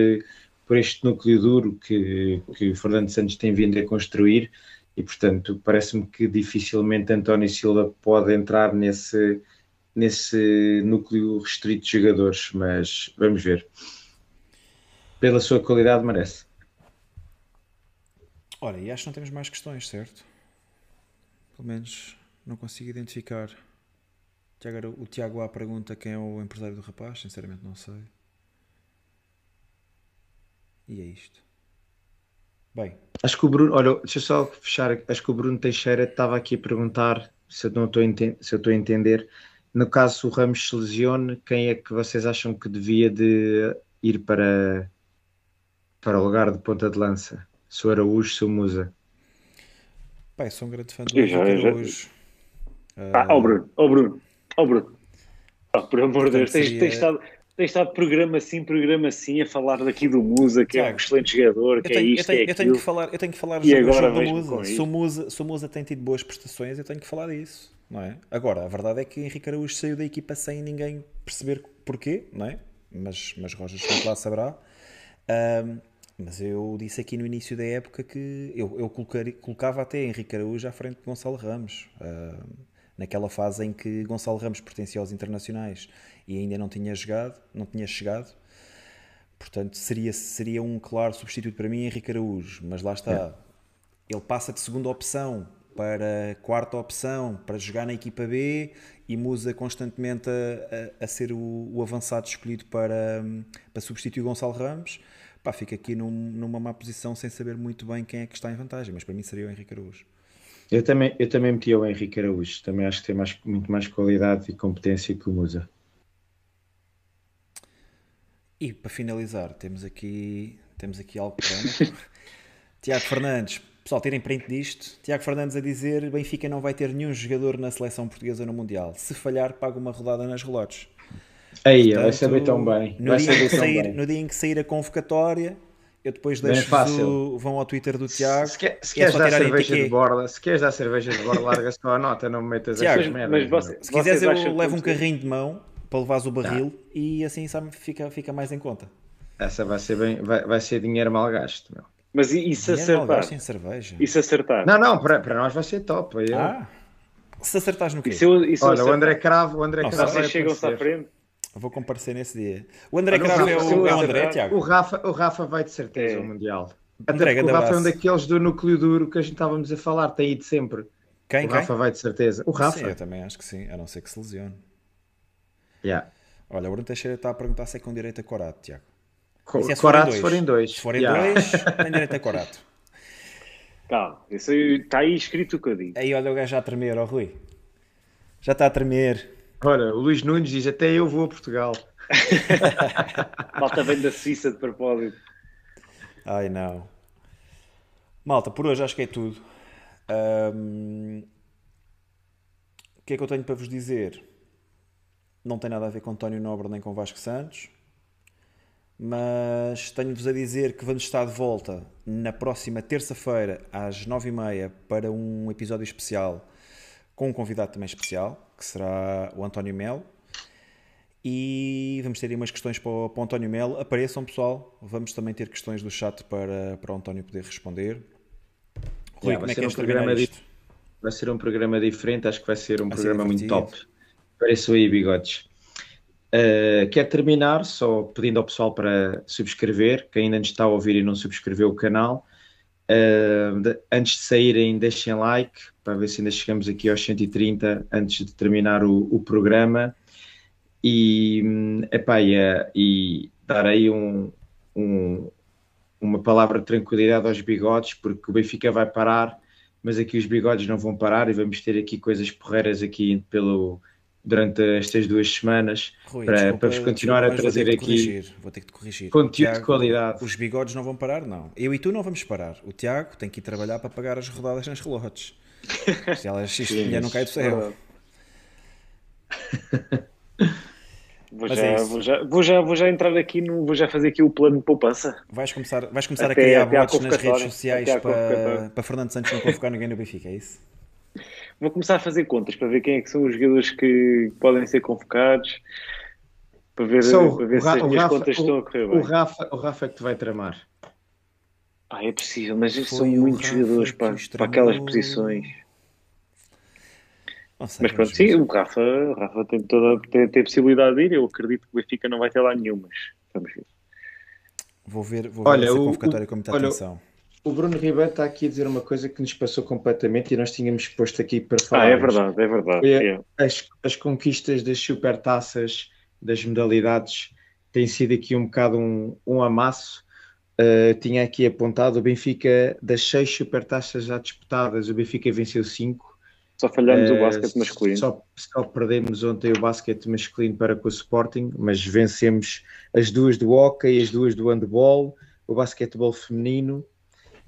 por este núcleo duro que, que o Fernando Santos tem vindo a construir e, portanto, parece-me que dificilmente António Silva pode entrar nesse, nesse núcleo restrito de jogadores, mas vamos ver. Pela sua qualidade, merece. Olha, e acho que não temos mais questões, certo? Pelo menos não consigo identificar. Tiago, o Tiago A pergunta quem é o empresário do rapaz, sinceramente não sei. E é isto. Bem. Acho que o Bruno, olha, deixa eu só fechar. Acho que o Bruno Teixeira estava aqui a perguntar se eu não estou a, se eu estou a entender. No caso o Ramos se lesione, quem é que vocês acham que devia de ir para, para o lugar de ponta de lança? Se o Araújo, se o Musa? Pai, sou um grande fã do Araújo. Ah, ó oh Bruno, ó oh Bruno, ó oh Bruno. Oh, por amor de Deus, tens, tens, estado, tens estado programa sim, programa sim, a falar daqui do Musa, que Tiago, é um excelente jogador, que é tenho, é isto, eu tenho, é eu tenho que falar, Eu tenho que falar e agora do Musa. Se o Musa. Se o Musa tem tido boas prestações, eu tenho que falar disso. Não é? Agora, a verdade é que Henrique Araújo saiu da equipa sem ninguém perceber porquê, não é? Mas, mas Rojas lá saberá. Um, mas eu disse aqui no início da época que eu, eu colocar, colocava até Henrique Araújo à frente de Gonçalo Ramos. Naquela fase em que Gonçalo Ramos pertencia aos internacionais e ainda não tinha jogado, não tinha chegado. Portanto, seria, seria um claro substituto para mim Henrique Araújo, mas lá está. É. Ele passa de segunda opção para quarta opção para jogar na equipa B e Musa constantemente a, a, a ser o, o, avançado escolhido para, para substituir Gonçalo Ramos, pá, fica aqui num, numa má posição sem saber muito bem quem é que está em vantagem, mas para mim seria o Henrique Araújo. Eu também, eu também meti o Henrique Araújo, também acho que tem mais, muito mais qualidade e competência que o Musa. E para finalizar, temos aqui, temos aqui algo Tiago Fernandes, pessoal, tirem print disto. Tiago Fernandes a dizer: Benfica não vai ter nenhum jogador na seleção portuguesa no Mundial. Se falhar, paga uma rodada nas relotes. Aí, Portanto, vai saber tão bem. No dia, saber sair, bem. no dia em que sair a convocatória, eu depois deixo o, vão ao Twitter do Tiago. Se, se é queres dar cerveja de borda, se queres dar cerveja de borda, larga só a nota, não me metas Tiago, as merdas. Você, se quiseres, eu levo um carrinho de mão para levares o barril tá. e assim sabe, fica, fica mais em conta. Essa vai ser, bem, vai, vai ser dinheiro mal gasto, meu. Mas e, e se acertar? Sem cerveja. E se acertar? Não, não, para, para nós vai ser top. Eu... Ah, se acertares no quê? E se eu, e se Olha, o André Cravo, o André Cravo vocês chegam-se à frente. Vou comparecer nesse dia. O André Cravo é o, é o André, Tiago? O Rafa, o Rafa vai de certeza é. ao Mundial. Até o Rafa é um daqueles do núcleo duro que a gente estávamos a falar, tem ido sempre. Quem? O Rafa quem? vai de certeza. O Rafa. Sim, eu também acho que sim, a não ser que se lesione. Yeah. Olha, o Bruno Teixeira está a perguntar se é com direito a corato, Tiago. Co é se Corato se forem dois. Se forem yeah. dois, tem direito a corato. Calma, isso está aí escrito o que eu digo. Aí olha o gajo já a tremer, ó oh, Rui. Já está a tremer. Olha, o Luís Nunes diz: até eu vou a Portugal. Malta vem da Suíça de propósito. Ai não. Malta, por hoje acho que é tudo. Um... O que é que eu tenho para vos dizer? Não tem nada a ver com António Nobre nem com Vasco Santos mas tenho-vos a dizer que vamos estar de volta na próxima terça-feira às nove e meia para um episódio especial com um convidado também especial, que será o António Melo. E vamos ter aí umas questões para o, para o António Melo. Apareçam, pessoal. Vamos também ter questões do chat para, para o António poder responder. Rui, yeah, como é que um programa isto? Vai ser um programa diferente, acho que vai ser um vai programa ser muito top. Apareçam aí, bigodes. Uh, quer terminar só pedindo ao pessoal para subscrever, quem ainda está a ouvir e não subscreveu o canal. Uh, de, antes de saírem, deixem like para ver se ainda chegamos aqui aos 130 antes de terminar o, o programa. E, epá, e, uh, e dar aí um, um, uma palavra de tranquilidade aos bigodes, porque o Benfica vai parar, mas aqui os bigodes não vão parar e vamos ter aqui coisas porreiras aqui pelo durante estas duas semanas Rui, para, desculpa, para vos continuar a trazer aqui corrigir, vou ter que te corrigir. conteúdo Tiago, de qualidade. Os bigodes não vão parar, não. Eu e tu não vamos parar. O Tiago tem que ir trabalhar para pagar as rodadas nas relotes. Se elas isto não cai do céu. Vou já, é vou, já, vou, já, vou já entrar aqui no. Vou já fazer aqui o plano de poupança. Vais começar, vais começar até, a criar bots nas redes sociais para, para Fernando Santos não convocar ninguém no Benfica, é isso? Vou começar a fazer contas para ver quem é que são os jogadores que podem ser convocados, para ver, so, para ver se as minhas Rafa, contas o, estão a correr bem. O Rafa, o Rafa é que te vai tramar. Ah, é possível, mas são muitos jogadores para, para aquelas posições. Sei, mas pronto, sim, o Rafa, o Rafa tem toda tem, tem a possibilidade de ir. Eu acredito que o Benfica não vai ter lá nenhum, mas vamos ver. Vou ver, vou ver olha, essa convocatória com muita olha, atenção. O Bruno Ribeiro está aqui a dizer uma coisa que nos passou completamente e nós tínhamos posto aqui para falar. Ah, é verdade, é verdade. É. As, as conquistas das supertaças, das modalidades, têm sido aqui um bocado um, um amasso. Uh, tinha aqui apontado o Benfica, das seis supertaças já disputadas, o Benfica venceu cinco. Só falhamos uh, o basquete masculino. Só, só, perdemos ontem o basquete masculino para com o Sporting, mas vencemos as duas do hockey, as duas do handball, o basquetebol feminino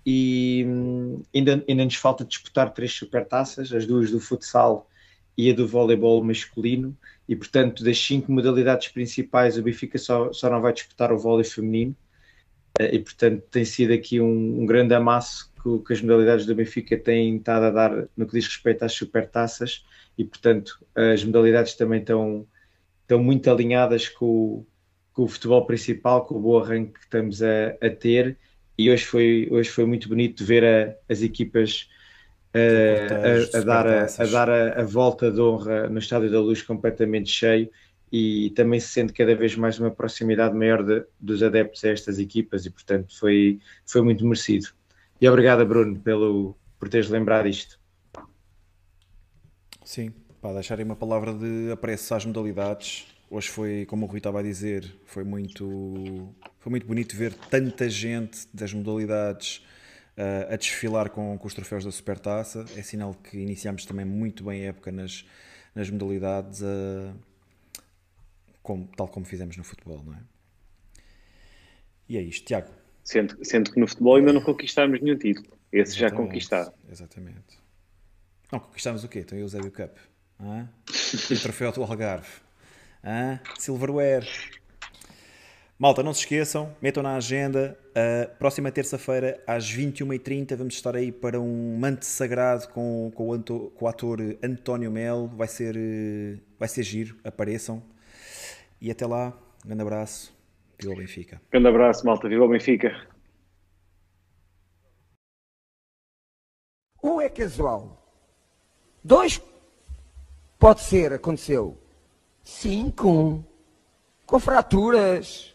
e hum, ainda, ainda nos falta disputar três supertaças, as duas do futsal e a do voleibol masculino, e portanto das cinco modalidades principais o Benfica só, só não vai disputar o vôlei feminino, eh, e portanto tem sido aqui um, um grande amasso que, que, as modalidades do Benfica têm estado a dar no que diz respeito às supertaças, e portanto as modalidades também estão, estão muito alinhadas com, com o futebol principal, com o bom arranque que estamos a, a ter, e hoje foi, hoje foi muito bonito ver a, as equipas uh, a, a, dar, a, a, dar a, volta de honra no Estádio da Luz completamente cheio e também se sente cada vez mais uma proximidade maior de, dos adeptos a estas equipas e portanto foi, foi muito merecido. E obrigado Bruno pelo, por teres lembrado isto. Sim, para deixarem uma palavra de apreço às modalidades. Hoje foi, como o Rui estava a dizer, foi muito, foi muito bonito ver tanta gente das modalidades uh, a desfilar com, com os troféus da Supertaça. É sinal que iniciamos também muito bem a época nas, nas modalidades, uh, como, tal como fizemos no futebol, não é? E é isto, Tiago. Sendo, sendo que no futebol ainda não conquistámos nenhum título. Esse exatamente, já conquistaram. Exatamente. Não, conquistámos o quê? Então o Eusébio Cup. Ah? E o troféu do Algarve. Ah? Silverware. Malta, não se esqueçam, metam na agenda. Uh, próxima terça-feira, às 21h30, vamos estar aí para um manto sagrado com, com, o, Anto, com o ator António Melo. Vai ser, uh, vai ser giro, apareçam. E até lá, um grande abraço. Viva o Benfica. Grande abraço, malta. Viva o Benfica. Um é casual. Dois pode ser, aconteceu. Cinco. Com fraturas